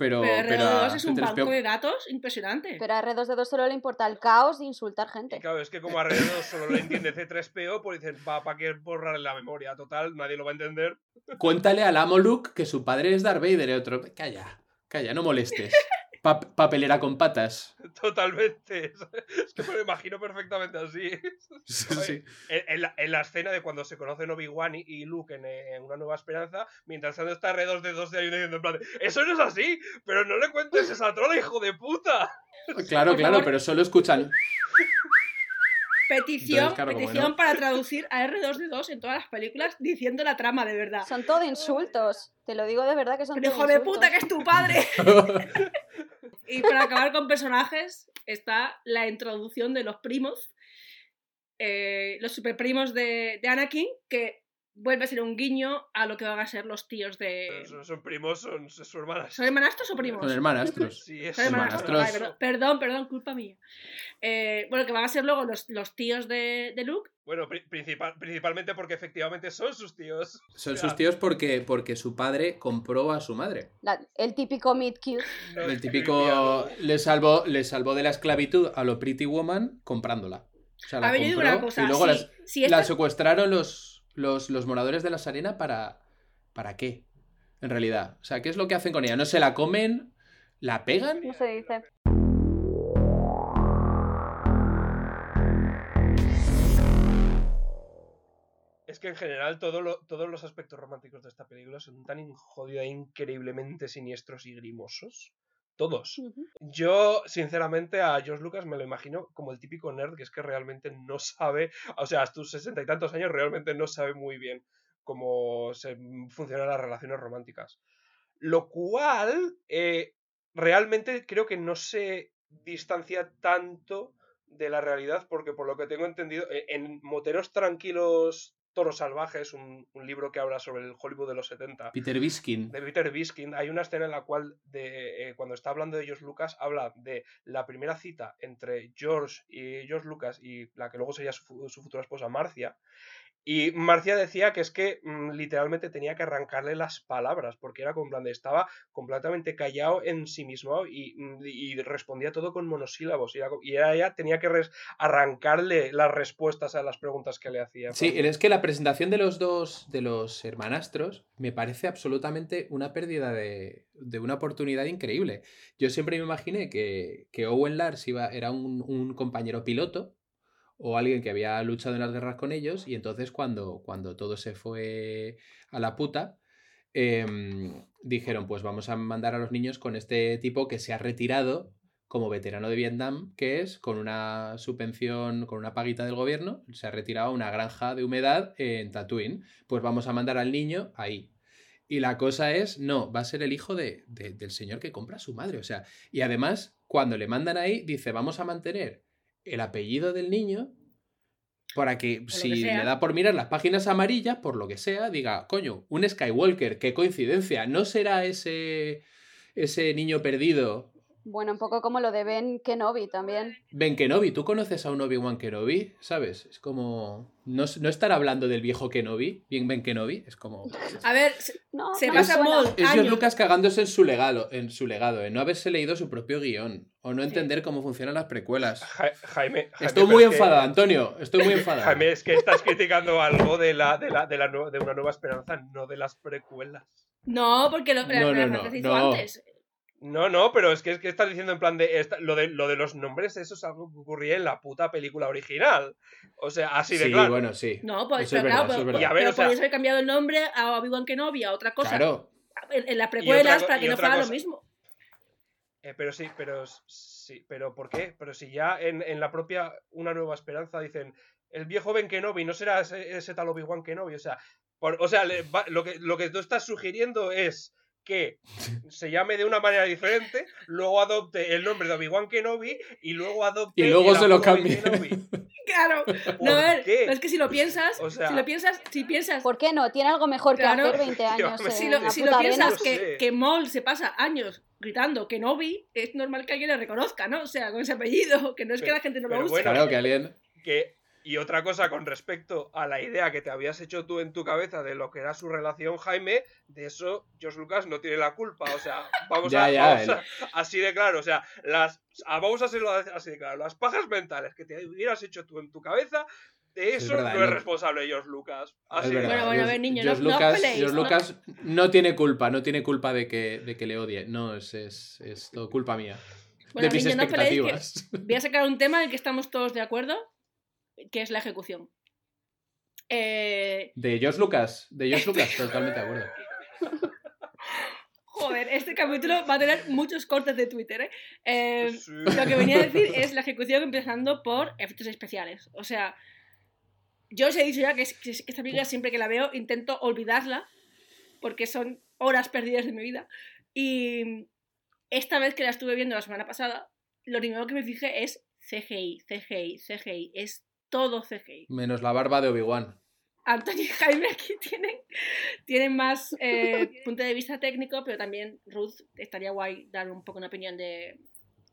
Pero, Pero, pero a R2 es un C3PO banco de datos impresionante. Pero a R2D2 solo le importa el caos e insultar gente. Y claro, es que como alrededor solo le entiende C3PO, pues dicen, ¿para pa qué borrarle la memoria? Total, nadie lo va a entender. Cuéntale al amo Luke que su padre es Darth Vader y otro. Calla, calla, no molestes. Pa- papelera con patas. Totalmente. Es que me lo imagino perfectamente así. Sí, sí. En, en la, en la escena de cuando se conocen Obi-Wan y, y Luke en, en Una Nueva Esperanza, mientras tanto está R2 de 2 de años diciendo en plan, eso no es así, pero no le cuentes esa trola, hijo de puta. Claro, claro, pero solo escuchan. Petición, Entonces, claro, como petición para traducir a R2D2 en todas las películas diciendo la trama de verdad. Son todo insultos. Te lo digo de verdad que son Pero todo hijo de puta que es tu padre. y para acabar con personajes está la introducción de los primos, eh, los superprimos de, de Anakin, que vuelve a ser un guiño a lo que van a ser los tíos de... Son, son primos, son, son sus hermanas. ¿Son hermanastros o primos? Son hermanastros. Sí, es Son hermanastros. hermanastros. Ay, perdón, perdón, perdón, culpa mía. Eh, bueno, que van a ser luego los, los tíos de, de Luke. Bueno, pri- principal, principalmente porque efectivamente son sus tíos. Son O sea, sus tíos porque, porque su padre compró a su madre. La- el típico meet cute. no El típico le salvó, le salvó de la esclavitud a lo Pretty Woman comprándola. O sea, la A ver, yo digo compró una cosa. y luego si, las- si la secuestraron los, los, los moradores de la Sarena para... ¿Para qué? En realidad. O sea, ¿qué es lo que hacen con ella? ¿No se la comen? ¿La pegan? No se dice. Es que en general todo lo- todos los aspectos románticos de esta película son tan jodida, increíblemente siniestros y grimosos. Todos. Yo, sinceramente, a George Lucas me lo imagino como el típico nerd que es que realmente no sabe, o sea, a tus sesenta y tantos años realmente no sabe muy bien cómo se funcionan las relaciones románticas. Lo cual, eh, realmente creo que no se distancia tanto de la realidad, porque por lo que tengo entendido, eh, en Moteros Tranquilos, Toros Salvajes, un, un libro que habla sobre el Hollywood de los 70, Peter Biskin. de Peter Biskin, hay una escena en la cual, de, eh, cuando está hablando de George Lucas, habla de la primera cita entre George y George Lucas y la que luego sería su futura esposa, Marcia. Y Marcia decía que es que mm, literalmente tenía que arrancarle las palabras, porque era como en plan de estaba completamente callado en sí mismo y, mm, y respondía todo con monosílabos. Y, era, y ella tenía que res- arrancarle las respuestas a las preguntas que le hacía. Sí, es que la presentación de los dos, de los hermanastros, me parece absolutamente una pérdida de, de una oportunidad increíble. Yo siempre me imaginé que, que Owen Lars iba, era un, un compañero piloto o alguien que había luchado en las guerras con ellos y entonces cuando, cuando todo se fue a la puta, em, dijeron pues vamos a mandar a los niños con este tipo que se ha retirado como veterano de Vietnam, que es con una subvención, con una paguita del gobierno, se ha retirado a una granja de humedad en Tatooine. Pues vamos a mandar al niño ahí. Y la cosa es, no, va a ser el hijo de, de- del señor que compra a su madre. O sea, y además, cuando le mandan ahí, dice, vamos a mantener el apellido del niño para que que si sea. le da por mirar las páginas amarillas, por lo que sea, diga, coño, un Skywalker, qué coincidencia, ¿no será ese, ese niño perdido Bueno, un poco como lo de Ben Kenobi también. Ben Kenobi, ¿tú conoces a un Obi-Wan Kenobi? ¿Sabes? Es como. No, no estar hablando del viejo Kenobi, bien Ben Kenobi, es como. A ver, se, No, se no me pasa Es George años. Lucas cagándose en su legado, en su legado, en no haberse leído su propio guion, o no entender cómo funcionan las precuelas. Ja- Jaime, Jaime, Estoy muy es que- enfadado, Antonio. Estoy muy enfadado. Jaime, es que estás criticando algo de la, de la, de la nue- de una nueva esperanza, no de las precuelas. No, porque lo, No, no, no. antes. No, no, pero es que, es que estás diciendo en plan de, esta- lo de lo de los nombres, eso es algo que ocurría en la puta película original. O sea, así de Sí, claro. bueno, sí. No, pues Eso es claro, verdad, es pero, verdad. Y a ver, pero o sea- podías haber cambiado el nombre a Obi-Wan Kenobi a otra cosa. Claro. En, en las precuelas para que no fuera lo mismo. Eh, pero sí, pero sí, pero ¿por qué? Pero si ya en, en la propia Una Nueva Esperanza dicen el viejo Ben Kenobi no será ese, ese tal Obi-Wan Kenobi, o sea, por- o sea, le va- lo que lo que tú estás sugiriendo es que se llame de una manera diferente, luego adopte el nombre de Obi-Wan Kenobi y luego adopte Y luego el se lo cambie. Kenobi. Claro. ¿Por No, a ver, qué? no, es que si lo piensas, O sea- si lo piensas, si piensas, ¿Por qué no? Tiene algo mejor Claro. que hacer 20 años si lo, si piensas No que, que Maul se pasa años gritando Kenobi, es normal que alguien le reconozca, ¿no? O sea, con ese apellido, que no es que la gente no lo use. bueno, Claro que alguien. que y otra cosa con respecto a la idea que te habías hecho tú en tu cabeza de lo que era su relación Jaime, de eso George Lucas no tiene la culpa, o sea, vamos Ya, a, ya, vamos el- a- así de claro, o sea, las ah, vamos a hacerlo así de claro, las pajas mentales que te hubieras hecho tú en tu cabeza, de Es eso verdad, no es no- responsable George Lucas. Así Es. Bueno, bueno, a ver, niños, George no- no Lucas, peleéis, George ¿no? Lucas no tiene culpa, no tiene culpa de que, de que le odie. No, es, es, es todo culpa mía. Bueno, de mis niños, no peleéis, que expectativas. voy a sacar un tema en el que estamos todos de acuerdo, que es la ejecución. Eh, De George Lucas, de George Lucas, totalmente de acuerdo. joder, este capítulo va a tener muchos cortes de Twitter, ¿eh? Eh, Sí. Lo que venía a decir es la ejecución empezando por efectos especiales. O sea, yo os he dicho ya que, es- que es- que esta película siempre que la veo intento olvidarla porque son horas perdidas de mi vida. Y esta vez que la estuve viendo la semana pasada, lo primero que me fijé es CGI, CGI, CGI. Es todo CGI. Menos la barba de Obi-Wan. Antonio y Jaime aquí tienen, tienen más eh, punto de vista técnico, pero también Ruth estaría guay dar un poco una opinión de,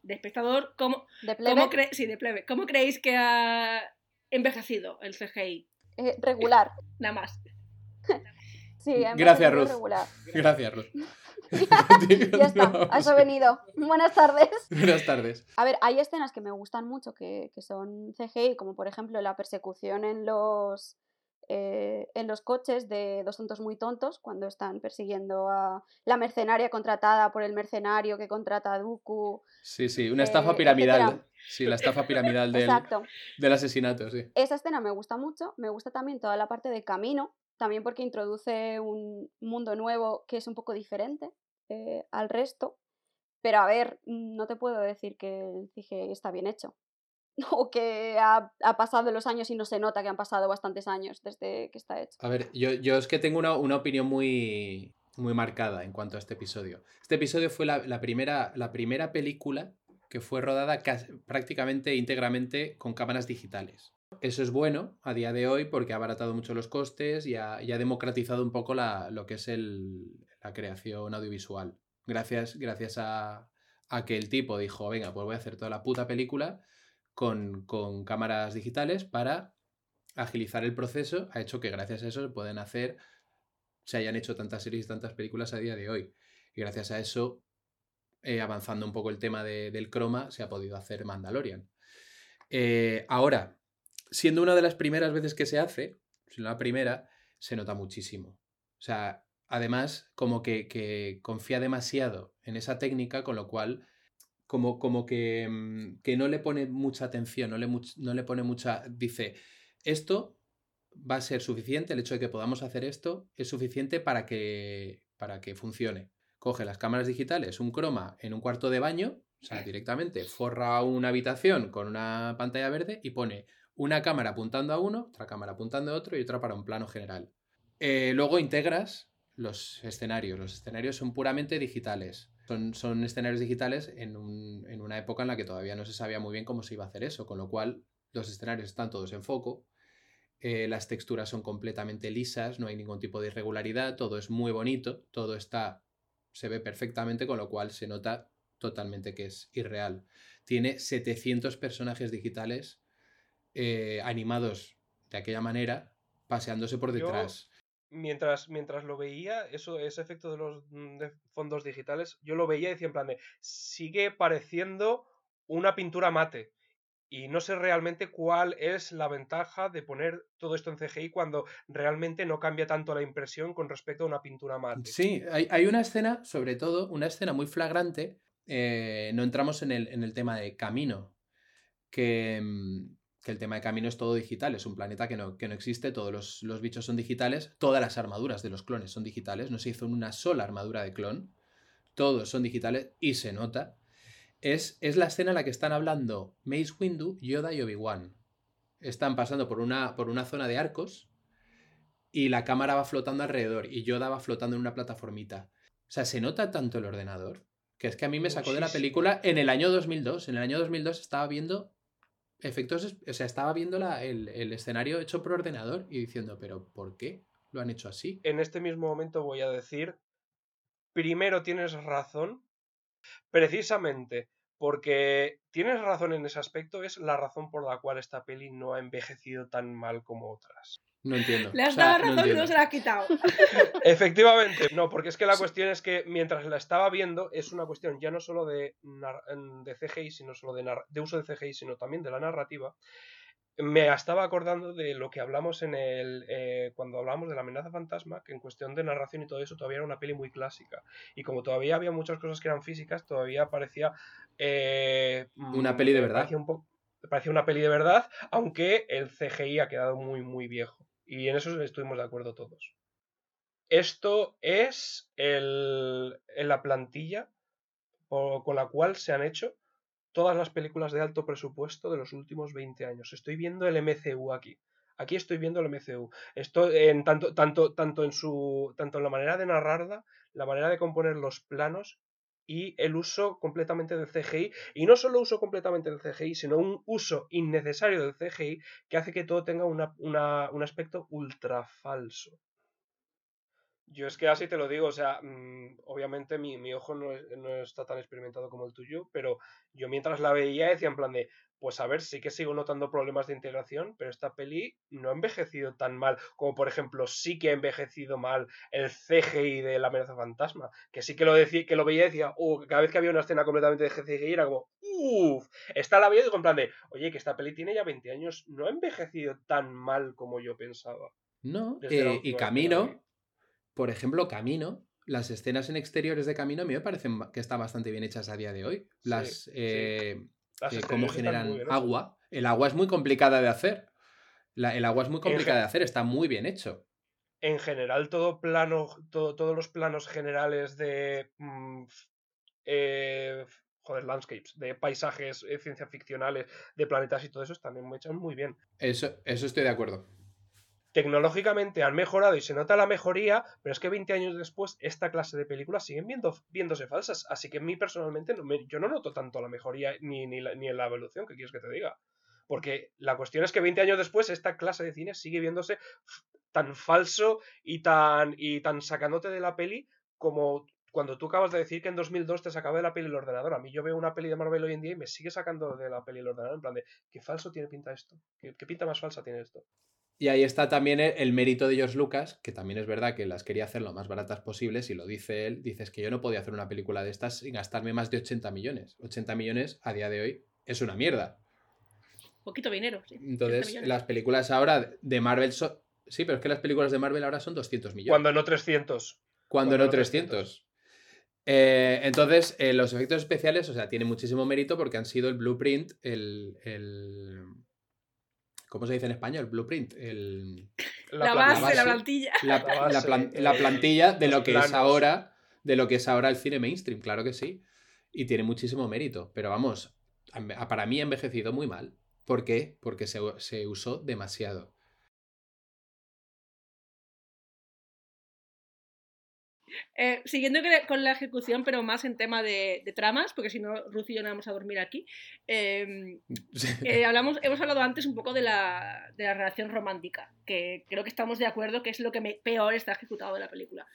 de espectador. ¿Cómo, De plebe, ¿Cómo, cre- sí, de plebe. ¿Cómo creéis que ha envejecido el CGI? eh, regular. Nada más. Sí, me Gracias, Ruth. Gracias, Ruth. ya está, he venido. Buenas tardes. Buenas tardes. A ver, hay escenas que me gustan mucho que, que son CGI, como por ejemplo la persecución en los, eh, en los coches de dos tontos muy tontos, cuando están persiguiendo a la mercenaria contratada por el mercenario que contrata a Dooku. Sí, sí, una estafa eh, piramidal. etcétera. Sí, la estafa piramidal del, del asesinato, sí. Esa escena me gusta mucho, me gusta también toda la parte de camino, también porque introduce un mundo nuevo que es un poco diferente eh, al resto. Pero a ver, no te puedo decir que el CGI está bien hecho. O que ha, ha pasado los años y no se nota que han pasado bastantes años desde que está hecho. A ver, yo, yo es que tengo una, una opinión muy, muy marcada en cuanto a este episodio. Este episodio fue la, la primera, la primera película que fue rodada cas- prácticamente íntegramente con cámaras digitales. Eso es bueno a día de hoy porque ha abaratado mucho los costes y ha, democratizado un poco la, lo que es la creación audiovisual. Gracias, gracias a, a que el tipo dijo, venga, pues voy a hacer toda la puta película con, con cámaras digitales para agilizar el proceso. Ha hecho que gracias a eso se pueden hacer, se hayan hecho tantas series y tantas películas a día de hoy. Y gracias a eso eh, avanzando un poco el tema de- del croma, se ha podido hacer Mandalorian. Eh, ahora, siendo una de las primeras veces que se hace, si no la primera, se nota muchísimo. O sea, además, como que, que confía demasiado en esa técnica, con lo cual, como, como que, mm, que no le pone mucha atención, no le, no le pone mucha... Dice, esto va a ser suficiente, el hecho de que podamos hacer esto es suficiente para que, para que funcione coge las cámaras digitales, un croma en un cuarto de baño, o sea, directamente forra una habitación con una pantalla verde y pone una cámara apuntando a uno, otra cámara apuntando a otro y otra para un plano general. Eh, luego integras los escenarios. Los escenarios son puramente digitales. Son, escenarios digitales en una época en la que todavía no se sabía muy bien cómo se iba a hacer eso, con lo cual los escenarios están todos en foco, eh, las texturas son completamente lisas, no hay ningún tipo de irregularidad, todo es muy bonito, todo está se ve perfectamente, con lo cual se nota totalmente que es irreal. Tiene 700 personajes digitales eh, animados de aquella manera, paseándose por Yo- detrás. Mientras, mientras lo veía, eso, ese efecto de los mm, de fondos digitales, yo lo veía y decía en plan de, sigue pareciendo una pintura mate. Y no sé realmente cuál es la ventaja de poner todo esto en CGI cuando realmente no cambia tanto la impresión con respecto a una pintura mate. Sí, hay, hay una escena, sobre todo, una escena muy flagrante. eh, no entramos en el, en el tema de camino, que, mm, que el tema de camino es todo digital, es un planeta que no, que no existe, todos los, los bichos son digitales, todas las armaduras de los clones son digitales, no se hizo una sola armadura de clon, todos son digitales y se nota. Es, es la escena en la que están hablando Mace Windu, Yoda y Obi-Wan. Están pasando por una, por una zona de arcos y la cámara va flotando alrededor y Yoda va flotando en una plataformita. O sea, se nota tanto el ordenador que es que a mí me sacó de la película en el año 2002. En el año 2002 estaba viendo efectos, o sea, estaba viendo la- el, el escenario hecho por ordenador y diciendo, pero ¿por qué lo han hecho así? En este mismo momento voy a decir, primero tienes razón, precisamente porque tienes razón en ese aspecto, es la razón por la cual esta peli no ha envejecido tan mal como otras. No entiendo. Le has O sea, dado no razón y entiendo. no se la has quitado. Efectivamente, no, porque es que la cuestión es que mientras la estaba viendo es una cuestión ya no solo de, de CGI, sino solo de, de uso de CGI, sino también de la narrativa. Me estaba acordando de lo que hablamos en el eh, cuando hablamos de la amenaza fantasma, que en cuestión de narración y todo eso todavía era una peli muy clásica. Y como todavía había muchas cosas que eran físicas, todavía parecía eh, Una mm, peli de verdad. Parecía, un parecía una peli de verdad, aunque el CGI ha quedado muy, muy viejo. Y en eso estuvimos de acuerdo todos. Esto es el, la plantilla con la cual se han hecho todas las películas de alto presupuesto de los últimos 20 años. Estoy viendo el MCU aquí. Aquí estoy viendo el MCU. Esto en tanto, tanto, tanto en su. tanto en la manera de narrarla, la manera de componer los planos y el uso completamente del CGI. Y no solo uso completamente del CGI, sino un uso innecesario del CGI que hace que todo tenga una- una- un aspecto ultra falso. Yo es que así te lo digo, o sea, mm, obviamente mi, mi ojo no, no está tan experimentado como el tuyo, pero yo mientras la veía decía en plan de, pues a ver, sí que sigo notando problemas de integración, pero esta peli no ha envejecido tan mal como por ejemplo sí que ha envejecido mal el CGI de la amenaza fantasma, que sí que lo decía, que lo veía y decía, uh, cada vez que había una escena completamente de CGI era como, uff, esta la veía y digo en plan de, oye, que esta peli tiene ya 20 años, no ha envejecido tan mal como yo pensaba. No, eh, y. Camino, por ejemplo, Camino, las escenas en exteriores de Camino a mí me parecen que están bastante bien hechas a día de hoy. Las, sí. eh, Las eh, cómo generan agua. El agua es muy complicada de hacer. La- el agua es muy complicada de hacer, está muy bien hecho. en general todo plano, todo- todos los planos generales de mm, eh, joder, landscapes, de paisajes ciencia ficcionales, de planetas y todo eso están hechos muy bien. Eso, eso estoy de acuerdo. Tecnológicamente han mejorado y se nota la mejoría, pero es que 20 años después esta clase de películas siguen viendo, viéndose falsas. Así que a mí personalmente yo no noto tanto la mejoría ni, ni, la, ni la evolución que quieres que te diga. Porque la cuestión es que 20 años después esta clase de cine sigue viéndose tan falso y tan, y tan sacándote de la peli como cuando tú acabas de decir que en 2002 te sacaba de la peli el ordenador. A mí yo veo una peli de Marvel hoy en día y me sigue sacando de la peli el ordenador en plan de qué falso tiene pinta esto, qué pinta más falsa tiene esto. Y ahí está también el, el mérito de George Lucas, que también es verdad que las quería hacer lo más baratas posibles, y lo dice él, dices que yo no podía hacer una película de estas sin gastarme más de 80 millones. 80 millones a día de hoy es una mierda. Poquito dinero. sí, 30 Entonces, las películas ahora de Marvel son... Sí, pero es que las películas de Marvel ahora son 200 millones. Cuando no 300. Cuando cuando no no 300. Eh, entonces, eh, los efectos especiales, o sea, tienen muchísimo mérito porque han sido el blueprint, el... el- ¿Cómo se dice en español? Blueprint. El, La, plantilla. base, la base. plantilla. la, La la base, plan- eh, la plantilla de lo que planos. es ahora de lo que es ahora el cine mainstream, claro que sí. Y tiene muchísimo mérito. Pero vamos, para mí ha envejecido muy mal. ¿Por qué? Porque se, se usó demasiado. Eh, siguiendo con la ejecución, pero más en tema de, de tramas, porque si no, Ruth y yo no vamos a dormir aquí. eh, eh, hablamos, hemos hablado antes un poco de la, de la relación romántica, que creo que estamos de acuerdo que es lo que me- peor está ejecutado de la película.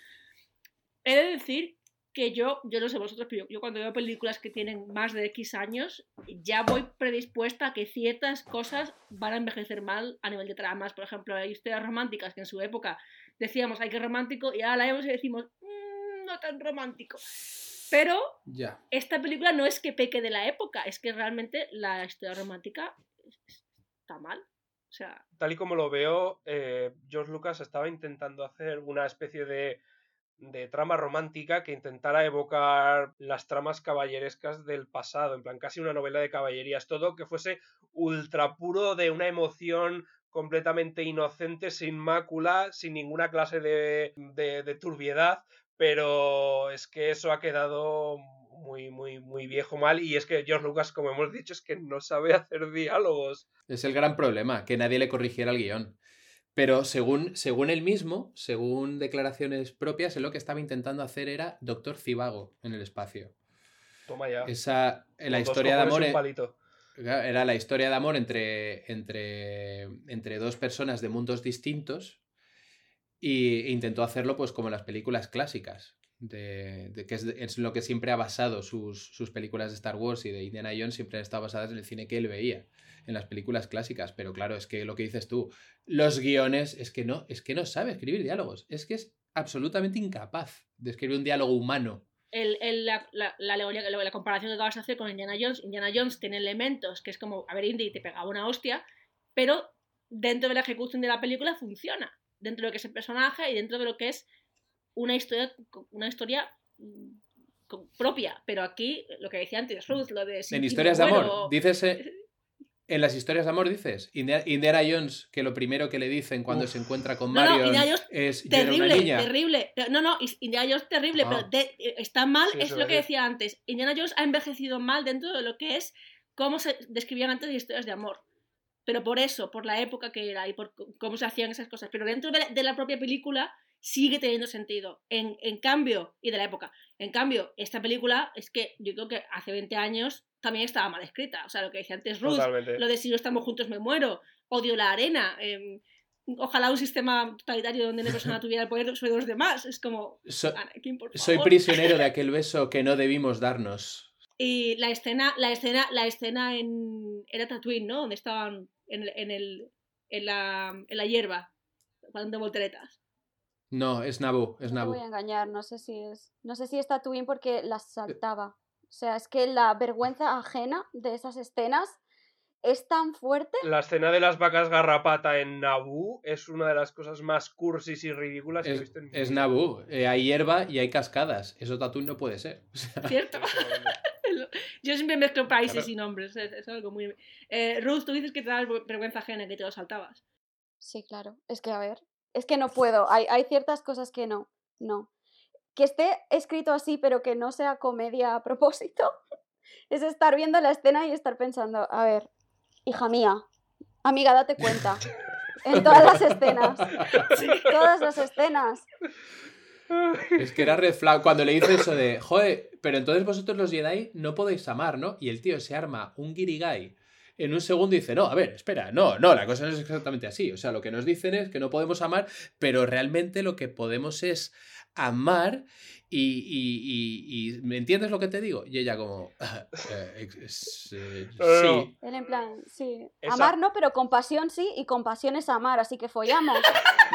He de decir que yo, yo no sé vosotros, pero yo, yo cuando veo películas que tienen más de X años, ya voy predispuesta a que ciertas cosas van a envejecer mal a nivel de tramas. Por ejemplo, hay historias románticas que en su época decíamos, ay, qué romántico, y ahora la vemos y decimos, "Mm, no tan romántico. Pero ya. esta película no es que peque de la época, es que realmente la historia romántica está mal. O sea, Tal y como lo veo, eh, George Lucas estaba intentando hacer una especie de, de trama romántica que intentara evocar las tramas caballerescas del pasado, en plan casi una novela de caballerías, todo que fuese ultra puro de una emoción completamente inocente, sin mácula, sin ninguna clase de, de, de turbiedad, pero es que eso ha quedado muy, muy, muy viejo mal y es que George Lucas, como hemos dicho, es que no sabe hacer diálogos. Es el gran problema, que nadie le corrigiera el guion. Pero según, según él mismo, según declaraciones propias, él lo que estaba intentando hacer era Doctor Cibago en el espacio. Toma ya. Esa, la Con dos historia de amor... Era la historia de amor entre, entre, entre dos personas de mundos distintos y intentó hacerlo pues como en las películas clásicas, de, que es, lo que siempre ha basado sus, sus películas de Star Wars y de Indiana Jones, siempre han estado basadas en el cine que él veía, en las películas clásicas. Pero claro, es que lo que dices tú, los guiones, es que no, es que no sabe escribir diálogos, es que es absolutamente incapaz de escribir un diálogo humano. el, el- la, la comparación que acabas de hacer con Indiana Jones, Indiana Jones tiene elementos que es como, a ver, Indy te pegaba una hostia, pero dentro de la ejecución de la película funciona, dentro de lo que es el personaje y dentro de lo que es una historia, una historia mm, propia. Pero aquí, lo que decía antes, Ruth, lo de... si En historias de amor, dices... eh, en las historias de amor dices, Indi- Indiana Jones, que lo primero que le dicen cuando Uf. se encuentra con No, no, Jones, es una Terrible, niña. terrible. No, no, Indiana Jones terrible, Ah. pero de- eh, está mal, Sí, es lo que decía antes. Indiana Jones ha envejecido mal dentro de lo que es cómo se describían antes las historias de amor. Pero por eso, por la época que era y por cómo se hacían esas cosas. Pero dentro de la, de la propia película sigue teniendo sentido. En, en cambio, y de la época, en cambio, esta película es que yo creo que hace 20 años también estaba mal escrita. O sea, lo que decía antes Ruth, Totalmente. lo de si no estamos juntos me muero, odio la arena. em, ojalá un sistema totalitario donde una persona tuviera el poder sobre los demás. Es como, So- Anakin, por soy prisionero de aquel beso que no debimos darnos. Y la escena, la escena, la escena en. Era Tatooine, ¿no? Donde estaban en, en, el, en, la, en la hierba, dando volteretas. No, es Naboo, es No te Naboo. voy a engañar, no sé si es. No sé si es Tatooine porque las saltaba. O sea, es que la vergüenza ajena de esas escenas es tan fuerte. La escena de las vacas garrapata en Naboo es una de las cosas más cursis y ridículas que he Es, visto en mi es vida. Naboo. Eh, hay hierba y hay cascadas. Eso Tatooine no puede ser. O sea, ¿Cierto? Yo siempre mezclo países Claro. y nombres, es, es algo muy... Eh, Ruth, tú dices que te da vergüenza ajena, que te lo saltabas. Sí, claro. Es que, a ver, es que no puedo. Hay, hay ciertas cosas que no. No. Que esté escrito así, pero que no sea comedia a propósito, es estar viendo la escena y estar pensando, a ver, hija mía, amiga, date cuenta. En todas las escenas. Todas las escenas. Es que era red flag cuando le dice eso de, joder, pero entonces vosotros los Jedi no podéis amar, ¿no? Y el tío se arma un guirigay en un segundo y dice, no, a ver, espera, no, no, la cosa no es exactamente así. O sea, lo que nos dicen es que no podemos amar, pero realmente lo que podemos es amar y, y- y- y- ¿me entiendes lo que te digo? Y ella como, "Ah, eh, eh, No, no, no. sí. Él en plan, sí. Esa- Amar no, pero compasión sí, y compasión es amar, así que follamos.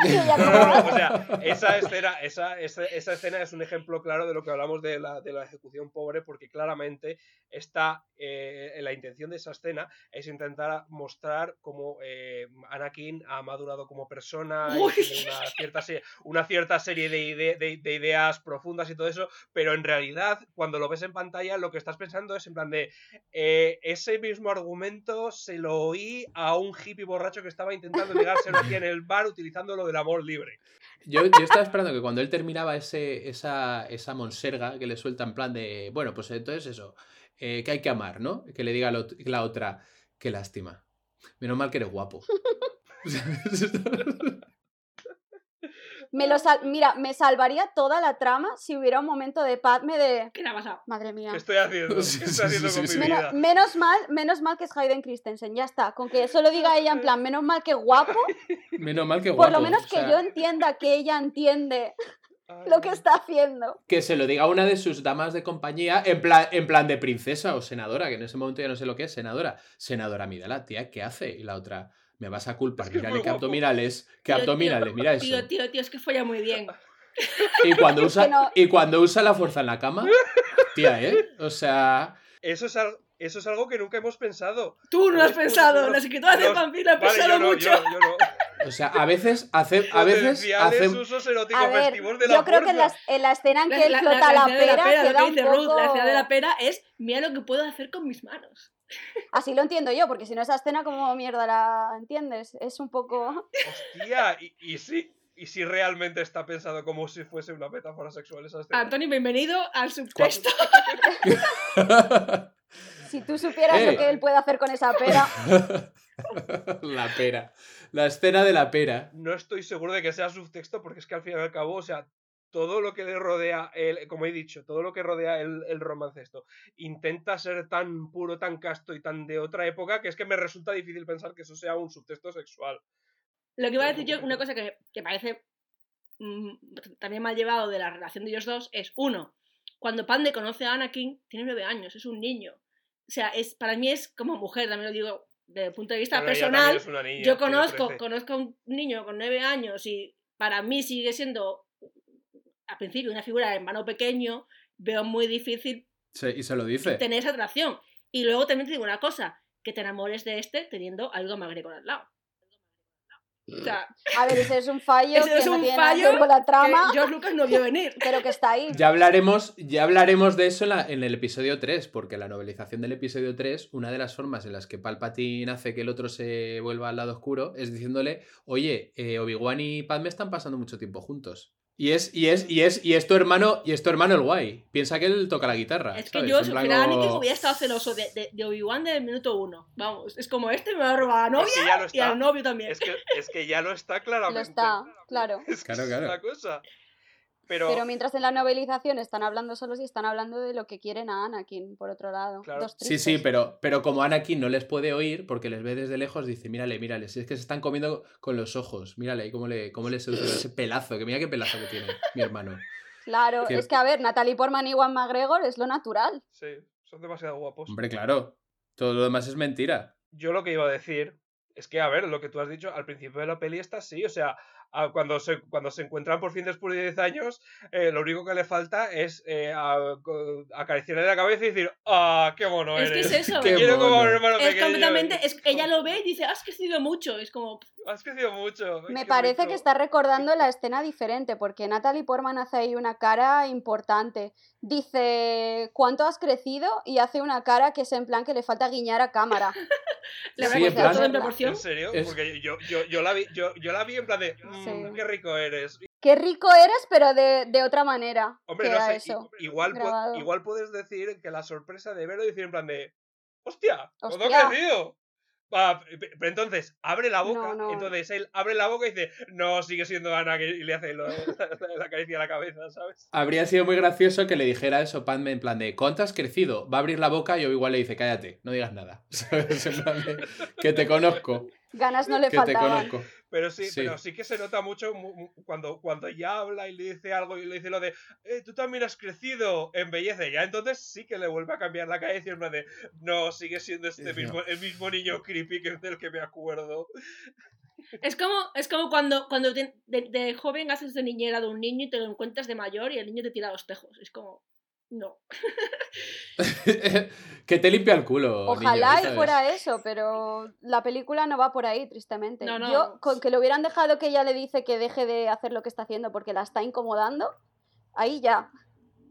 No, no, no, o sea, esa escena, esa, esa, esa escena es un ejemplo claro de lo que hablamos de la, de la ejecución pobre, porque claramente está eh, la intención de esa escena es intentar mostrar cómo eh, Anakin ha madurado como persona y Uy. tiene una cierta, se- una cierta serie de, ide- de- de ideas profundas y todo eso, pero en realidad cuando lo ves en pantalla lo que estás pensando es en plan de eh, ese mismo argumento se lo oí a un hippie borracho que estaba intentando ligárselo aquí en el bar utilizando lo del amor libre. Yo, yo estaba esperando que cuando él terminaba ese, esa, esa monserga que le suelta en plan de, bueno, pues entonces eso, eh, que hay que amar, ¿no? Que le diga la otra, qué lástima. Menos mal que eres guapo. me lo sal- Mira, me salvaría toda la trama si hubiera un momento de Padme de. ¿Qué le ha pasado? Madre mía. ¿Qué estoy haciendo? ¿Qué Sí, estoy sí, haciendo sí, con sí, mi sí. Menos, mal, menos mal que es Hayden Christensen, ya está. Con que eso lo diga ella en plan, menos mal que guapo, Menos mal que por guapo. lo menos o que sea, yo entienda que ella entiende Ay, lo que está haciendo. que se lo diga a una de sus damas de compañía en plan, en plan de princesa o senadora, que en ese momento ya no sé lo que es, senadora. Senadora, mírala, tía, ¿qué hace? Y la otra, me vas a culpar, Es que abdominales, qué Tío, abdominales, mira eso. Tío, tío, tío, es que folla muy bien. Y cuando usa, que no- y cuando usa la fuerza en la cama, tía, ¿eh? O sea, Eso es, al- eso es algo que nunca hemos pensado. Tú no lo has pensado, las escritoras de lo han Vale, pensado yo no, mucho. yo, yo no. o sea, a veces hace, a veces hace, usos eróticos festivos de la yo creo que en la, en la escena en La- que él la- flota la- la, escena de pera lo queda que un dice poco... Ruth, la escena de la pera es mira lo que puedo hacer con mis manos. Así lo entiendo yo, porque si no esa escena como mierda la entiendes, es un poco... Hostia, y, y si, y si realmente está pensado como si fuese una metáfora sexual esa escena. Antonio, bienvenido al subtexto. Si tú supieras Eh. lo que él puede hacer con esa pera... la pera. La escena de la pera. No estoy seguro de que sea subtexto porque es que al fin y al cabo, o sea, todo lo que le rodea, el, como he dicho, todo lo que rodea el, el romance esto, intenta ser tan puro, tan casto y tan de otra época que es que me resulta difícil pensar que eso sea un subtexto sexual. Lo que iba a decir yo, una cosa que, que parece mm, también mal llevado de la relación de ellos dos, es uno, cuando Pande conoce a Anakin, tiene nueve años, es un niño. O sea, es, para mí es como mujer, también lo digo desde el punto de vista Pero personal. niña, Yo conozco, 13. conozco a un niño con nueve años y para mí sigue siendo, al principio, una figura de hermano pequeño. Veo muy difícil Se- y se lo dice. tener esa atracción. Y luego también te digo una cosa, que te enamores de este teniendo a Ludo McGregor al lado. O sea, A ver, ese es un fallo Ese que es no un nada que fallo ver con la trama, que George Lucas no vio venir. pero que está ahí. Ya hablaremos, ya hablaremos de eso en, la- en el episodio 3, porque la novelización del episodio 3, una de las formas en las que Palpatine hace que el otro se vuelva al lado oscuro es diciéndole, oye, eh, Obi-Wan y Padme están pasando mucho tiempo juntos. Y es, y es, y es, y es tu hermano, y es tu hermano el guay. Piensa que él toca la guitarra. Es que ¿sabes? yo, En si plan fuera como- hubiera estado celoso de, de, de Obi-Wan desde el minuto uno. Vamos, es como este me va a robar a la novia Es que ya lo y al novio también. Es que, es que ya lo está claramente. Lo está, claro. Es que Claro, claro. Es la cosa. Pero, Pero mientras en la novelización están hablando solos y están hablando de lo que quieren a Anakin, por otro lado. Claro. Dos Sí, sí, pero, pero como Anakin no les puede oír porque les ve desde lejos, dice, mírale, mírale, si es que se están comiendo con los ojos, mírale ahí cómo le, cómo le seduce ese pelazo, que mira qué pelazo que tiene mi hermano. Claro, que- es que a ver, Natalie Portman y Juan McGregor es lo natural. sí, son demasiado guapos. Hombre, claro, todo lo demás es mentira. Yo lo que iba a decir es que, a ver, lo que tú has dicho al principio de la peli está así, o sea, a- cuando, se, cuando se encuentran por fin después de 10 años, eh, lo único que le falta es eh, acariciarle la cabeza y decir, ¡ah, qué mono Es que eres! es eso. Te quiero como un hermano Es pequeño. completamente. Es, ella lo ve y dice, has crecido mucho. Es como. Has crecido mucho. Me parece rico. que está recordando la escena diferente, porque Natalie Portman hace ahí una cara importante. Dice, ¿cuánto has crecido? Y hace una cara que es en plan que le falta guiñar a cámara. Le Sí, habrá en crecido todo en plan- proporción. ¿En serio? Es- Porque yo, yo, yo, la vi, yo, yo la vi en plan de, "Mm, Sí. qué rico eres. Qué rico eres, pero de, de otra manera. Hombre, no sé, eso. igual, igual puedes decir que la sorpresa de verlo y decir en plan de, ¡hostia! ¿Cuándo ha crecido? Pero entonces abre la boca, No, no. entonces él abre la boca y dice, no, sigue siendo Ana, que- y le hace lo- la, caricia a la cabeza, ¿sabes? Habría sido muy gracioso que le dijera eso Padme en plan de, ¿cuánto has crecido? Va a abrir la boca y yo igual le dice, cállate, no digas nada. ¿Sabes? En plan de, que te conozco, Ganas no le que te faltaban. conozco. Pero sí, Sí. pero sí que se nota mucho mu- mu- cuando, cuando ya habla y le dice algo y le dice lo de, eh, tú también has crecido, embellece. Ya entonces sí que le vuelve a cambiar la cara y plan de, no, sigue siendo este Sí, mismo, el mismo niño creepy que del que me acuerdo. Es como, es como cuando, cuando de, de- de joven haces de niñera de un niño y te lo encuentras de mayor y el niño te tira los tejos. Es como. No. que te limpia el culo. Ojalá y fuera eso, pero la película no va por ahí, tristemente. No, no. Yo, con que le hubieran dejado que ella le dice que deje de hacer lo que está haciendo porque la está incomodando, ahí ya,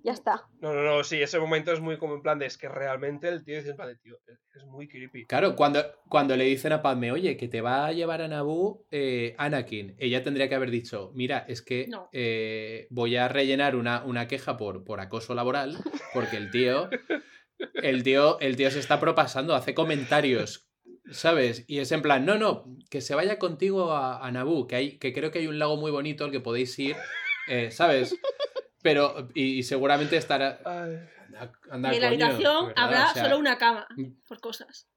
ya está. No, no, no, sí, ese momento es muy como en plan de, es que realmente el tío dice en plan de, tío, es muy creepy. Claro, cuando, cuando le dicen a Padme, oye, que te va a llevar a Naboo eh, Anakin, ella tendría que haber dicho, mira, es que No. eh, voy a rellenar una, una queja por, por acoso laboral, porque el tío, el tío, el tío se está propasando, hace comentarios, ¿sabes? Y es en plan, no, no, que se vaya contigo a, a Naboo, que, hay, que creo que hay un lago muy bonito al que podéis ir, eh, ¿sabes? Pero, y, y seguramente estará... Ay. Anda, anda, y en la coño, habitación ¿verdad? habrá O sea, solo una cama. Mm. Por cosas.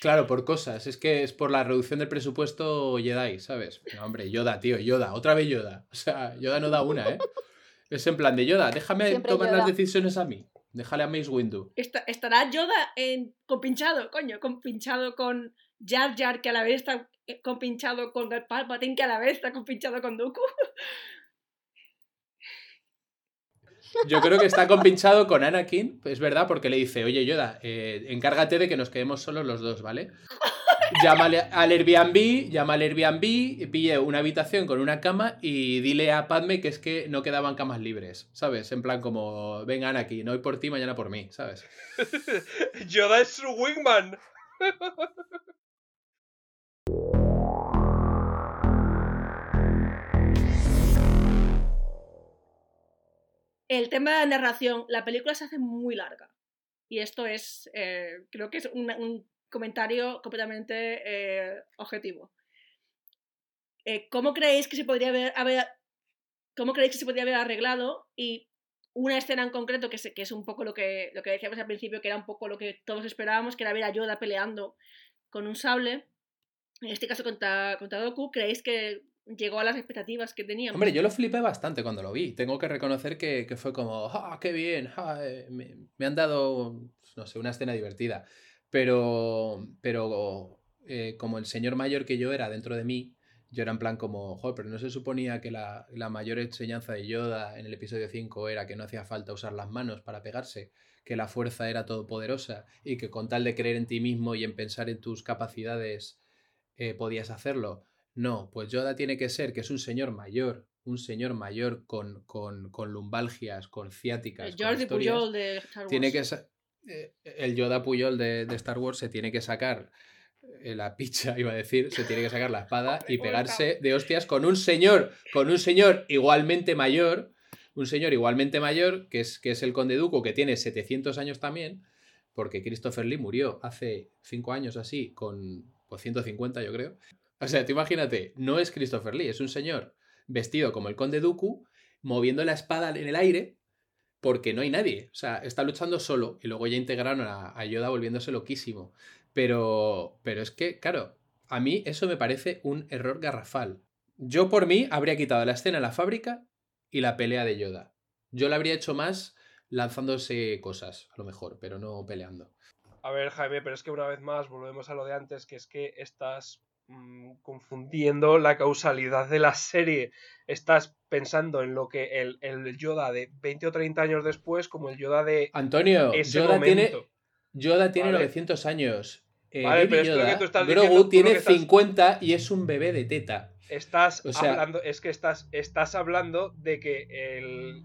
Claro, por cosas. Es que es por la reducción del presupuesto Jedi, ¿sabes? No, hombre, Yoda, tío, Yoda. Otra vez Yoda. O sea, Yoda no da una, ¿eh? Es en plan de Yoda, déjame Siempre tomar las Yoda. decisiones a mí. Déjale a Mace Windu. Esta- estará Yoda en, compinchado, coño, compinchado con Jar Jar, que a la vez está eh, compinchado con Palpatine, que a la vez está compinchado con Dooku. Yo creo que está compinchado con Anakin, es verdad, porque le dice, oye Yoda, eh, encárgate de que nos quedemos solos los dos, ¿vale? Llámale al Airbnb, llama al Airbnb, pille una habitación con una cama y dile a Padme que es que no quedaban camas libres, ¿sabes? En plan como, venga Anakin, hoy por ti, mañana por mí, ¿sabes? Yoda es su wingman. El tema de la narración, la película se hace muy larga. Y esto es, eh, creo que es un, comentario completamente eh, objetivo. Eh, ¿Cómo creéis que se podría haber, cómo creéis que se podría haber arreglado? Y una escena en concreto, que, que es un poco lo que, lo que decíamos al principio, que era un poco lo que todos esperábamos, que era ver a Yoda peleando con un sable, en este caso contra, contra Doku, ¿creéis que llegó a las expectativas que teníamos? Hombre, yo lo flipé bastante cuando lo vi. Tengo que reconocer que, que fue como, ¡ah, qué bien! eh, me, me han dado, no sé, una escena divertida. Pero, pero eh, como el señor mayor que yo era dentro de mí, yo era en plan como, joder, pero no se suponía que la, la mayor enseñanza de Yoda en el episodio 5 era que no hacía falta usar las manos para pegarse, que la fuerza era todopoderosa y que con tal de creer en ti mismo y en pensar en tus capacidades eh, podías hacerlo. No, pues Yoda tiene que ser que es un señor mayor, un señor mayor con, con, con lumbalgias, con ciáticas. El con Jordi historias. Pujol de Star Wars. Tiene que eh, el Yoda Puyol de, de Star Wars se tiene que sacar eh, la picha, iba a decir, se tiene que sacar la espada y pegarse de hostias con un señor, con un señor igualmente mayor, un señor igualmente mayor, que es, que es el Conde Duco, que tiene 700 años también, porque Christopher Lee murió hace 5 años así, con pues, 150 yo creo. O sea, tú imagínate, no es Christopher Lee, es un señor vestido como el Conde Dooku moviendo la espada en el aire porque no hay nadie. O sea, está luchando solo y luego ya integraron a, Yoda volviéndose loquísimo. Pero, pero es que, claro, a mí eso me parece un error garrafal. Yo por mí habría quitado la escena en la fábrica y la pelea de Yoda. Yo la habría hecho más lanzándose cosas, a lo mejor, pero no peleando. A ver, Jaime, pero es que una vez más volvemos a lo de antes, que es que estás mm, confundiendo la causalidad de la serie. Estás pensando en lo que el, el Yoda de 20 o 30 años después como el Yoda de Antonio, ese Yoda tiene, momento. Yoda tiene Vale. 900 años. Eh, Vale, pero es que Yoda, tú estás Grogu diciendo, tiene que estás- 50 y es un bebé de teta. Estás O sea- hablando, es que estás, estás hablando de que el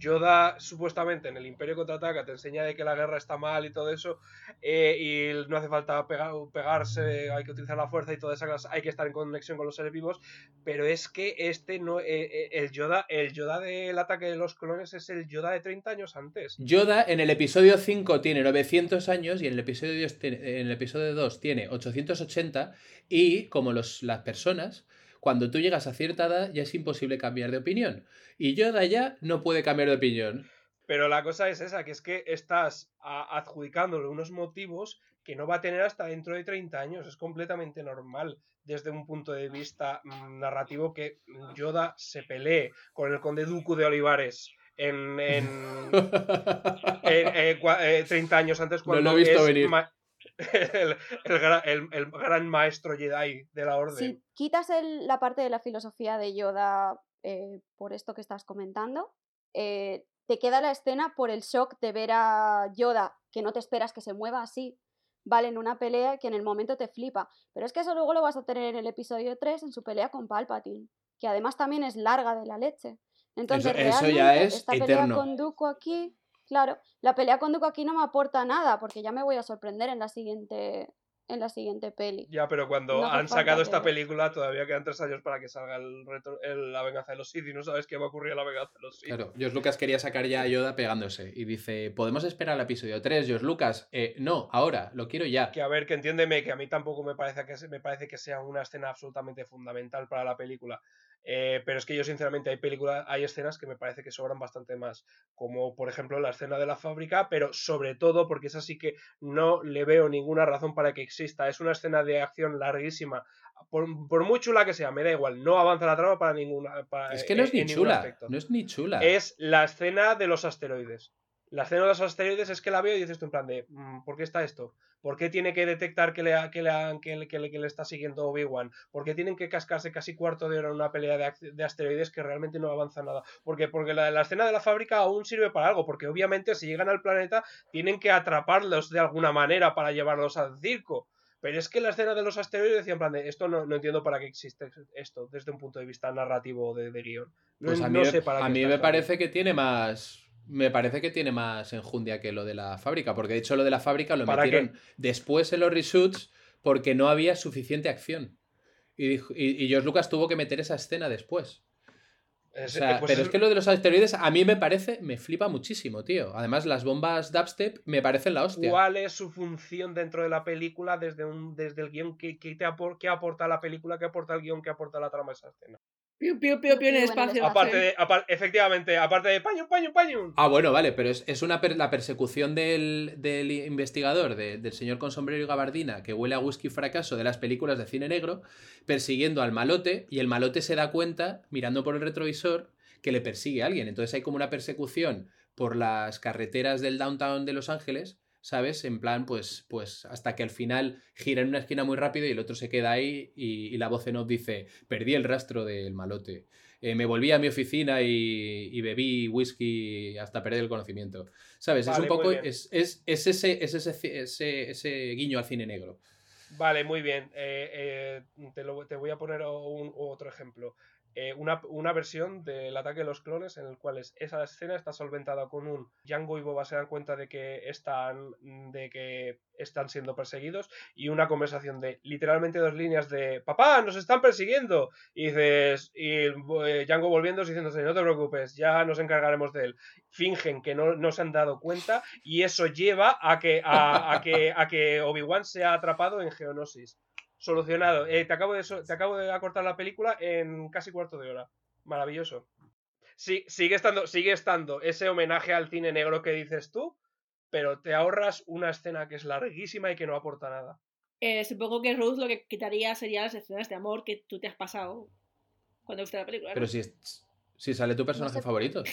Yoda supuestamente en el Imperio contraataca te enseña de que la guerra está mal y todo eso eh, y no hace falta pegar- pegarse, hay que utilizar la fuerza y toda esa clase, hay que estar en conexión con los seres vivos, pero es que este no, eh, eh, el Yoda, el Yoda del ataque de los clones es el Yoda de 30 años antes. Yoda en el episodio 5 tiene 900 años y en el episodio 2 tiene, en el episodio 2 tiene 880 y como los, las personas, cuando tú llegas a cierta edad ya es imposible cambiar de opinión. Y Yoda ya no puede cambiar de opinión. Pero la cosa es esa, que es que estás adjudicándole unos motivos que no va a tener hasta dentro de 30 años. Es completamente normal desde un punto de vista mm, narrativo que Yoda se pelee con el conde Dooku de Olivares en, en, en- eh, cua- eh, 30 años antes cuando lo he visto es venir. ma- el, el gra- el- el gran maestro Jedi de la orden. Si quitas el- la parte de la filosofía de Yoda eh, por esto que estás comentando, eh, te queda la escena por el shock de ver a Yoda, que no te esperas que se mueva así, vale, en una pelea que en el momento te flipa. Pero es que eso luego lo vas a tener en el episodio 3, en su pelea con Palpatine, que además también es larga de la leche. Entonces, eso ya realmente, es esta pelea eterno. con Dooku aquí, claro, la pelea con Dooku aquí no me aporta nada, porque ya me voy a sorprender en la siguiente, en la siguiente peli. Ya, pero cuando No han sacado esta película todavía quedan tres años para que salga el retro- el- la venganza de los Sith y no sabes qué va a ocurrir en la venganza de los Sith. Claro, George Lucas quería sacar ya a Yoda pegándose y dice, ¿podemos esperar al episodio 3, George Lucas? "Eh, no, ahora, lo quiero ya. Que a ver, que entiéndeme, que a mí tampoco me parece que, se- me parece que sea una escena absolutamente fundamental para la película. Eh, pero es que yo, sinceramente, hay películas, hay escenas que me parece que sobran bastante más. Como por ejemplo la escena de la fábrica, pero sobre todo porque es así que no le veo ninguna razón para que exista. Es una escena de acción larguísima. Por, por muy chula que sea, me da igual. No avanza la trama para ninguna. para- Es que no es en- ni chula, no es ni chula. es la escena de los asteroides. La escena de los asteroides es que la veo y dices tú en plan de, mm, ¿por qué está esto? ¿Por qué tiene que detectar que le, ha- que le, que le, que le- que le está siguiendo Obi-Wan? ¿Por qué tienen que cascarse casi cuarto de hora en una pelea de, asteroides que realmente no avanza nada? Porque, porque la, la escena de la fábrica aún sirve para algo, porque obviamente si llegan al planeta tienen que atraparlos de alguna manera para llevarlos al circo. Pero es que la escena de los asteroides decía en plan de, esto no, no entiendo para qué existe esto desde un punto de vista narrativo de, de guion. No, Pues a mí, no sé para a mí me parece que tiene más. Me parece que tiene más enjundia que lo de la fábrica. Porque de hecho lo de la fábrica lo ¿Para metieron después en los reshoots porque no había suficiente acción. Y, dijo- y, y George Lucas tuvo que meter esa escena después. O Es- sea, pues pero es- es que lo de los asteroides a mí me parece, me flipa muchísimo, tío. Además, las bombas dubstep me parecen la hostia. ¿Cuál es su función dentro de la película desde, un, desde el guion? ¿Qué, qué te apor- qué aporta la película? ¿Qué aporta el guion? ¿Qué aporta la trama de esa escena? Piu, piu, piu, piu en el espacio. Aparte de, apar- efectivamente, aparte de paño, paño, paño. Ah, bueno, vale, pero es, es una per- la persecución del, del investigador, de- del señor con sombrero y gabardina, que huele a whisky fracaso de las películas de cine negro, persiguiendo al malote, y el malote se da cuenta, mirando por el retrovisor, que le persigue a alguien. Entonces hay como una persecución por las carreteras del downtown de Los Ángeles, ¿sabes? En plan, pues, pues hasta que al final gira en una esquina muy rápido y el otro se queda ahí y, y la voz en off dice, perdí el rastro del malote. Eh, me volví a mi oficina y, y bebí whisky hasta perder el conocimiento. ¿Sabes? es un poco. Es, es, es ese, es ese, ese, ese guiño al cine negro. Vale, muy bien. Eh, eh, te, lo- te voy a poner un- otro ejemplo. Eh, una, una versión del ataque de los clones en el cual es- esa escena está solventada con un Django y Boba se dan cuenta de que están de que están siendo perseguidos y una conversación de literalmente dos líneas de papá nos están persiguiendo y dices y eh, Django volviendo diciéndose no te preocupes ya nos encargaremos de él fingen que no, no se han dado cuenta y eso lleva a que a, que a que Obi Wan sea atrapado en Geonosis Solucionado. Eh, te, acabo de, so- te acabo de acortar la película en casi cuarto de hora. Maravilloso. sí, sigue, estando, sigue estando ese homenaje al cine negro que dices tú, pero te ahorras una escena que es larguísima y que no aporta nada. Eh, supongo que Ruth lo que quitaría serían las escenas de amor que tú te has pasado cuando viste la película. ¿no? Pero si, es- si sale tu personaje sé. favorito.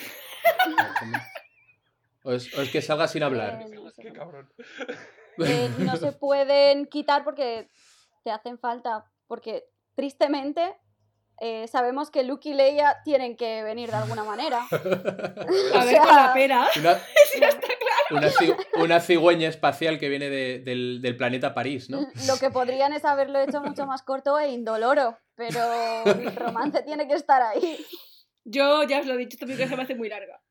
O es, o es que salga sin hablar. Eh, no sé Qué cabrón. Eh, no se pueden quitar porque te hacen falta. Porque tristemente eh, sabemos que Luke y Leia tienen que venir de alguna manera. A o ver, sea, con la pera. Una, una, ci- una cigüeña espacial que viene de- del, del planeta París, ¿no? Lo que podrían es haberlo hecho mucho más corto e indoloro. Pero el romance tiene que estar ahí. Yo ya os lo he dicho, esta película se me hace muy larga.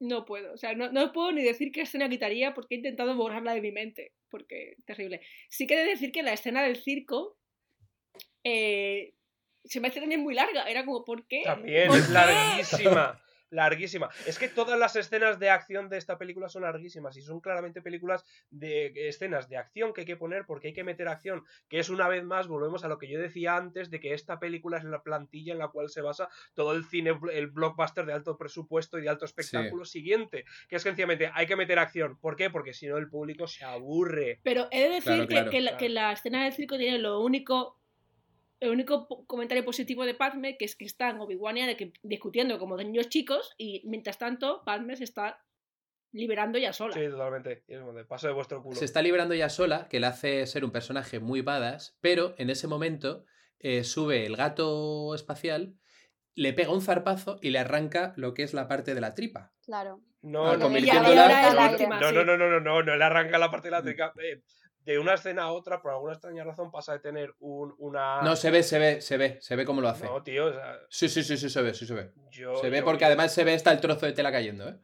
No puedo, o sea, no, no puedo ni decir qué escena quitaría porque he intentado borrarla de mi mente, porque terrible. Sí que he de decir que la escena del circo eh, se me hace también muy larga, era como, ¿por qué? También ¿Por es qué? larguísima. Larguísima. Es que todas las escenas de acción de esta película son larguísimas y son claramente películas de escenas de acción que hay que poner porque hay que meter acción, que es una vez más, volvemos a lo que yo decía antes de que esta película es la plantilla en la cual se basa todo el cine, el blockbuster de alto presupuesto y de alto espectáculo siguiente, que es sencillamente hay que meter acción. ¿Por qué? Porque si no el público se aburre. Pero he de decir Claro, que, claro, que la, claro. que la escena del circo tiene lo único el único comentario positivo de Padme, que es que están Obi-Wan y Anakin discutiendo como de niños chicos y mientras tanto Padme se está liberando ya sola. Sí, totalmente. Y es como de paso de vuestro culo. Se está liberando ya sola, que le hace ser un personaje muy badass, pero en ese momento eh, sube el gato espacial, le pega un zarpazo y le arranca lo que es la parte de la tripa. Claro. No, no, convirtiéndola- no, no, no, no, no, no, no, no, no le arranca la parte de la tripa. Eh, De una escena a otra, por alguna extraña razón, pasa de tener un, una. No, se ve, se ve, se ve, se ve cómo lo hace. No, tío, o sea, Sí, sí, sí, sí, se ve, sí, se ve. yo. Se ve yo- porque además se ve hasta el trozo de tela cayendo, ¿eh?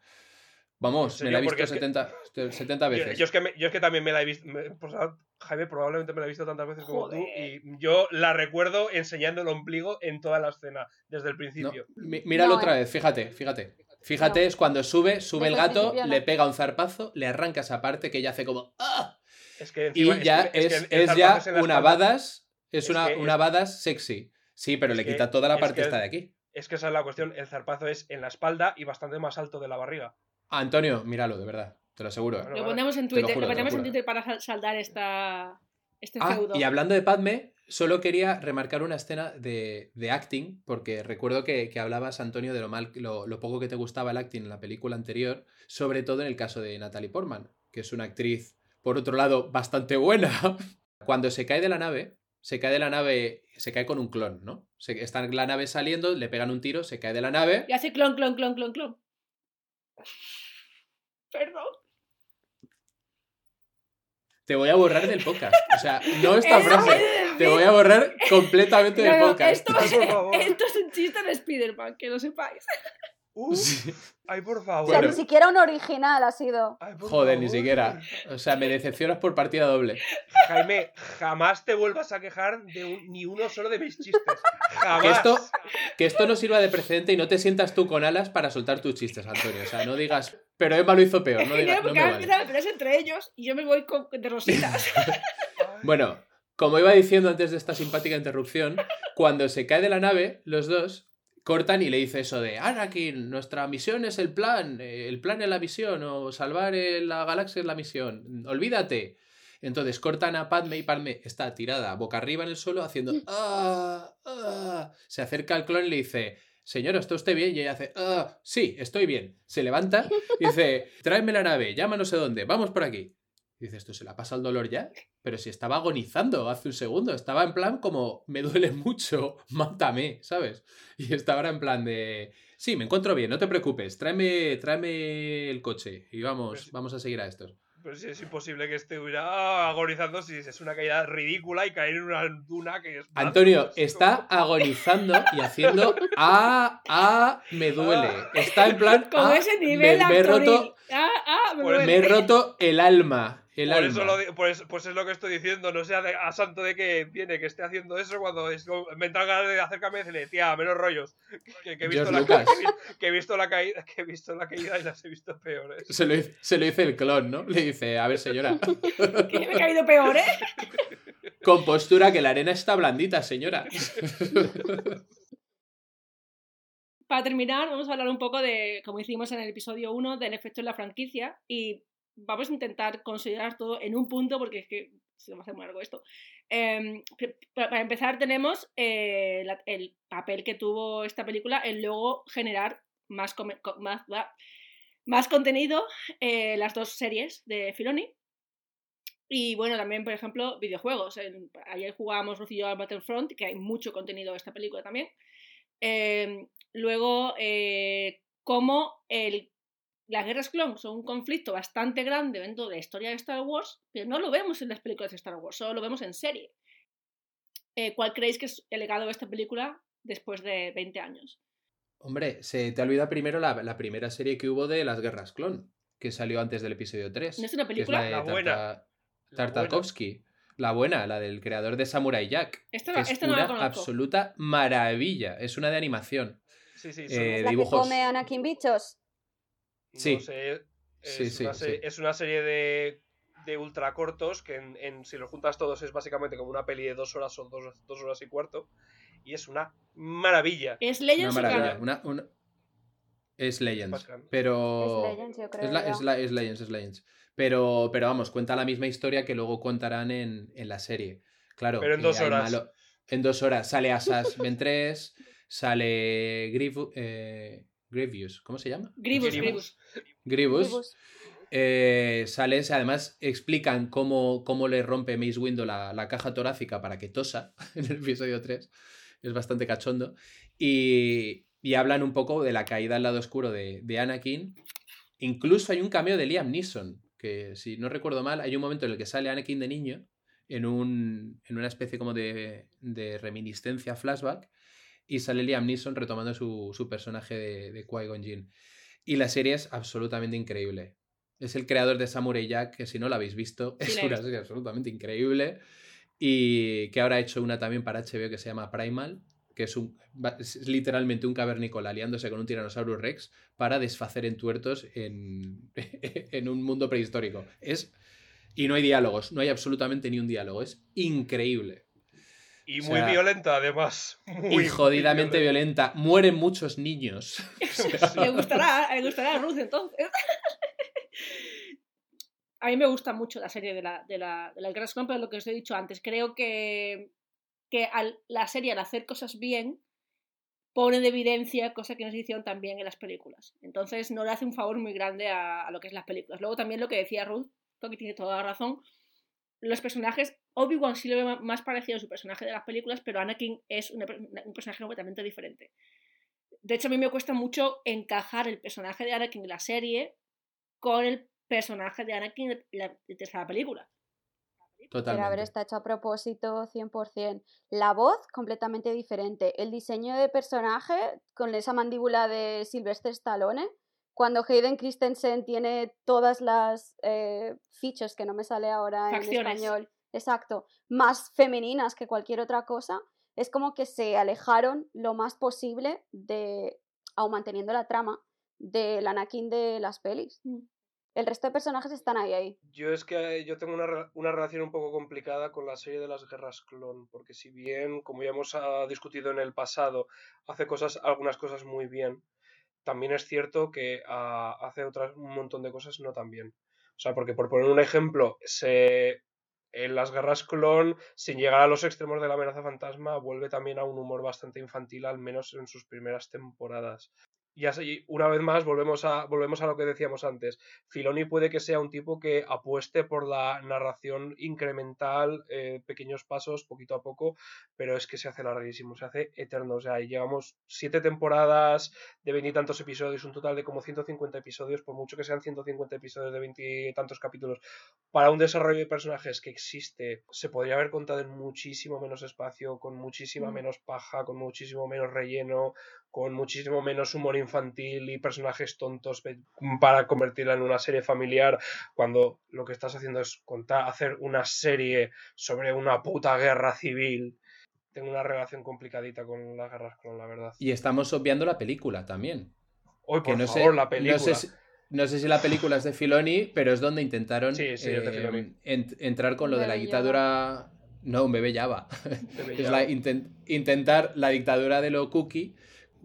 Vamos, ¿En me la he visto Porque es que- 70, 70 Yo, veces. yo es que me- yo es que también me la he visto. me- pues, Jaime, probablemente me la he visto tantas veces como tú. Y yo la recuerdo enseñando el ombligo en toda la escena, desde el No, principio. mi- míralo No, otra eh. vez, fíjate, fíjate. Fíjate, No. es cuando sube, sube el Desde el gato, no. le pega un zarpazo, le arranca esa parte que ella hace como ¡Ah! Es que Y encima- ya que- es, que es ya es una badass, es, Es una, que una es- badass sexy. Sí, pero es le que- quita toda la es parte que- esta de aquí. Es que esa es la cuestión. El zarpazo es en la espalda y bastante más alto de la barriga. Antonio, míralo, de verdad, te lo aseguro. Bueno, Lo ponemos en lo Twitter, juro, lo ponemos en. Twitter para sal- saldar esta, este Ah, feudo. y hablando de Padme, solo quería remarcar una escena de, de acting, porque recuerdo que, que hablabas, Antonio, de lo, mal, lo, lo poco que te gustaba el acting en la película anterior, sobre todo en el caso de Natalie Portman, que es una actriz, por otro lado, bastante buena. Cuando se cae de la nave, se cae de la nave, se cae con un clon, ¿no? Se, está en la nave saliendo, le pegan un tiro, se cae de la nave. Y hace clon, clon, clon, clon, clon. Perdón. Te voy a borrar del podcast. O sea, no esta frase. Te voy a borrar completamente del No, podcast. esto, favor. esto es un chiste de Spider-Man, que lo sepáis. Uh, Sí. Ay, por O favor. sea, Bueno. ni siquiera un original ha sido. Ay, Joder, ni siquiera. O sea, me decepcionas por partida doble. Jaime, jamás te vuelvas a quejar de un- ni uno solo de mis chistes. Jamás. Que esto, que esto no sirva de precedente y no te sientas tú con alas para soltar tus chistes, Antonio. O sea, no digas, pero Emma lo hizo peor. No, que digas, no, no porque me ahora vale. a entre ellos y yo me voy con, de rositas. Bueno, como iba diciendo antes de esta simpática interrupción, cuando se cae de la nave, los dos cortan y le dice eso de Anakin, nuestra misión es el plan, eh, el plan es la misión, o salvar la galaxia es la misión, olvídate. Entonces cortan a Padme y Padme está tirada boca arriba en el suelo haciendo "Ah, ah". Se acerca al clon y le dice, señora, ¿está usted bien? Y ella hace, "Ah, sí, estoy bien. Se levanta y dice, tráeme la nave, llama no sé dónde, vamos por aquí. Y dices, ¿esto se la pasa el dolor ya? Pero si estaba agonizando hace un segundo, estaba en plan como, me duele mucho, mátame, ¿sabes? Y estaba ahora en plan de, sí, me encuentro bien, no te preocupes, tráeme, tráeme el coche y vamos, Pues- vamos a seguir a estos. Pero si es imposible que estuviera agonizando si es una caída ridícula y caer en una duna que es. Antonio es está agonizando y haciendo, ah, ah, me duele. Está en plan, Con "Ah, ese nivel me, me he roto, Ah, ah, me he roto el alma. El Por alma. eso lo di- por eso- pues es lo que estoy diciendo, no sea de- a santo de que viene, que esté haciendo eso cuando es, como- me entra ganas de acercarme y decirle, tía, menos rollos. Que, que he visto la, Lucas. que he vi- que he visto la caída, que he visto la caída y las he visto peores. Se lo, dice- se lo dice el clon, ¿no? Le dice, a ver señora, Que me he caído peor, ¿eh? con postura que la arena está blandita, señora. para terminar, vamos a hablar un poco de, como hicimos en el episodio 1, del efecto en la franquicia y vamos a intentar considerar todo en un punto porque es que se me hace muy largo esto. Em, para empezar, tenemos eh, el papel que tuvo esta película en luego generar más, más, más contenido, eh, las dos series de Filoni. Y bueno, también, por ejemplo, videojuegos. Ayer jugábamos yo al Battlefront, que hay mucho contenido de esta película también. Eh, luego, eh, cómo el, las guerras clon son un conflicto bastante grande dentro de la historia de Star Wars, pero no lo vemos en las películas de Star Wars, solo lo vemos en serie. Eh, ¿Cuál creéis que es el legado de esta película después de 20 años? Hombre, se te olvida primero la, la primera serie que hubo de las guerras clon, que salió antes del episodio 3. ¿No es una que es película? la de La buena. Tarta- Tartakovsky. La buena, la del creador de Samurai Jack. Esta, que es esta no la una absoluta maravilla. Es una de animación. Sí, sí, Eh, son- ¿Es la dibujos. que come Anakin Bichos? No sí. sé, es, Sí, sí, una serie, sí. es una serie de, de ultracortos que en, en- si los juntas todos es básicamente como una peli de dos horas o dos, dos horas y cuarto. Y es una maravilla. ¿Es Una Legends maravilla. Una- una- Es Legends. Pero. Es Legends, yo creo. Es, la- es la- es Legends, es Legends. Pero, pero vamos, cuenta la misma historia que luego contarán en, en la serie. Claro. Pero en dos horas. malo- En dos horas. Sale Asas Ventress, sale Grievous, eh, Grievous, ¿cómo se llama? Grievous, Grievous. Grievous. Eh, sale, además explican cómo, cómo le rompe Mace Windu la, la caja torácica para que tosa en el episodio 3. Es bastante cachondo. Y, y hablan un poco de la caída al lado oscuro de, de Anakin. Incluso hay un cameo de Liam Neeson, que si no recuerdo mal, hay un momento en el que sale Anakin de niño en, un, en una especie como de, de reminiscencia flashback y sale Liam Neeson retomando su, su personaje de, de Qui-Gon Jinn. Y la serie es absolutamente increíble. Es el creador de Samurai Jack, que si no la habéis visto, Sí, es una serie absolutamente increíble. Y que ahora ha hecho una también para HBO que se llama Primal, que es, un, es literalmente un cavernícola aliándose con un Tyrannosaurus Rex para desfacer entuertos en, en un mundo prehistórico. Es. Y no hay diálogos, no hay absolutamente ni un diálogo. Es increíble. Y O muy sea, violenta, además. Y Muy, muy jodidamente violenta. Mueren muchos niños. Le gustará, le gustará a Ruth entonces. A mí me gusta mucho la serie de la, de la, de la pero lo que os he dicho antes, creo que, que al- la serie al hacer cosas bien pone de evidencia cosas que nos hicieron también en las películas. Entonces no le hace un favor muy grande a, a lo que es las películas. Luego también lo que decía Ruth, que tiene toda la razón, los personajes, Obi-Wan sí lo ve más parecido a su personaje de las películas, pero Anakin es una un personaje completamente diferente. De hecho, a mí me cuesta mucho encajar el personaje de Anakin de la serie con el personaje de Anakin de la, la película. Pero a ver, Totalmente. está hecho a propósito 100%. La voz, completamente diferente. El diseño de personaje, con esa mandíbula de Sylvester Stallone. Cuando Hayden Christensen tiene todas las eh, features, que no me sale ahora en Facciones. español, exacto, más femeninas que cualquier otra cosa, es como que se alejaron lo más posible de, aun manteniendo la trama, del Anakin de las pelis. Mm. El resto de personajes están ahí, ahí. Yo es que yo tengo una, una relación un poco complicada con la serie de las guerras clon, porque si bien, como ya hemos ah, discutido en el pasado, hace cosas, algunas cosas muy bien, también es cierto que ah, hace otras un montón de cosas no tan bien. O sea, porque por poner un ejemplo, se en las guerras clon, sin llegar a los extremos de la amenaza fantasma, vuelve también a un humor bastante infantil, al menos en sus primeras temporadas. Y así, una vez más, volvemos a, volvemos a lo que decíamos antes. Filoni puede que sea un tipo que apueste por la narración incremental, eh, pequeños pasos, poquito a poco, pero es que se hace larguísimo, se hace eterno. O sea, llevamos siete temporadas de veintitantos episodios, un total de como 150 episodios, por mucho que sean 150 episodios de veintitantos capítulos, para un desarrollo de personajes que existe, se podría haber contado en muchísimo menos espacio, con muchísima Mm. menos paja, con muchísimo menos relleno, con muchísimo menos humor infantil y personajes tontos para convertirla en una serie familiar cuando lo que estás haciendo es contar hacer una serie sobre una puta guerra civil tengo una relación complicadita con las guerras con la verdad Y estamos obviando la película también. hoy Que por no favor sé, la película No sé, si, no sé si la película es de Filoni, pero es donde intentaron Sí, sí, es de eh, ent- entrar con lo de la dictadura. No, un bebé Java. Bebé es la inten- intentar la dictadura de lo cookie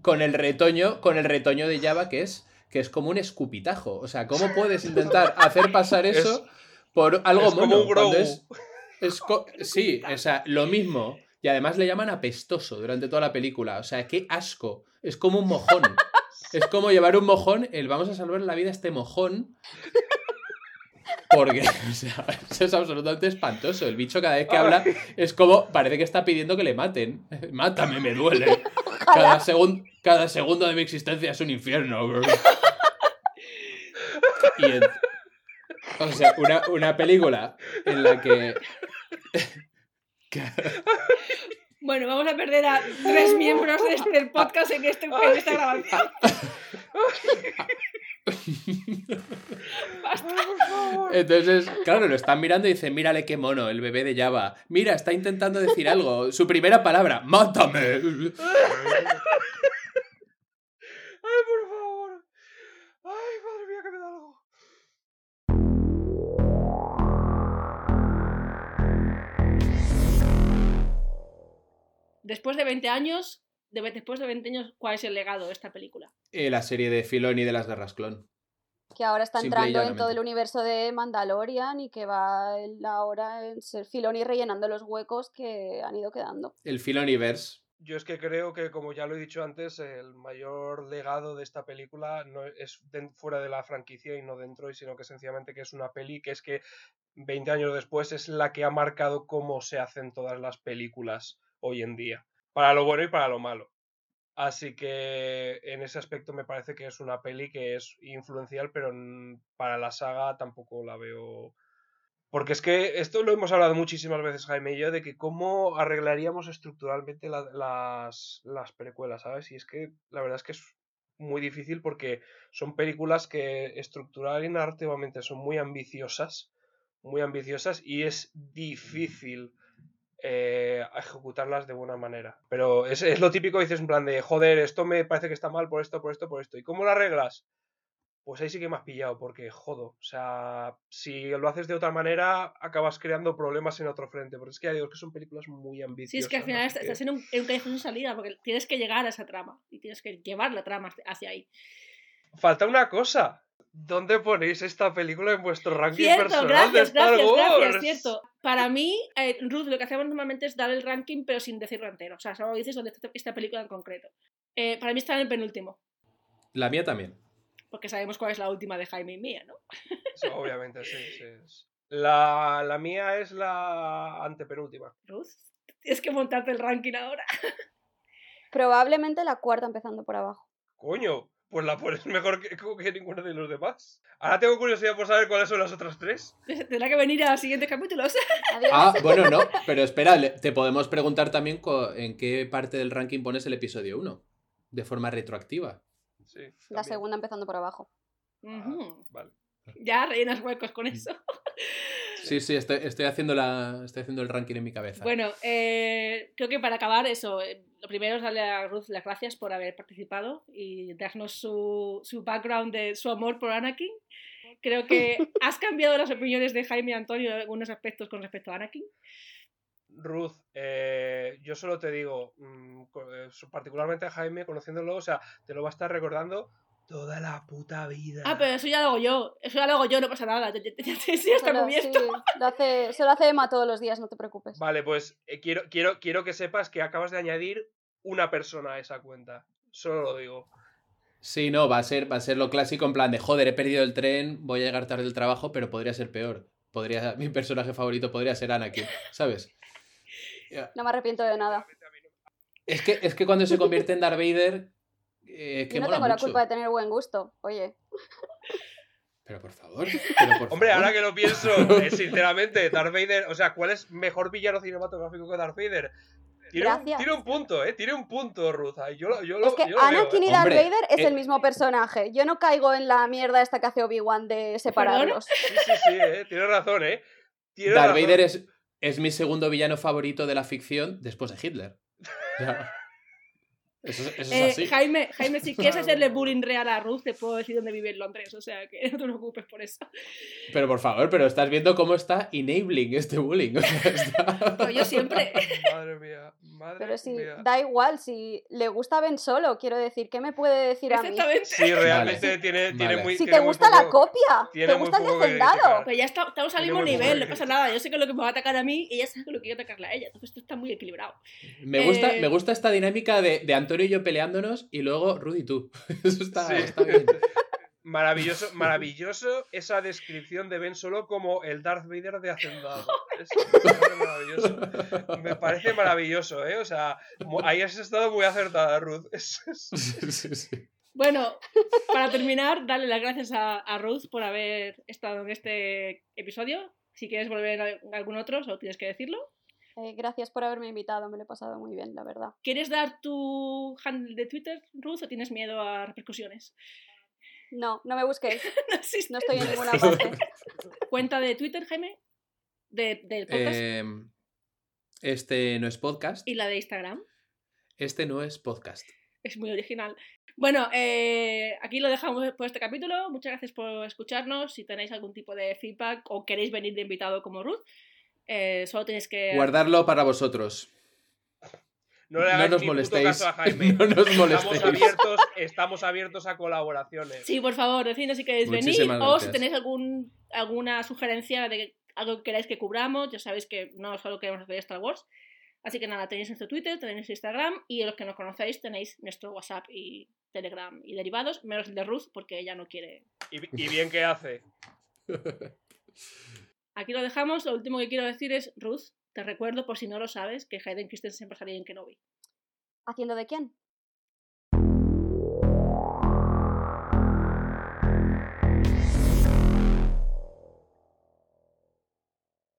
con el retoño, con el retoño de Java que es que es como un escupitajo. O sea, ¿cómo puedes intentar hacer pasar Es- eso por algo es como mono? un es- es co- sí, o sea, lo mismo. Y además le llaman apestoso durante toda la película. O sea, qué asco. Es como un mojón. Es como llevar un mojón, el vamos a salvar la vida a este mojón. Porque, o sea, eso es absolutamente espantoso. El bicho cada vez que habla es como, parece que está pidiendo que le maten. Mátame, me duele. Cada, segun- cada segundo de mi existencia es un infierno. bro. Y en- o sea, una, una película en la que... Bueno, vamos a perder a tres miembros de este podcast en, este, en esta grabación. Ay, por favor. Entonces, claro, lo están mirando y dicen, mírale qué mono, el bebé de Java. Mira, está intentando decir algo. Su primera palabra, mátame. Después de 20 años, de, después de 20 años, ¿cuál es el legado de esta película? Eh, la serie de Filoni de las Guerras Clon. Que ahora está entrando en todo el universo de Mandalorian y que va ahora en ser Filoni rellenando los huecos que han ido quedando. El Filoniverse. Yo es que creo que, como ya lo he dicho antes, el mayor legado de esta película no es fuera de la franquicia y no dentro, y sino que sencillamente que es una peli que es que 20 años después es la que ha marcado cómo se hacen todas las películas hoy en día, para lo bueno y para lo malo. Así que en ese aspecto me parece que es una peli que es influencial, pero para la saga tampoco la veo porque es que esto lo hemos hablado muchísimas veces, Jaime y yo, de que cómo arreglaríamos estructuralmente la- las, las precuelas, ¿sabes? Y es que la verdad es que es muy difícil porque son películas que estructural y narrativamente son muy ambiciosas, muy ambiciosas, y es difícil eh, ejecutarlas de buena manera. Pero es, es lo típico, dices en plan de, joder, esto me parece que está mal por esto, por esto, por esto. ¿Y cómo lo arreglas? Pues ahí sí que me has pillado, porque jodo. O sea, si lo haces de otra manera, acabas creando problemas en otro frente. Porque es que ya digo que son películas muy ambiciosas. Sí, es que al final estás que- en un, en un callejón sin salida, porque tienes que llegar a esa trama y tienes que llevar la trama hacia ahí. Falta una cosa. ¿Dónde ponéis esta película en vuestro ranking Cierto, personal de gracias, Star gracias, Wars? gracias, cierto. Para mí, eh, Ruth, lo que hacemos normalmente es dar el ranking, pero sin decirlo entero. O sea, solo dices dónde está esta película en concreto. Eh, para mí está en el penúltimo, La mía también. porque sabemos cuál es la última de Jaime y mía, ¿no? Sí, obviamente, sí, sí. sí. La, la mía es la antepenúltima. Ruth, tienes que montarte el ranking ahora. Probablemente la cuarta empezando por abajo. Coño, pues la pones mejor que, que ninguno de los demás. Ahora tengo curiosidad por saber cuáles son las otras tres. Tendrá que venir a los siguientes capítulos. Ah, bueno, no, pero espera, te podemos preguntar también en qué parte del ranking pones el episodio 1, de forma retroactiva. Sí, la segunda empezando por abajo. Ah, vale. Ya rellenas huecos con eso. Sí, sí, estoy, estoy haciendo, la, estoy haciendo el ranking en mi cabeza. Bueno, eh, creo que para acabar eso, eh, lo primero es darle a Ruth las gracias por haber participado y darnos su, su background de su amor por Anakin. Creo que has cambiado las opiniones de Jaime y Antonio en algunos aspectos con respecto a Anakin. Ruth, eh, yo solo te digo, mm, particularmente a Jaime, conociéndolo, o sea, te lo va a estar recordando toda la puta vida. Ah, pero eso ya lo hago yo. Eso ya lo hago yo, no pasa nada. Ya, ya- ya- ya está Solo- cubierto. sí, lo hace, se lo hace Emma todos los días, no te preocupes. Vale, pues eh, quiero, quiero, quiero que sepas que acabas de añadir una persona a esa cuenta. Solo lo digo. Sí, no, va a ser, va a ser lo clásico en plan de joder, he perdido el tren, voy a llegar tarde del trabajo, pero podría ser peor. Podría, mi personaje favorito podría ser Anakin, ¿sabes? Ya. No me arrepiento de nada. Es que, es que cuando se convierte en Darth Vader, eh, que Yo no mola tengo la culpa de tener buen gusto. Oye, Pero por favor, pero por Hombre, favor. ahora que lo pienso, eh, sinceramente, Darth Vader, o sea, ¿cuál es mejor villano cinematográfico que Darth Vader? Tiene un, tiene punto, ¿eh? Tiene un punto, Ruth. ahí Yo, yo lo, es que yo lo veo, Anakin ¿eh? y Darth Hombre, Vader es eh, el mismo personaje. Yo no caigo en la mierda esta que hace Obi-Wan de separarlos. Sí, sí, sí, ¿eh? Tienes razón, ¿eh? Darth razón. Vader es, es mi segundo villano favorito de la ficción después de Hitler. O sea, Eso, es- eso Eh, así. Jaime, Jaime, si quieres hacerle bullying real a Ruth, te puedo decir dónde vive en Londres, o sea que no te preocupes por eso. Pero por favor, pero estás viendo cómo está enabling este bullying. O sea, está- Pero yo siempre. Madre mía, madre Pero si mía. da igual, si le gusta Ben Solo, quiero decir, ¿qué me puede decir a mí? Exactamente. Sí, realmente tiene, tiene Vale. muy. Si tiene te muy gusta la poco- copia, tiene te gusta el hacendado. Pero ya está- estamos al Tiene mismo nivel, no pasa nada. Yo sé que lo que me va a atacar a mí y ella sabe que lo que quiero atacarle a ella. Entonces esto está muy equilibrado. Me gusta, Eh, me gusta esta dinámica de, de Antonio y yo peleándonos y luego Rudy y tú. Eso está, Sí. está bien. Maravilloso, maravilloso esa descripción de Ben Solo como el Darth Vader de Hacendado. Es, me parece maravilloso. Me parece maravilloso, ¿eh? O sea, ahí has estado muy acertada, Ruth. Es- es- Sí, sí. Bueno, para terminar, darle las gracias a, a Ruth por haber estado en este episodio. Si quieres volver a algún otro, solo tienes que decirlo. Eh, gracias por haberme invitado, me lo he pasado muy bien, la verdad. ¿Quieres dar tu handle de Twitter, Ruth, o tienes miedo a repercusiones? No, no me busquéis, No no estoy en ninguna parte. ¿Cuenta de Twitter, Jaime? De, del podcast. Eh, este no es podcast. Y la de Instagram. Este no es podcast. Es muy original. Bueno, eh, aquí lo dejamos por este capítulo. Muchas gracias por escucharnos. Si tenéis algún tipo de feedback o queréis venir de invitado como Ruth, eh, solo tenéis que... Guardarlo para vosotros. No le No hagáis nos ni puto molestéis. caso a Jaime. No nos Estamos molestéis. abiertos, estamos abiertos a colaboraciones. Sí, por favor, decidnos si queréis venir o si tenéis algún, alguna sugerencia de algo que queráis que cubramos. Ya sabéis que no solo queremos hacer Star Wars. Así que nada, tenéis nuestro Twitter, tenéis nuestro Instagram y los que nos conocéis tenéis nuestro WhatsApp y Telegram y derivados, menos el de Ruth porque ella no quiere. Y, y bien que hace. Aquí lo dejamos. Lo último que quiero decir es, Ruth, te recuerdo por si no lo sabes, que Hayden Christensen pasaría en Kenobi. ¿Haciendo de quién?